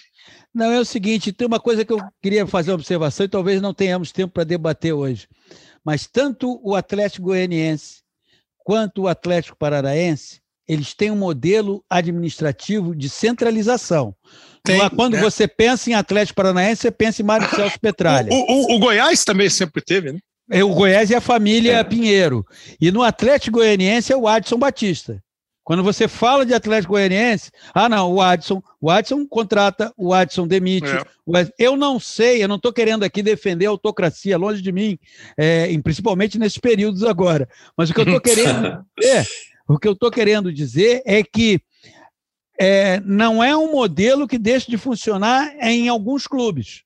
Não, é o seguinte, tem uma coisa que eu queria fazer uma observação e talvez não tenhamos tempo para debater hoje. Mas tanto o Atlético Goianiense quanto o Atlético Paranaense, eles têm um modelo administrativo de centralização. Tem, Quando né? você pensa em Atlético Paranaense, você pensa em Mário Celso Petralha. O, o, o, Goiás também sempre teve, né? É, o Goiás e a família é. Pinheiro. E no Atlético Goianiense é o Adson Batista. Quando você fala de Atlético Goianiense, ah, não, o Adson, o Adson contrata, o Adson demite. É. O Adson, eu não sei, eu não estou querendo aqui defender a autocracia, longe de mim, é, principalmente nesses períodos agora. Mas o que eu estou querendo dizer, o que eu estou querendo dizer é que é, não é um modelo que deixa de funcionar em alguns clubes.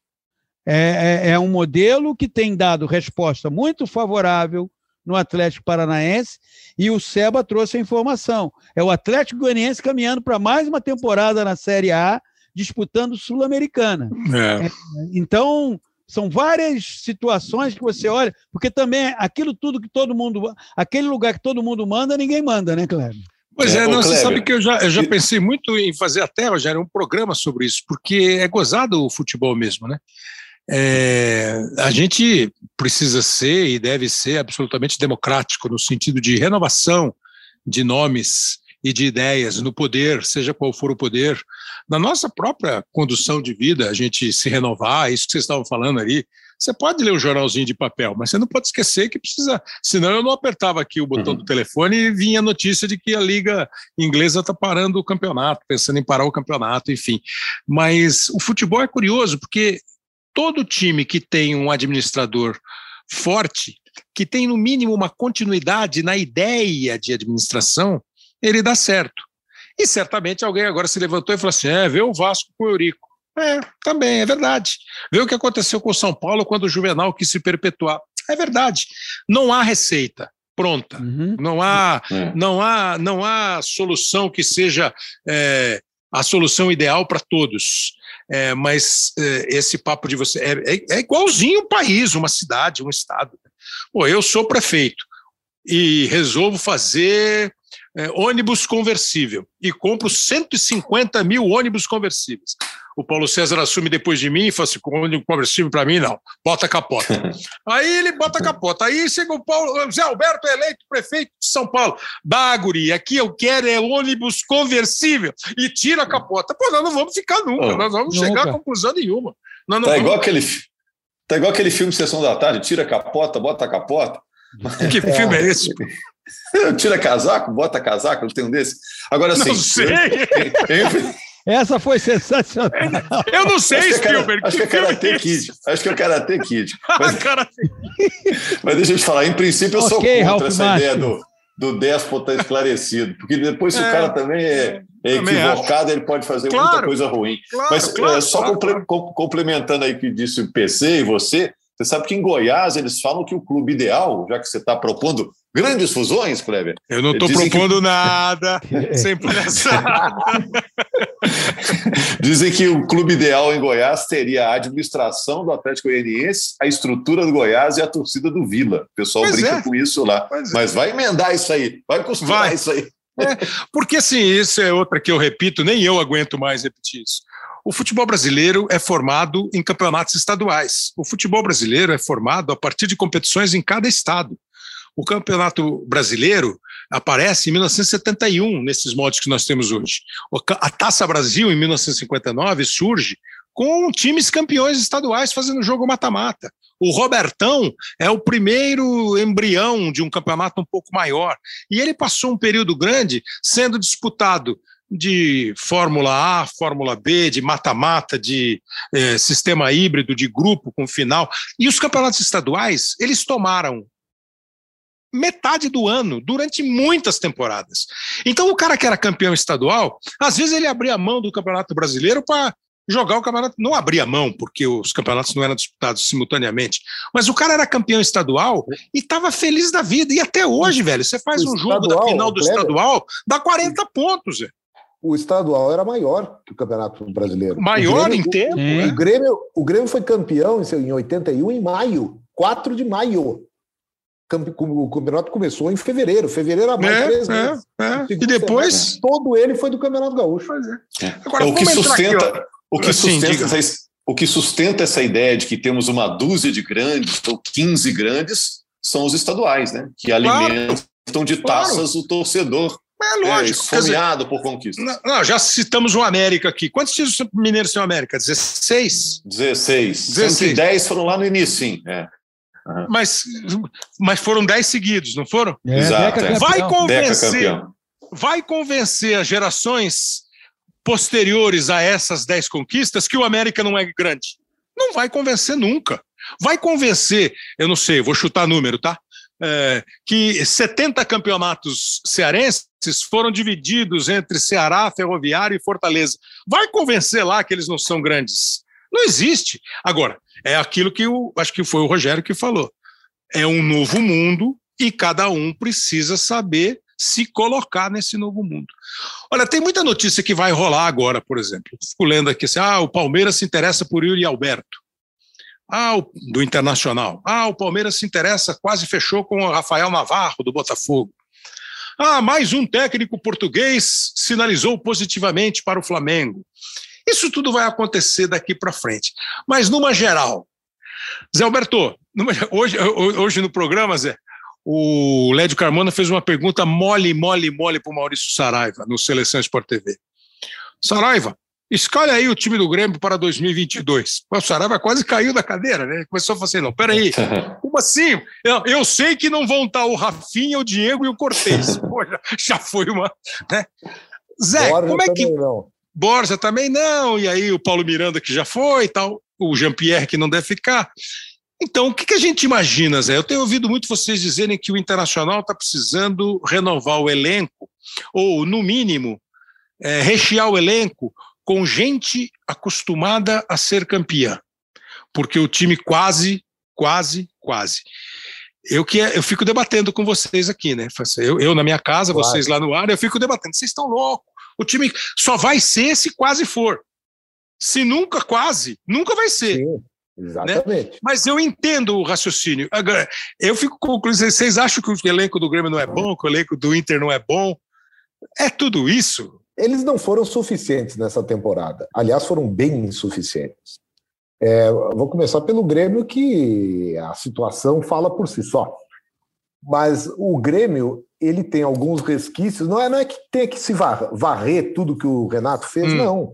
É, é, é, um modelo que tem dado resposta muito favorável no Atlético Paranaense e o Seba trouxe a informação. É o Atlético Goianiense caminhando para mais uma temporada na Série A, disputando Sul-Americana. É. é. Então, são várias situações que você olha, porque também aquilo tudo que todo mundo. aquele lugar que todo mundo manda, ninguém manda, né, Cleber? Pois é, é não, você sabe que eu já, eu já pensei muito em fazer até, Rogério, um programa sobre isso, porque é gozado o futebol mesmo, né? É, a gente precisa ser e deve ser absolutamente democrático no sentido de renovação de nomes e de ideias no poder, seja qual for o poder, na nossa própria condução de vida, a gente se renovar, isso que vocês estavam falando ali. Você pode ler um jornalzinho de papel, mas você não pode esquecer que precisa. Senão eu não apertava aqui o botão uhum. do telefone e vinha a notícia de que a Liga Inglesa está parando o campeonato, pensando em parar o campeonato, enfim. Mas o futebol é curioso, porque todo time que tem um administrador forte, que tem no mínimo uma continuidade na ideia de administração, ele dá certo. E certamente alguém agora se levantou e falou assim: é, vê o Vasco com o Eurico. É, também, é verdade. Vê o que aconteceu com o São Paulo quando o Juvenal quis se perpetuar. É verdade. Não há receita pronta. Uhum. Não há, É. não há, não há solução que seja é, a solução ideal para todos. É, mas é, esse papo de você é, é, é igualzinho um país, uma cidade, um estado. Pô, eu sou prefeito e resolvo fazer é, ônibus conversível e compro 150 mil ônibus conversíveis. O Paulo César assume depois de mim e fala assim: ônibus conversível para mim, não, bota a capota. Aí ele bota a capota. Aí chega o Paulo, Zé Alberto é eleito prefeito de São Paulo. Baguri, aqui eu quero é ônibus conversível e tira a capota. Pô, nós não vamos ficar nunca, Oh, nós vamos nunca. chegar a conclusão nenhuma. Nós não Tá vamos- igual aquele, tá igual aquele filme Sessão da Tarde, tira a capota, bota a capota. Que filme é esse? Tira casaco, bota casaco, não tem um desse. Agora sim. Não sei. Essa foi sensacional. Eu não sei, Acho que é, Spielberg. acho que é filme Karate? Kid. Acho que é Karate Kid. Ah, Mas, cara, mas deixa eu te falar, em princípio eu sou Ok, contra Ralph essa ideia do, do déspota esclarecido. Porque depois, se É, o cara também é, é também equivocado, ele pode fazer muita Claro. coisa ruim. claro, Mas claro, é, só complementando aí o que disse o PC e você, você sabe que em Goiás eles falam que o clube ideal, já que você está propondo grandes fusões, Kleber, Eu não estou Dizem que- propondo nada, sem palhaçada. Dizem que o clube ideal em Goiás teria a administração do Atlético Goianiense, a estrutura do Goiás e a torcida do Vila. O pessoal Pois brinca é. com isso lá. Pois é. Mas vai emendar isso aí, vai costurar Vai. isso aí. Porque, assim, isso é outra que eu repito, nem eu aguento mais repetir isso. O futebol brasileiro é formado em campeonatos estaduais. O futebol brasileiro é formado a partir de competições em cada estado. O campeonato brasileiro aparece em 1971, nesses moldes que nós temos hoje. A Taça Brasil, em 1959, surge com times campeões estaduais fazendo jogo mata-mata. O Robertão é o primeiro embrião de um campeonato um pouco maior. E ele passou um período grande sendo disputado de Fórmula A, Fórmula B, de mata-mata, de eh, sistema híbrido, de grupo com final. E os campeonatos estaduais, eles tomaram metade do ano, durante muitas temporadas. Então, o cara que era campeão estadual, às vezes ele abria a mão do Campeonato Brasileiro para jogar o campeonato. Não abria mão, porque os campeonatos não eram disputados simultaneamente. Mas o cara era campeão estadual e estava feliz da vida. E até hoje, velho, você faz O um jogo da final do Kleber. estadual, dá 40 pontos, Zé. O estadual era maior que o Campeonato Brasileiro. Maior O Grêmio- em tempo. O né? Grêmio, o Grêmio foi campeão em 81, em maio, 4 de maio. O campeonato começou em fevereiro, fevereiro a maio, três É, meses. é, é. E depois. semestre, todo ele foi do Campeonato Gaúcho. Agora, o, que entrar aqui, sustenta, o, que Assim, sustenta diga. essa, o que sustenta essa ideia de que temos uma dúzia de grandes ou 15 grandes são os estaduais, né? Que alimentam de Claro. taças o torcedor É é, lógico. quer dizer, esfomeado por conquistas. não, não, já citamos o América aqui. Quantos títulos mineiros tem o América? 16? 16. Sendo 16. que 10 foram lá no início, sim. É. Mas, mas foram 10 seguidos, não foram? É, Exato, Deca é. Vai convencer, vai convencer as gerações posteriores a essas 10 conquistas que o América não é grande. Não vai convencer nunca. Vai convencer, eu não sei, vou chutar número, tá? É, que 70 campeonatos cearenses foram divididos entre Ceará, Ferroviário e Fortaleza. Vai convencer lá que eles não são grandes. Não existe. Agora, é aquilo que o, acho que foi o Rogério que falou. É um novo mundo e cada um precisa saber se colocar nesse novo mundo. Olha, tem muita notícia que vai rolar agora, por exemplo. Fico lendo aqui assim: ah, o Palmeiras se interessa por Yuri Alberto. Ah, o, do Internacional. Ah, o Palmeiras se interessa, quase fechou com o Rafael Navarro, do Botafogo. Ah, mais um técnico português sinalizou positivamente para o Flamengo. Isso tudo vai acontecer daqui para frente. Mas, numa geral, Zé Alberto, numa, hoje, hoje no programa, Zé, o Lédio Carmona fez uma pergunta mole, mole, mole para o Maurício Saraiva, no Seleção Sport TV. Saraiva, escolhe aí o time do Grêmio para 2022. O Saraiva quase caiu da cadeira, né? Começou a falar assim, não, peraí, como assim? Eu, eu sei que não vão estar o Rafinha, o Diego e o Cortez. Pô, já, já foi uma... Né? Zé, Borja como é que... não. Borja também não, e aí o Paulo Miranda que já foi e tal, o Jean-Pierre que não deve ficar. Então, o que, que a gente imagina, Zé? Eu tenho ouvido muito vocês dizerem que o Internacional está precisando renovar o elenco, ou, no mínimo, é, rechear o elenco com gente acostumada a ser campeã, porque o time quase, quase, quase. Eu que eu fico debatendo com vocês aqui, né? Eu, eu na minha casa, claro. vocês lá no ar, eu fico debatendo. Vocês estão loucos? O time só vai ser se quase for. Se nunca quase, nunca vai ser. Sim. Exatamente. Né? Mas eu entendo o raciocínio. Agora, eu fico concluindo, vocês acham que o elenco do Grêmio não é bom, que o elenco do Inter não é bom? É tudo isso? Eles não foram suficientes nessa temporada. Aliás, foram bem insuficientes. É, vou começar pelo Grêmio, que a situação fala por si só. Mas o Grêmio, ele tem alguns resquícios. Não é, não é que tem que se varrer tudo que o Renato fez, hum. não.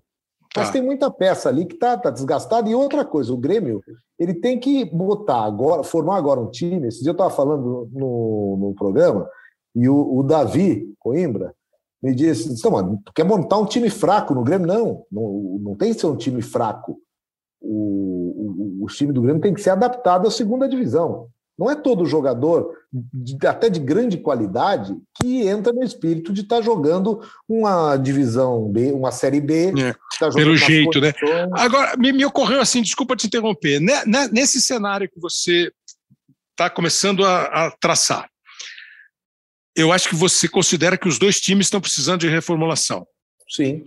Mas tá. tem muita peça ali que está tá desgastada. E outra coisa, o Grêmio ele tem que botar agora, formar agora um time. Esse dia eu estava falando no, no programa, e o, o Davi Coimbra me disse: então, mano, tu quer montar um time fraco no Grêmio? Não, não, não tem que ser um time fraco. O, o, o time do Grêmio tem que ser adaptado à segunda divisão. Não é todo jogador, até de grande qualidade, que entra no espírito de estar tá jogando uma divisão B, uma série B. É, tá pelo jeito, né? Agora, me, me, ocorreu assim, desculpa te interromper, né, né, nesse cenário que você está começando a, a traçar, eu acho que você considera que os dois times estão precisando de reformulação. Sim.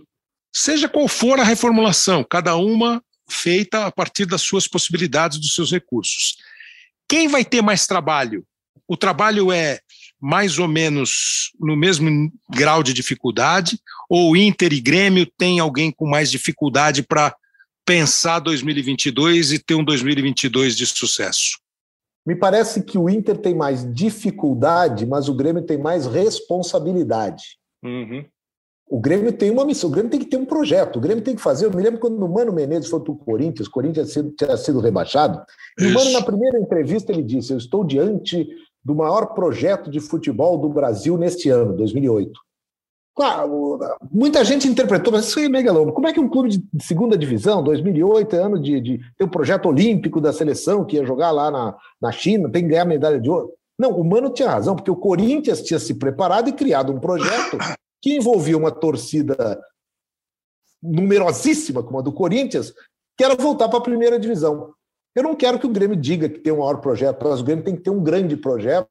Seja qual for a reformulação, cada uma feita a partir das suas possibilidades, dos seus recursos. Quem vai ter mais trabalho? O trabalho é mais ou menos no mesmo grau de dificuldade? Ou Inter e Grêmio tem alguém com mais dificuldade para pensar 2022 e ter um 2022 de sucesso? Me parece que o Inter tem mais dificuldade, mas o Grêmio tem mais responsabilidade. Uhum. O Grêmio tem uma missão, o Grêmio tem que ter um projeto, o Grêmio tem que fazer. Eu me lembro quando o Mano Menezes foi para o Corinthians, o Corinthians tinha sido, tinha sido rebaixado, e Isso. o Mano, na primeira entrevista, ele disse: Eu estou diante do maior projeto de futebol do Brasil neste ano, 2008. Claro, muita gente interpretou, mas isso é megalômano. Como é que um clube de segunda divisão, 2008, é ano de, de ter o um projeto olímpico da seleção que ia jogar lá na, na China, tem que ganhar medalha de ouro? Não, o Mano tinha razão, porque o Corinthians tinha se preparado e criado um projeto que envolvia uma torcida numerosíssima, como a do Corinthians, que era voltar para a primeira divisão. Eu não quero que o Grêmio diga que tem um maior projeto, mas o Grêmio tem que ter um grande projeto,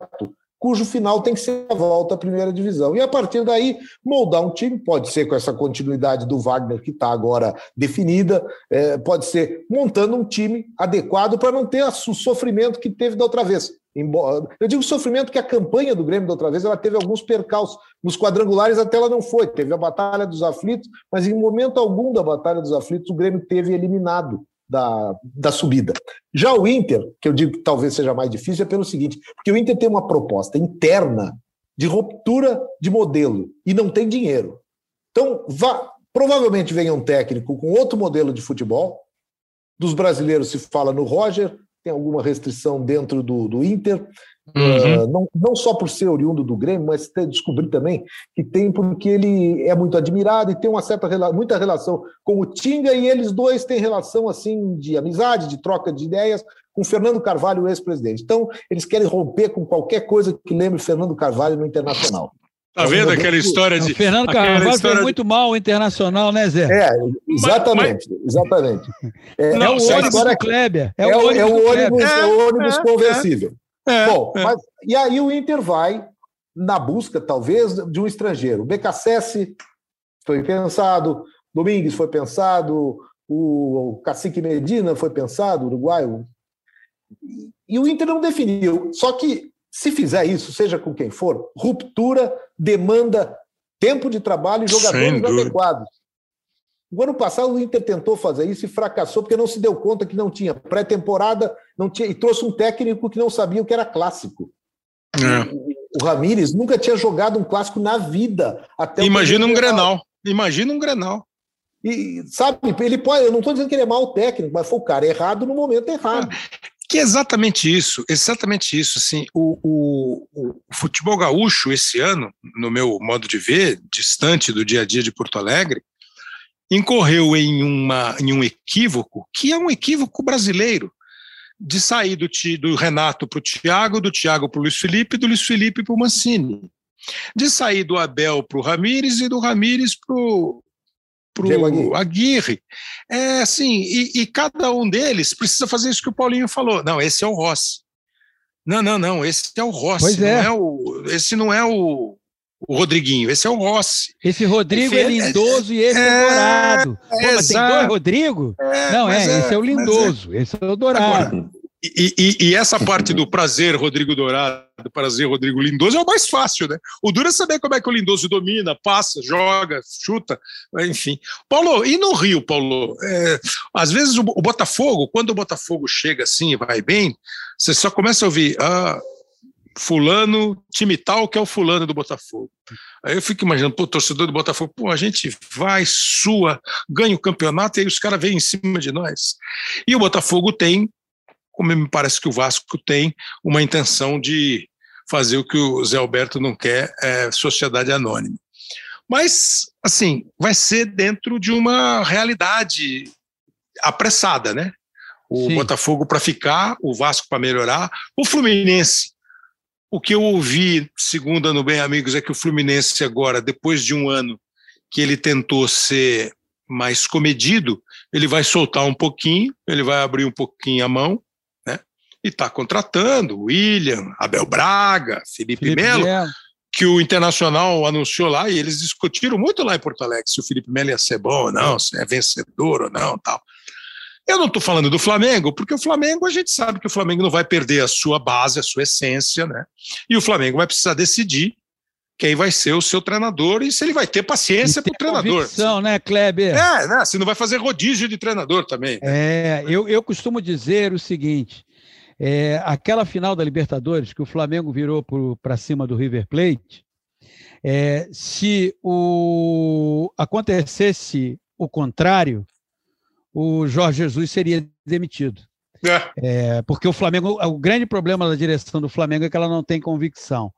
cujo final tem que ser a volta à primeira divisão. E a partir daí, moldar um time, pode ser com essa continuidade do Wagner, que está agora definida, é, pode ser montando um time adequado para não ter o sofrimento que teve da outra vez. Eu digo sofrimento que a campanha do Grêmio da outra vez ela teve alguns percalços. Nos quadrangulares até ela não foi. Teve a Batalha dos Aflitos, mas em momento algum da Batalha dos Aflitos o Grêmio teve eliminado da, da subida. Já o Inter, que eu digo que talvez seja mais difícil, é pelo seguinte: porque o Inter tem uma proposta interna de ruptura de modelo e não tem dinheiro. Então, vá, provavelmente venha um técnico com outro modelo de futebol. Dos brasileiros se fala no Roger, tem alguma restrição dentro do, do Inter, uhum. uh, não, não só por ser oriundo do Grêmio, mas descobri também que tem porque ele é muito admirado e tem uma certa muita relação com o Tinga e eles dois têm relação assim de amizade, de troca de ideias com Fernando Carvalho, ex-presidente. Então, eles querem romper com qualquer coisa que lembre Fernando Carvalho no Internacional. Tá vendo aquela história de. O Fernando Carvalho história... foi muito mal internacional, né, Zé? É, exatamente, mas, exatamente. É, não, é o ônibus do Kleber. É, é, o ônibus, é o ônibus, é, o ônibus conversível. Bom, mas, e aí o Inter vai na busca, talvez, de um estrangeiro. O BKSS foi pensado, Domingues foi pensado, o, o Cacique Medina foi pensado, uruguaio. E o Inter não definiu. Só que se fizer isso, seja com quem for, ruptura demanda tempo de trabalho e jogadores adequados. O ano passado o Inter tentou fazer isso e fracassou porque não se deu conta que não tinha pré-temporada, não tinha e trouxe um técnico que não sabia o que era clássico. É. O, o Ramires nunca tinha jogado um clássico na vida. Até Imagina um Grenal. Imagina um Grenal. E sabe, ele pode. Eu não estou dizendo que ele é mau técnico, mas foi o cara errado no momento errado. Que é exatamente isso, exatamente isso. Assim, o, o, o, futebol gaúcho esse ano, no meu modo de ver, distante do dia a dia de Porto Alegre, incorreu em, uma, em um equívoco que é um equívoco brasileiro de sair do, do Renato para o Thiago, do Thiago para o Luiz Felipe, do Luiz Felipe para o Mancini. de sair do Abel para o Ramires e do Ramires para o Aguirre. É assim, e, e, cada um deles precisa fazer isso que o Paulinho falou. Não, esse é o Rossi. Não, não, não, esse é o Rossi. Pois é. Não é o, esse não é o, o Rodriguinho, esse é o Rossi. Esse Rodrigo é, é lindoso e esse é, é dourado. Pô, mas tem dois Rodrigo? É, não, é, esse é o lindoso, esse é o dourado. Agora, e, e, e, essa parte do prazer, Rodrigo Dourado, prazer, Rodrigo Lindoso, é o mais fácil, né? O duro é saber como é que o Lindoso domina, passa, joga, chuta, enfim. Paulo, e no Rio, Paulo? É, às vezes o, o, Botafogo, quando o Botafogo chega assim e vai bem, você só começa a ouvir, ah, fulano, time tal que é o fulano do Botafogo. Aí eu fico imaginando, pô, torcedor do Botafogo, pô, a gente vai, sua, ganha o campeonato e aí os caras vêm em cima de nós. E o Botafogo tem como me parece que o Vasco tem uma intenção de fazer o que o Zé Alberto não quer, é sociedade anônima. Mas, assim, vai ser dentro de uma realidade apressada, né? O Sim. Botafogo para ficar, o Vasco para melhorar, o Fluminense. O que eu ouvi, segundo ano bem amigos, é que o Fluminense agora, depois de um ano que ele tentou ser mais comedido, ele vai soltar um pouquinho, ele vai abrir um pouquinho a mão e está contratando William, Abel Braga, Felipe, Felipe Melo, que o Internacional anunciou lá e eles discutiram muito lá em Porto Alegre se o Felipe Melo ia ser bom ou não, se é vencedor ou não, tal. Eu não estou falando do Flamengo, porque o Flamengo a gente sabe que o Flamengo não vai perder a sua base, a sua essência, né? E o Flamengo vai precisar decidir quem vai ser o seu treinador e se ele vai ter paciência para o treinador. Convicção, né, Kleber? É, né? Se não vai fazer rodízio de treinador também. Né? É, eu, eu costumo dizer o seguinte: é, aquela final da Libertadores, que o Flamengo virou para cima do River Plate, é, se o, acontecesse o contrário, o Jorge Jesus seria demitido. É. É, porque o Flamengo, o grande problema da direção do Flamengo é que ela não tem convicção.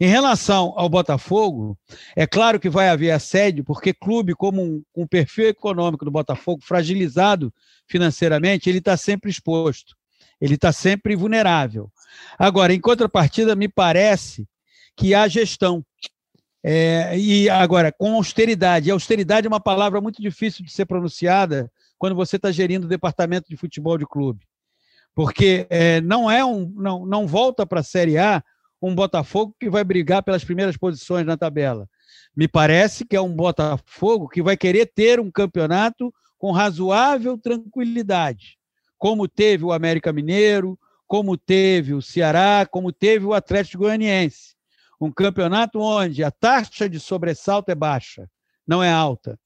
Em relação ao Botafogo, é claro que vai haver assédio, porque clube como um, um perfil econômico do Botafogo, fragilizado financeiramente, ele está sempre exposto. Ele está sempre vulnerável. Agora, em contrapartida, me parece que há gestão. É, e agora, com austeridade. E austeridade é uma palavra muito difícil de ser pronunciada quando você está gerindo o departamento de futebol de clube. Porque é, não é um. Não, não volta para a Série A um Botafogo que vai brigar pelas primeiras posições na tabela. Me parece que é um Botafogo que vai querer ter um campeonato com razoável tranquilidade como teve o América Mineiro, como teve o Ceará, como teve o Atlético Goianiense. Um campeonato onde a taxa de sobressalto é baixa, não é alta.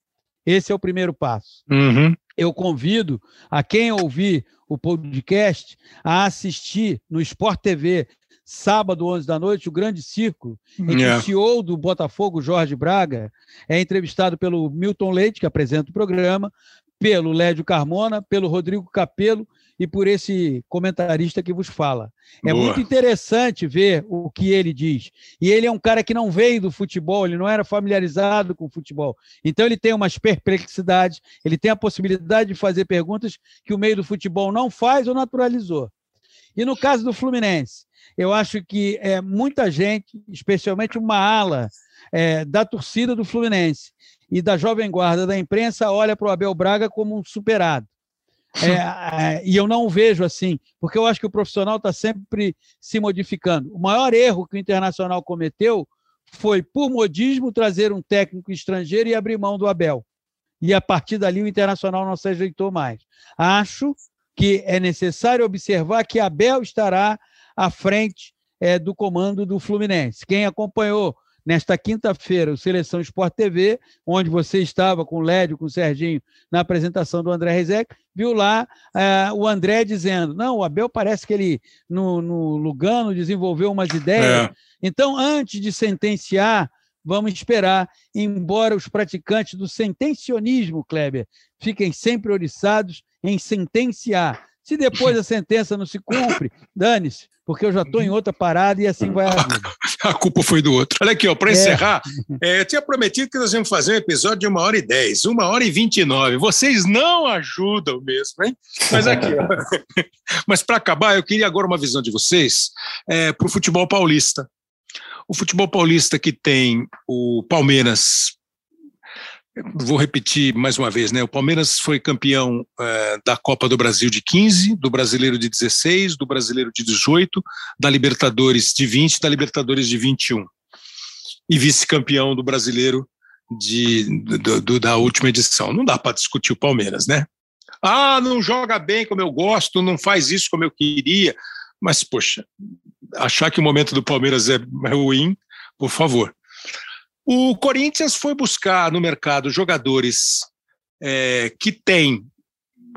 Esse é o primeiro passo. Uhum. Eu convido a quem ouvir o podcast a assistir no Sport TV, sábado, 11 da noite, o Grande Círculo, em que yeah. o CEO do Botafogo, Jorge Braga, é entrevistado pelo Milton Leite, que apresenta o programa, pelo Lédio Carmona, pelo Rodrigo Capelo e por esse comentarista que vos fala. É Boa. muito interessante ver o que ele diz. E ele é um cara que não veio do futebol, ele não era familiarizado com o futebol. Então ele tem umas perplexidades, ele tem a possibilidade de fazer perguntas que o meio do futebol não faz ou naturalizou. E no caso do Fluminense, eu acho que é, muita gente, especialmente uma ala é, da torcida do Fluminense, e da Jovem Guarda da imprensa olha para o Abel Braga como um superado. É, é, e eu não vejo assim, porque eu acho que o profissional está sempre se modificando. O maior erro que o Internacional cometeu foi, por modismo, trazer um técnico estrangeiro e abrir mão do Abel. E a partir dali o Internacional não se ajeitou mais. Acho que é necessário observar que Abel estará à frente é, do comando do Fluminense. Quem acompanhou nesta quinta-feira, o Seleção Sport TV, onde você estava com o Lédio, com o Serginho, na apresentação do André Rezec, viu lá uh, o André dizendo: não, o Abel parece que ele, no, no Lugano, desenvolveu umas ideias. É. Então, antes de sentenciar, vamos esperar, embora os praticantes do sentencionismo, Kleber, fiquem sempre oriçados em sentenciar. Se depois a sentença não se cumpre, dane-se porque eu já estou em outra parada e assim vai a vida. a culpa foi do outro. Olha aqui, para é. encerrar, é, eu tinha prometido que nós íamos fazer um episódio de uma hora e dez, uma hora e vinte e nove. Vocês não ajudam mesmo, hein? Mas aqui, Mas para acabar, eu queria agora uma visão de vocês é, para o futebol paulista. O futebol paulista que tem o Palmeiras, vou repetir mais uma vez, né? O Palmeiras foi campeão é, da Copa do Brasil de 15, do Brasileiro de 16, do Brasileiro de 18, da Libertadores de 20, da Libertadores de 21. E vice-campeão do Brasileiro de, do, do, da última edição. Não dá para discutir o Palmeiras, né? Ah, não joga bem como eu gosto, não faz isso como eu queria. Mas, poxa, achar que o momento do Palmeiras é ruim, por favor. O Corinthians foi buscar no mercado jogadores é, que têm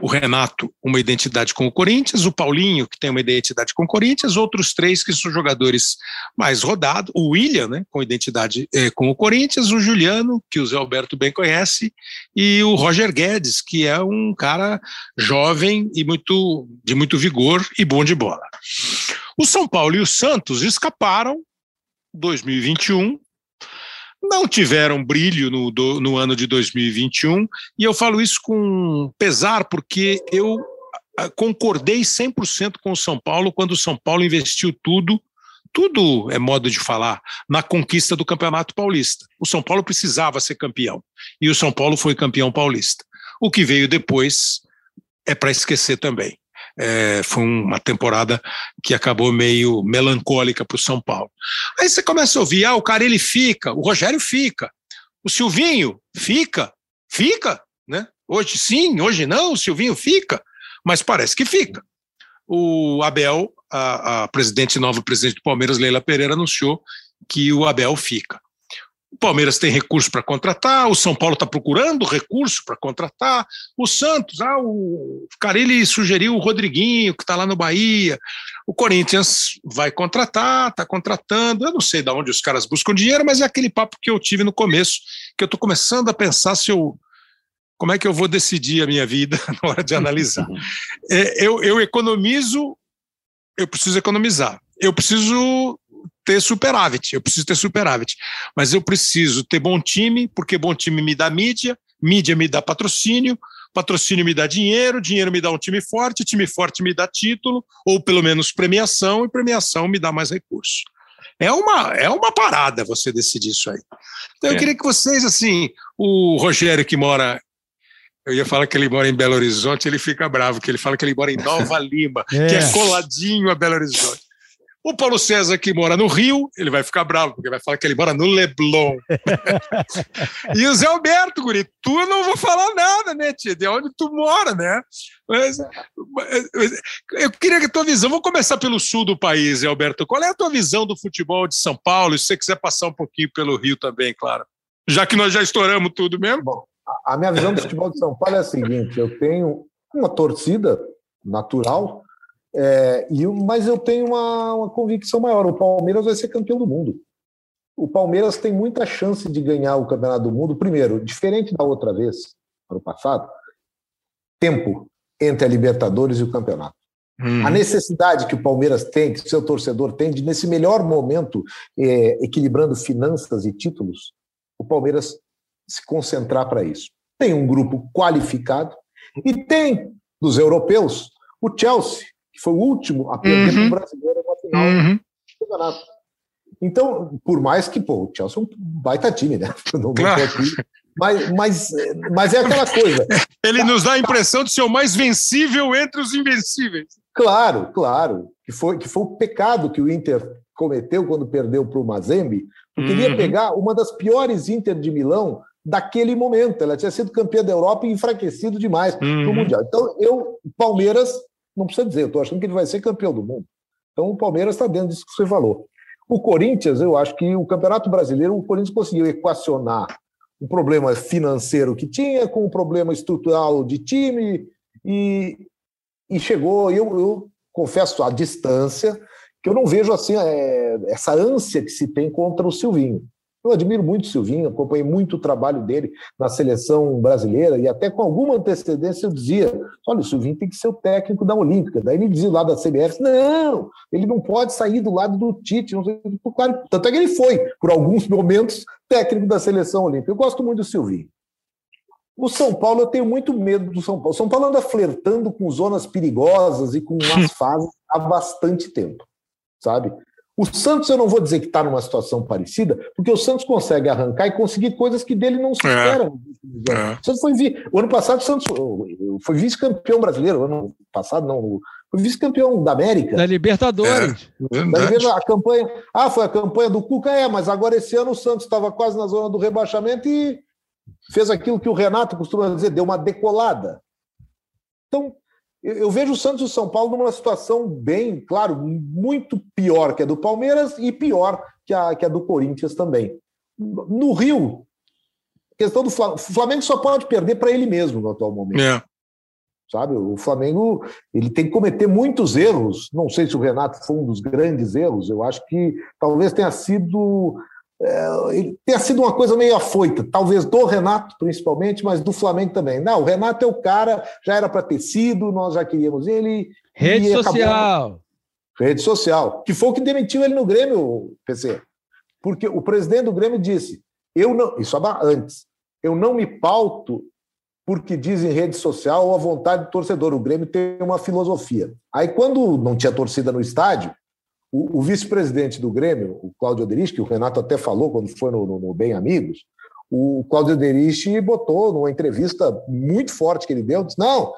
o Renato uma identidade com o Corinthians, o Paulinho, que tem uma identidade com o Corinthians, outros três que são jogadores mais rodados, o William, né, com identidade é, com o Corinthians, o Juliano, que o Zé Alberto bem conhece, e o Roger Guedes, que é um cara jovem e muito de muito vigor e bom de bola. O São Paulo e o Santos escaparam 2021 não tiveram brilho no, do, no ano de 2021, e eu falo isso com pesar, porque eu ah, concordei 100% com o São Paulo quando o São Paulo investiu tudo, tudo é modo de falar, na conquista do Campeonato Paulista. O São Paulo precisava ser campeão, e o São Paulo foi campeão paulista. O que veio depois é para esquecer também. É, foi uma temporada que acabou meio melancólica para o São Paulo. Aí você começa a ouvir, ah, o cara ele fica, o Rogério fica, o Silvinho fica, fica, né? Hoje sim, hoje não, o Silvinho fica, mas parece que fica. O Abel, a, a presidente, nova presidente do Palmeiras, Leila Pereira, anunciou que o Abel fica. O Palmeiras tem recurso para contratar, o São Paulo está procurando recurso para contratar, o Santos, ah, o Carilli sugeriu o Rodriguinho, que está lá no Bahia, o Corinthians vai contratar, está contratando, eu não sei de onde os caras buscam dinheiro, mas é aquele papo que eu tive no começo, que eu estou começando a pensar se eu como é que eu vou decidir a minha vida na hora de analisar. É, eu, eu economizo, eu preciso economizar. Eu preciso ter superávit, eu preciso ter superávit. Mas eu preciso ter bom time, porque bom time me dá mídia, mídia me dá patrocínio, patrocínio me dá dinheiro, dinheiro me dá um time forte, time forte me dá título, ou pelo menos premiação, e premiação me dá mais recursos. É uma, é uma parada você decidir isso aí. Então eu é. queria que vocês, assim, o Rogério que mora eu ia falar que ele mora em Belo Horizonte, ele fica bravo, que ele fala que ele mora em Nova Lima, é. que é coladinho a Belo Horizonte. O Paulo César, que mora no Rio, ele vai ficar bravo, porque vai falar que ele mora no Leblon. e o Zé Alberto, guri, tu não vou falar nada, né, tia? De onde tu mora, né? Mas, eu queria que a tua visão, vou começar pelo sul do país, Zé Alberto. Qual é a tua visão do futebol de São Paulo? Se você quiser passar um pouquinho pelo Rio também, claro. Já que nós já estouramos tudo mesmo. Bom, a minha visão do futebol de São Paulo é a seguinte: eu tenho uma torcida natural é, e, mas eu tenho uma, uma convicção maior: o Palmeiras vai ser campeão do mundo. O Palmeiras tem muita chance de ganhar o Campeonato do Mundo. Primeiro, diferente da outra vez, ano passado, tempo entre a Libertadores e o campeonato. Uhum. A necessidade que o Palmeiras tem, que seu torcedor tem, de nesse melhor momento, é, equilibrando finanças e títulos, o Palmeiras se concentrar para isso. Tem um grupo qualificado e tem dos europeus o Chelsea, que foi o último a perder uhum. para o brasileiro na final uhum. do campeonato. Então, por mais que, pô, o Chelsea é um baita time, né? Não, claro. mas, mas, mas é aquela coisa. Ele nos dá a impressão de ser o mais vencível entre os invencíveis. Claro, claro. Que foi, que foi o pecado que o Inter cometeu quando perdeu para o Mazembe, porque uhum. ele ia uhum. pegar uma das piores Inter de Milão daquele momento. Ela tinha sido campeã da Europa e enfraquecido demais uhum. no Mundial. Então, eu, Palmeiras, não precisa dizer, eu estou achando que ele vai ser campeão do mundo. Então o Palmeiras está dentro disso que você falou. O Corinthians, eu acho que o Campeonato Brasileiro, o Corinthians conseguiu equacionar o problema financeiro que tinha com o problema estrutural de time e, e chegou, eu, eu confesso, à distância, que eu não vejo assim é, essa ânsia que se tem contra o Silvinho. Eu admiro muito o Silvinho, acompanhei muito o trabalho dele na seleção brasileira e até com alguma antecedência eu dizia: olha, o Silvinho tem que ser o técnico da Olímpica. Daí ele dizia lá da CBF: não, ele não pode sair do lado do Tite. Não sei, claro, tanto é que ele foi, por alguns momentos, técnico da seleção olímpica. Eu gosto muito do Silvinho. O São Paulo, eu tenho muito medo do São Paulo. O São Paulo anda flertando com zonas perigosas e com más fases há bastante tempo, sabe? O Santos, eu não vou dizer que está numa situação parecida, porque o Santos consegue arrancar e conseguir coisas que dele não se É. esperam. É. O, Santos foi vi... o ano passado o Santos foi vice-campeão brasileiro, o ano passado não, foi vice-campeão da América. Da Libertadores. Daí veja a campanha. Ah, foi a campanha do Cuca, é, mas agora esse ano o Santos estava quase na zona do rebaixamento e fez aquilo que o Renato costuma dizer, deu uma decolada. Então, eu, eu vejo o Santos e o São Paulo numa situação bem, claro, muito pior que a do Palmeiras e pior que a, que a do Corinthians também. No Rio, questão do Flamengo, o Flamengo só pode perder para ele mesmo no atual momento É. sabe? O Flamengo ele tem que cometer muitos erros. Não sei se o Renato foi um dos grandes erros. Eu acho que talvez tenha sido é, sido uma coisa meio afoita, talvez do Renato principalmente, mas do Flamengo também. Não, o Renato é o cara, já era para ter sido, nós já queríamos ele. Rede e acabou- social. Rede social, que foi o que demitiu ele no Grêmio, PC. Porque o presidente do Grêmio disse: eu não, isso antes, eu não me pauto porque diz em rede social ou a vontade do torcedor. O Grêmio tem uma filosofia. Aí, quando não tinha torcida no estádio, o, o vice-presidente do Grêmio, o Cláudio Oderich, que o Renato até falou quando foi no, no- no Bem Amigos, o Cláudio Oderich botou numa entrevista muito forte que ele deu, disse, não,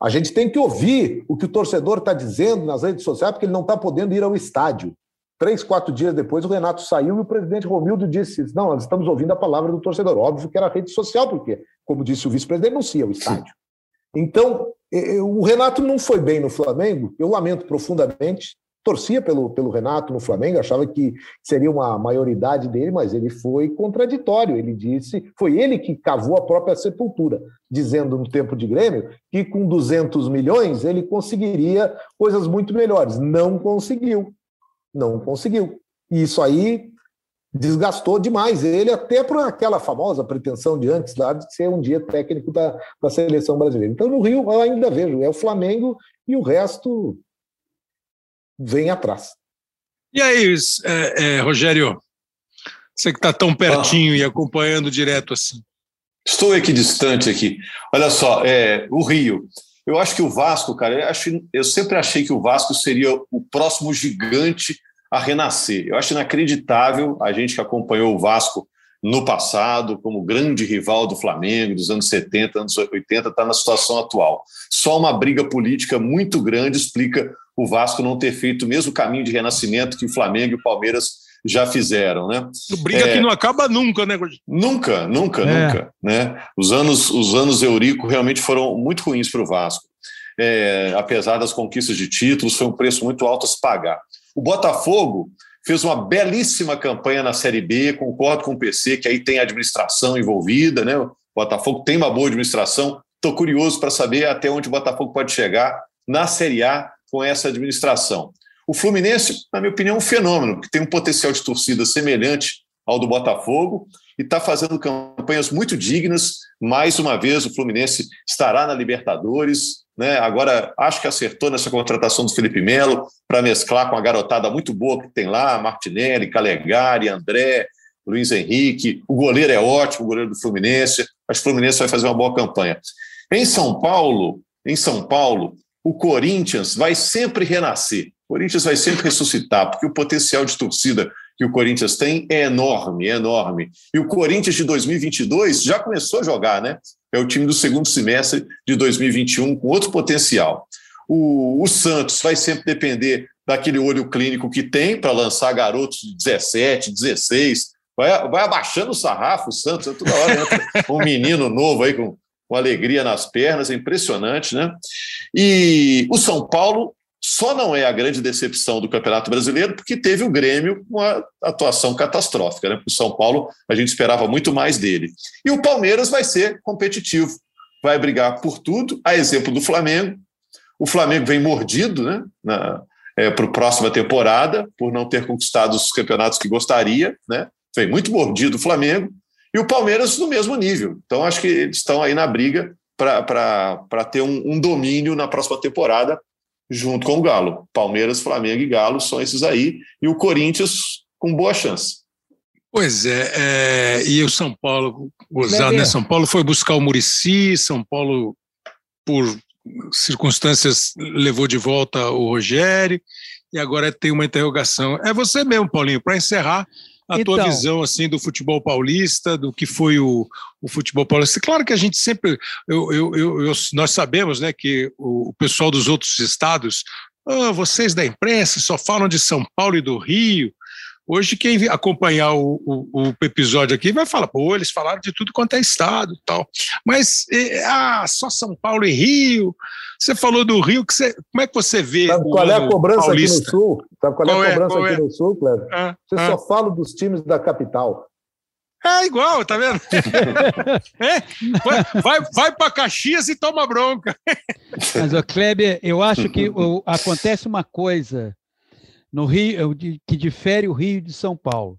a gente tem que ouvir o que o torcedor está dizendo nas redes sociais, porque ele não está podendo ir ao estádio. Três, quatro dias depois, o Renato saiu e o presidente Romildo disse: Não, nós estamos ouvindo a palavra do torcedor. Óbvio que era rede social, porque, como disse o vice-presidente, não se ia ao estádio. Então, eh, o Renato não foi bem no Flamengo, eu lamento profundamente. Torcia pelo, pelo Renato no Flamengo, achava que seria uma maioridade dele, mas ele foi contraditório. Ele disse, foi ele que cavou a própria sepultura, dizendo no tempo de Grêmio que com 200 milhões ele conseguiria coisas muito melhores. Não conseguiu. Não conseguiu. E isso aí desgastou demais ele, até por aquela famosa pretensão de antes lá de ser um dia técnico da, da seleção brasileira. Então, no Rio, eu ainda vejo, é o Flamengo e o resto vem atrás. E aí, é, é, Rogério, você que está tão pertinho e acompanhando direto assim. Estou equidistante aqui. Olha só, é, o Rio. Eu acho que o Vasco, cara, eu, acho, eu sempre achei que o Vasco seria o próximo gigante a renascer. Eu acho inacreditável a gente que acompanhou o Vasco no passado, como grande rival do Flamengo dos anos 70, anos 80, está na situação atual. Só uma briga política muito grande explica o Vasco não ter feito o mesmo caminho de renascimento que o Flamengo e o Palmeiras já fizeram, né? Briga é, que não acaba nunca, né? Nunca, nunca, é. nunca, né? Os anos, os anos Eurico realmente foram muito ruins para o Vasco. É, apesar das conquistas de títulos, foi um preço muito alto a se pagar. O Botafogo fez uma belíssima campanha na Série B, concordo com o PC, que aí tem administração envolvida, né? O Botafogo tem uma boa administração. Estou curioso para saber até onde o Botafogo pode chegar na Série A com essa administração. O Fluminense, na minha opinião, é um fenômeno, que tem um potencial de torcida semelhante ao do Botafogo e está fazendo campanhas muito dignas. Mais uma vez, o Fluminense estará na Libertadores. Né? Agora, acho que acertou nessa contratação do Felipe Melo para mesclar com a garotada muito boa que tem lá: Martinelli, Calegari, André, Luiz Henrique. O goleiro é ótimo, o goleiro do Fluminense. Acho que o Fluminense vai fazer uma boa campanha. Em São Paulo, em São Paulo, o Corinthians vai sempre renascer. O Corinthians vai sempre ressuscitar, porque o potencial de torcida que o Corinthians tem é enorme, é enorme. E o Corinthians de 2022 já começou a jogar, né? É o time do segundo semestre de 2021 com outro potencial. O, o Santos vai sempre depender daquele olho clínico que tem para lançar garotos de 17, 16. Vai, vai abaixando o sarrafo, o Santos, toda hora entra um menino novo aí com, com alegria nas pernas, é impressionante, né? E o São Paulo só não é a grande decepção do Campeonato Brasileiro porque teve o Grêmio com uma atuação catastrófica. Né? O São Paulo, a gente esperava muito mais dele. E o Palmeiras vai ser competitivo, vai brigar por tudo, a exemplo do Flamengo. O Flamengo vem mordido né? é, para a próxima temporada, por não ter conquistado os campeonatos que gostaria. Né? Vem muito mordido o Flamengo. E o Palmeiras no mesmo nível. Então, acho que eles estão aí na briga para ter um, um domínio na próxima temporada junto com o Galo. Palmeiras, Flamengo e Galo são esses aí, e o Corinthians com boa chance. Pois é, é e o São Paulo, gozado, né? São Paulo foi buscar o Murici, São Paulo, por circunstâncias, levou de volta o Rogério, e agora tem uma interrogação. É você mesmo, Paulinho, para encerrar a então, tua visão assim do futebol paulista, do que foi o, o futebol paulista. Claro que a gente sempre, eu, eu, eu, nós sabemos, né, que o, pessoal dos outros estados, oh, vocês da imprensa só falam de São Paulo e do Rio. Hoje, quem acompanhar o, o, o, episódio aqui vai falar, pô, eles falaram de tudo quanto é estado tal. Mas, ah, só São Paulo e Rio. Você falou do Rio, que você, como é que você vê? Sabe qual é a cobrança paulista? aqui no Sul? Sabe qual, qual é a cobrança é? aqui é? no Sul, Cleber? Ah, você ah. só fala dos times da capital. É igual, tá vendo? é? Vai, vai, vai para Caxias e toma bronca. Mas, Kleber, eu acho que o, acontece uma coisa no Rio, que difere o Rio de São Paulo.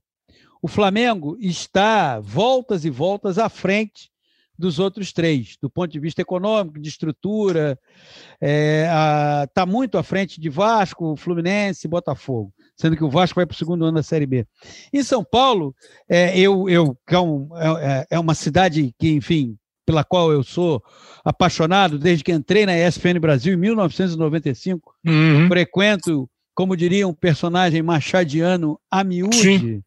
O Flamengo está voltas e voltas à frente dos outros três, do ponto de vista econômico, de estrutura, está é, tá muito à frente de Vasco, Fluminense, Botafogo, sendo que o Vasco vai para o segundo ano da Série B. Em São Paulo, é, eu, eu é, um, é, é uma cidade que, enfim, pela qual eu sou apaixonado desde que entrei na ESPN Brasil em 1995, uhum. frequento como diria um personagem machadiano, a miúde. Sim.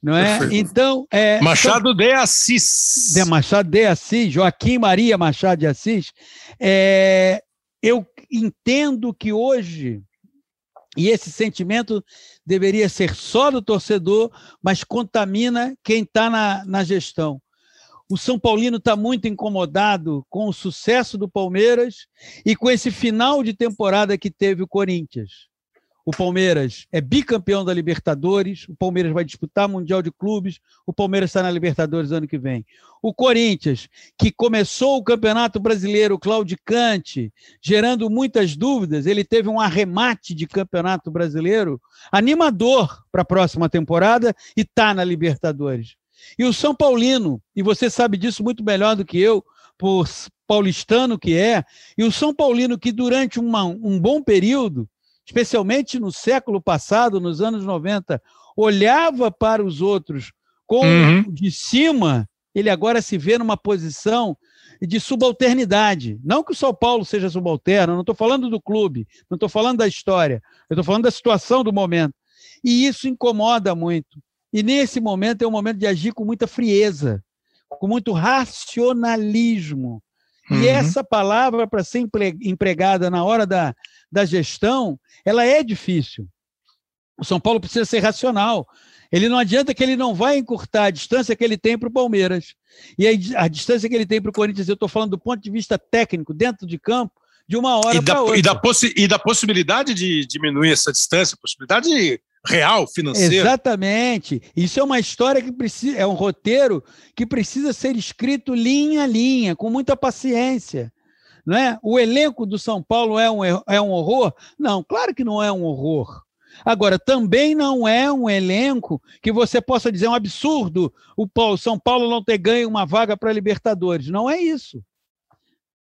Não é? Então, é, Machado de Assis. De Machado de Assis, Joaquim Maria Machado de Assis. É, eu entendo que hoje, e esse sentimento deveria ser só do torcedor, mas contamina quem está na, na gestão. O São Paulino está muito incomodado com o sucesso do Palmeiras e com esse final de temporada que teve o Corinthians. O Palmeiras é bicampeão da Libertadores, o Palmeiras vai disputar Mundial de Clubes, o Palmeiras está na Libertadores ano que vem. O Corinthians, que começou o Campeonato Brasileiro claudicante, gerando muitas dúvidas, ele teve um arremate de Campeonato Brasileiro animador para a próxima temporada e está na Libertadores. E o São Paulino, e você sabe disso muito melhor do que eu, por paulistano que é, e o São Paulino que durante uma, um bom período especialmente no século passado, nos anos 90, olhava para os outros com uhum. de cima, ele agora se vê numa posição de subalternidade. Não que o São Paulo seja subalterno, não estou falando do clube, não estou falando da história, eu estou falando da situação do momento. E isso incomoda muito. E nesse momento é um momento de agir com muita frieza, com muito racionalismo. Uhum. E essa palavra, para ser empregada na hora da, da gestão, ela é difícil. O São Paulo precisa ser racional. Ele não adianta que ele não vai encurtar a distância que ele tem para o Palmeiras. E a, a, distância que ele tem para o Corinthians, eu estou falando do ponto de vista técnico, dentro de campo, de uma hora para outra. E da, e da possibilidade de diminuir essa distância, possibilidade real, financeira. Exatamente. Isso é uma história que precisa, é um roteiro que precisa ser escrito linha a linha, com muita paciência. Não é? O elenco do São Paulo é um, é um horror? Não, claro que não é um horror. Agora, também não é um elenco que você possa dizer um absurdo o São Paulo não ter ganho uma vaga para Libertadores. Não é isso.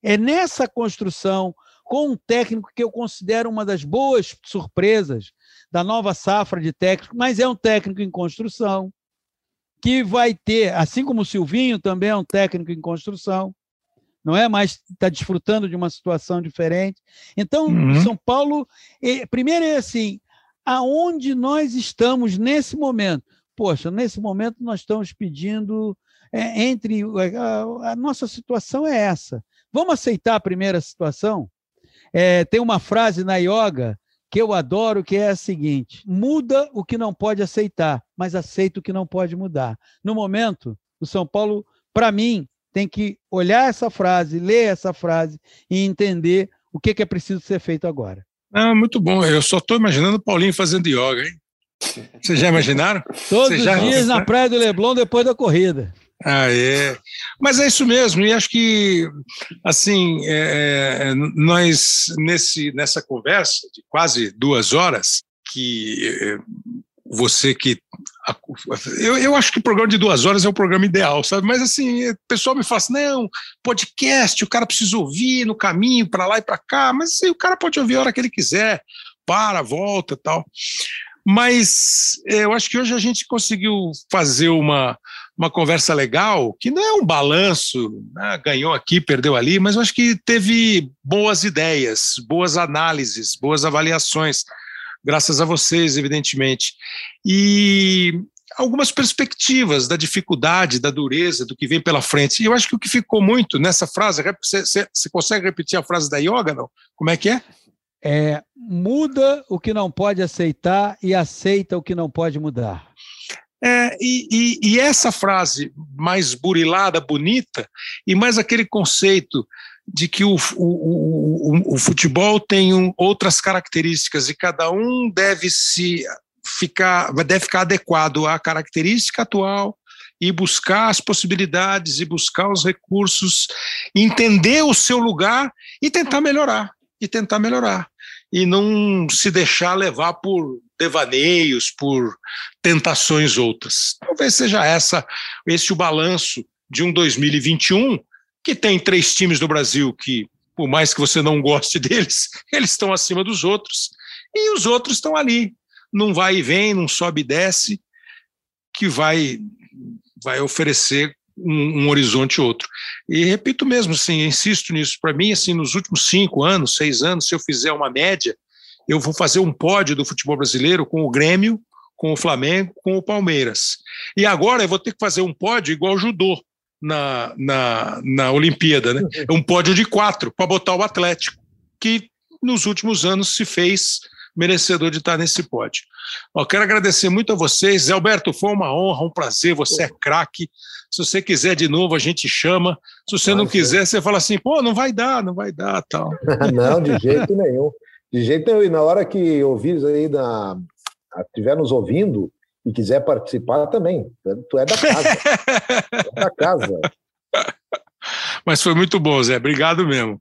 É nessa construção, com um técnico que eu considero uma das boas surpresas da nova safra de técnico, mas é um técnico em construção, que vai ter, assim como o Silvinho também é um técnico em construção, não é? Mas está desfrutando de uma situação diferente. Então, uhum. São Paulo, primeiro é assim, aonde nós estamos nesse momento? Poxa, nesse momento nós estamos pedindo é, entre a, a, nossa situação é essa. Vamos aceitar a primeira situação? É, tem uma frase na yoga que eu adoro, que é a seguinte: muda o que não pode aceitar, mas aceita o que não pode mudar. No momento, o São Paulo, para mim, tem que olhar essa frase, ler essa frase e entender o que, que é preciso ser feito agora. Ah, muito bom. Eu só estou imaginando o Paulinho fazendo yoga, hein? Vocês já imaginaram? Todos os já... dias na Praia do Leblon depois da corrida. Ah, é. Mas é isso mesmo, e acho que, assim, é, é nós, nesse, nessa conversa de quase duas horas, que é, você que. Eu, eu acho que o programa de duas horas é o programa ideal, sabe? Mas assim, o pessoal me fala assim: não, podcast, o cara precisa ouvir no caminho, para lá e para cá, mas assim, o cara pode ouvir a hora que ele quiser, para, volta tal. Mas é, eu acho que hoje a gente conseguiu fazer uma, uma conversa legal, que não é um balanço, né? ganhou aqui, perdeu ali, mas eu acho que teve boas ideias, boas análises, boas avaliações graças a vocês, evidentemente. E algumas perspectivas da dificuldade, da dureza, do que vem pela frente. E eu acho que o que ficou muito nessa frase, você, consegue repetir a frase da yoga, não? Como é que é? É, muda o que não pode aceitar e aceita o que não pode mudar. É, e, e, e, essa frase mais burilada, bonita, e mais aquele conceito de que o, o, o, o futebol tem um, outras características e cada um deve se ficar, deve ficar adequado à característica atual e buscar as possibilidades e buscar os recursos, entender o seu lugar e tentar melhorar, e tentar melhorar. E não se deixar levar por devaneios, por tentações outras. Talvez seja essa esse o balanço de um 2021 que tem três times do Brasil que, por mais que você não goste deles, eles estão acima dos outros e os outros estão ali, num vai e vem, num sobe e desce, que vai vai oferecer um, um, horizonte outro. E repito mesmo, assim, insisto nisso. Para mim, assim, nos últimos cinco anos, seis anos, se eu fizer uma média, eu vou fazer um pódio do futebol brasileiro com o Grêmio, com o Flamengo, com o Palmeiras. E agora eu vou ter que fazer um pódio igual o judô na, na, na Olimpíada, né? É um pódio de quatro para botar o Atlético, que nos últimos anos se fez merecedor de estar nesse pódio. Ó, quero agradecer muito a vocês. Alberto, foi uma honra, um prazer, você é craque. Se você quiser de novo, a gente chama. Se você não quiser, você fala assim, pô, não vai dar, não vai dar, tal. não, de jeito nenhum. De jeito nenhum. E na hora que ouvires aí, na... estiver nos ouvindo e quiser participar também, tu é da casa. é da casa. Mas foi muito bom, Zé. Obrigado mesmo.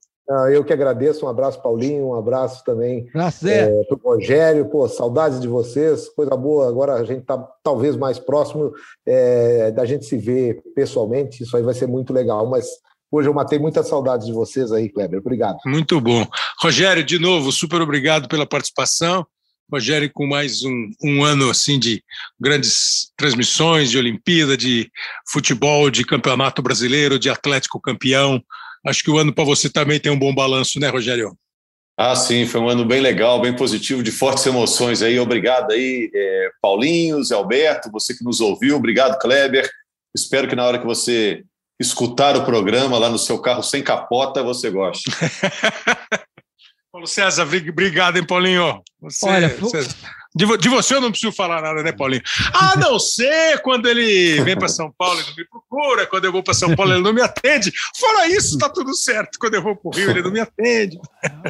Eu que agradeço, um abraço, Paulinho, um abraço também é, para o Rogério, pô, saudades de vocês, coisa boa, agora a gente está talvez mais próximo é, da gente se ver pessoalmente, isso aí vai ser muito legal, mas hoje eu matei muitas saudades de vocês aí, Kleber, obrigado. Muito bom. Rogério, de novo, super obrigado pela participação, Rogério com mais um, um ano assim de grandes transmissões de Olimpíada, de futebol, de campeonato brasileiro, de Atlético campeão, Acho que o ano para você também tem um bom balanço, né, Rogério? Ah, sim, foi um ano bem legal, bem positivo, de fortes emoções aí. Obrigado aí, é, Paulinho, Zé Alberto, você que nos ouviu. Obrigado, Kleber. Espero que na hora que você escutar o programa lá no seu carro sem capota, você goste. Paulo César, obrigado, hein, Paulinho? Você, Olha, você... De, de, você eu não preciso falar nada, né, Paulinho? A não ser quando ele vem para São Paulo e não me procura, quando eu vou para São Paulo ele não me atende. Fora isso, tá tudo certo. Quando eu vou para o Rio ele não me atende.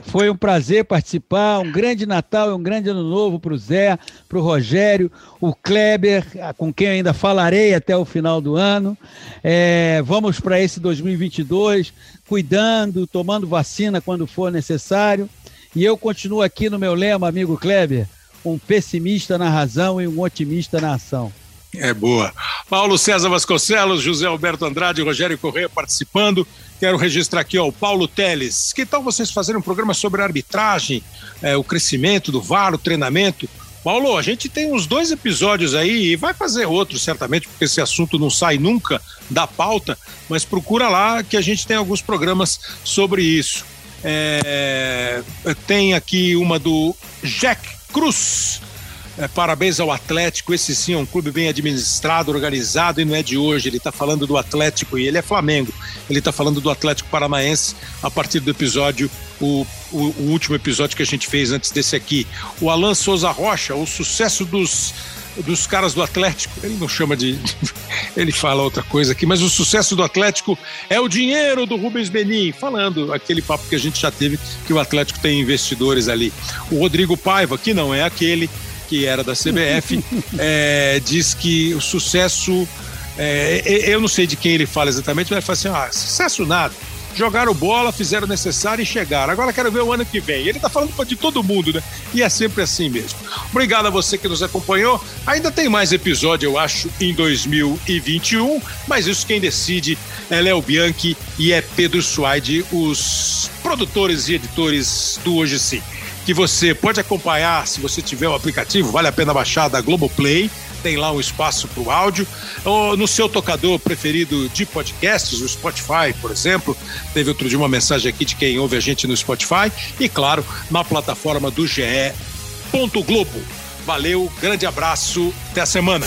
Foi um prazer participar. Um grande Natal e um grande Ano Novo para o Zé, para o Rogério, o Kleber, com quem eu ainda falarei até o final do ano. É, vamos para esse 2022, cuidando, tomando vacina quando for necessário. E eu continuo aqui no meu lema, amigo Kleber um pessimista na razão e um otimista na ação. É boa. Paulo César Vasconcelos, José Alberto Andrade Rogério Correia participando. Quero registrar aqui ó, o Paulo Teles. Que tal vocês fazerem um programa sobre arbitragem, é, o crescimento do VAR, o treinamento? Paulo, a gente tem uns dois episódios aí e vai fazer outros, certamente, porque esse assunto não sai nunca da pauta, mas procura lá que a gente tem alguns programas sobre isso. É, tem aqui uma do Jack Cruz. É, parabéns ao Atlético. Esse sim é um clube bem administrado, organizado e não é de hoje. Ele está falando do Atlético e ele é Flamengo. Ele está falando do Atlético Paranaense a partir do episódio, o, o, o, último episódio que a gente fez antes desse aqui. O Alan Souza Rocha, o sucesso dos dos caras do Atlético, ele não chama de. ele fala outra coisa aqui, mas o sucesso do Atlético é o dinheiro do Rubens Benin, falando aquele papo que a gente já teve, que o Atlético tem investidores ali. O Rodrigo Paiva, que não é aquele que era da CBF, é, diz que o sucesso. É, eu não sei de quem ele fala exatamente, mas ele fala assim: ah, sucesso nada jogaram bola, fizeram o necessário e chegaram. Agora quero ver o ano que vem. Ele está falando de todo mundo, né? E é sempre assim mesmo. Obrigado a você que nos acompanhou. Ainda tem mais episódio, eu acho, em 2021, mas isso quem decide é Léo Bianchi e é Pedro Suaide, os produtores e editores do Hoje Sim. Que você pode acompanhar se você tiver o aplicativo, vale a pena baixar da Globoplay tem lá um espaço para o áudio. Ou no seu tocador preferido de podcasts, o Spotify, por exemplo. Teve outro dia uma mensagem aqui de quem ouve a gente no Spotify. E, claro, na plataforma do GE Globo. Valeu, grande abraço, até a semana.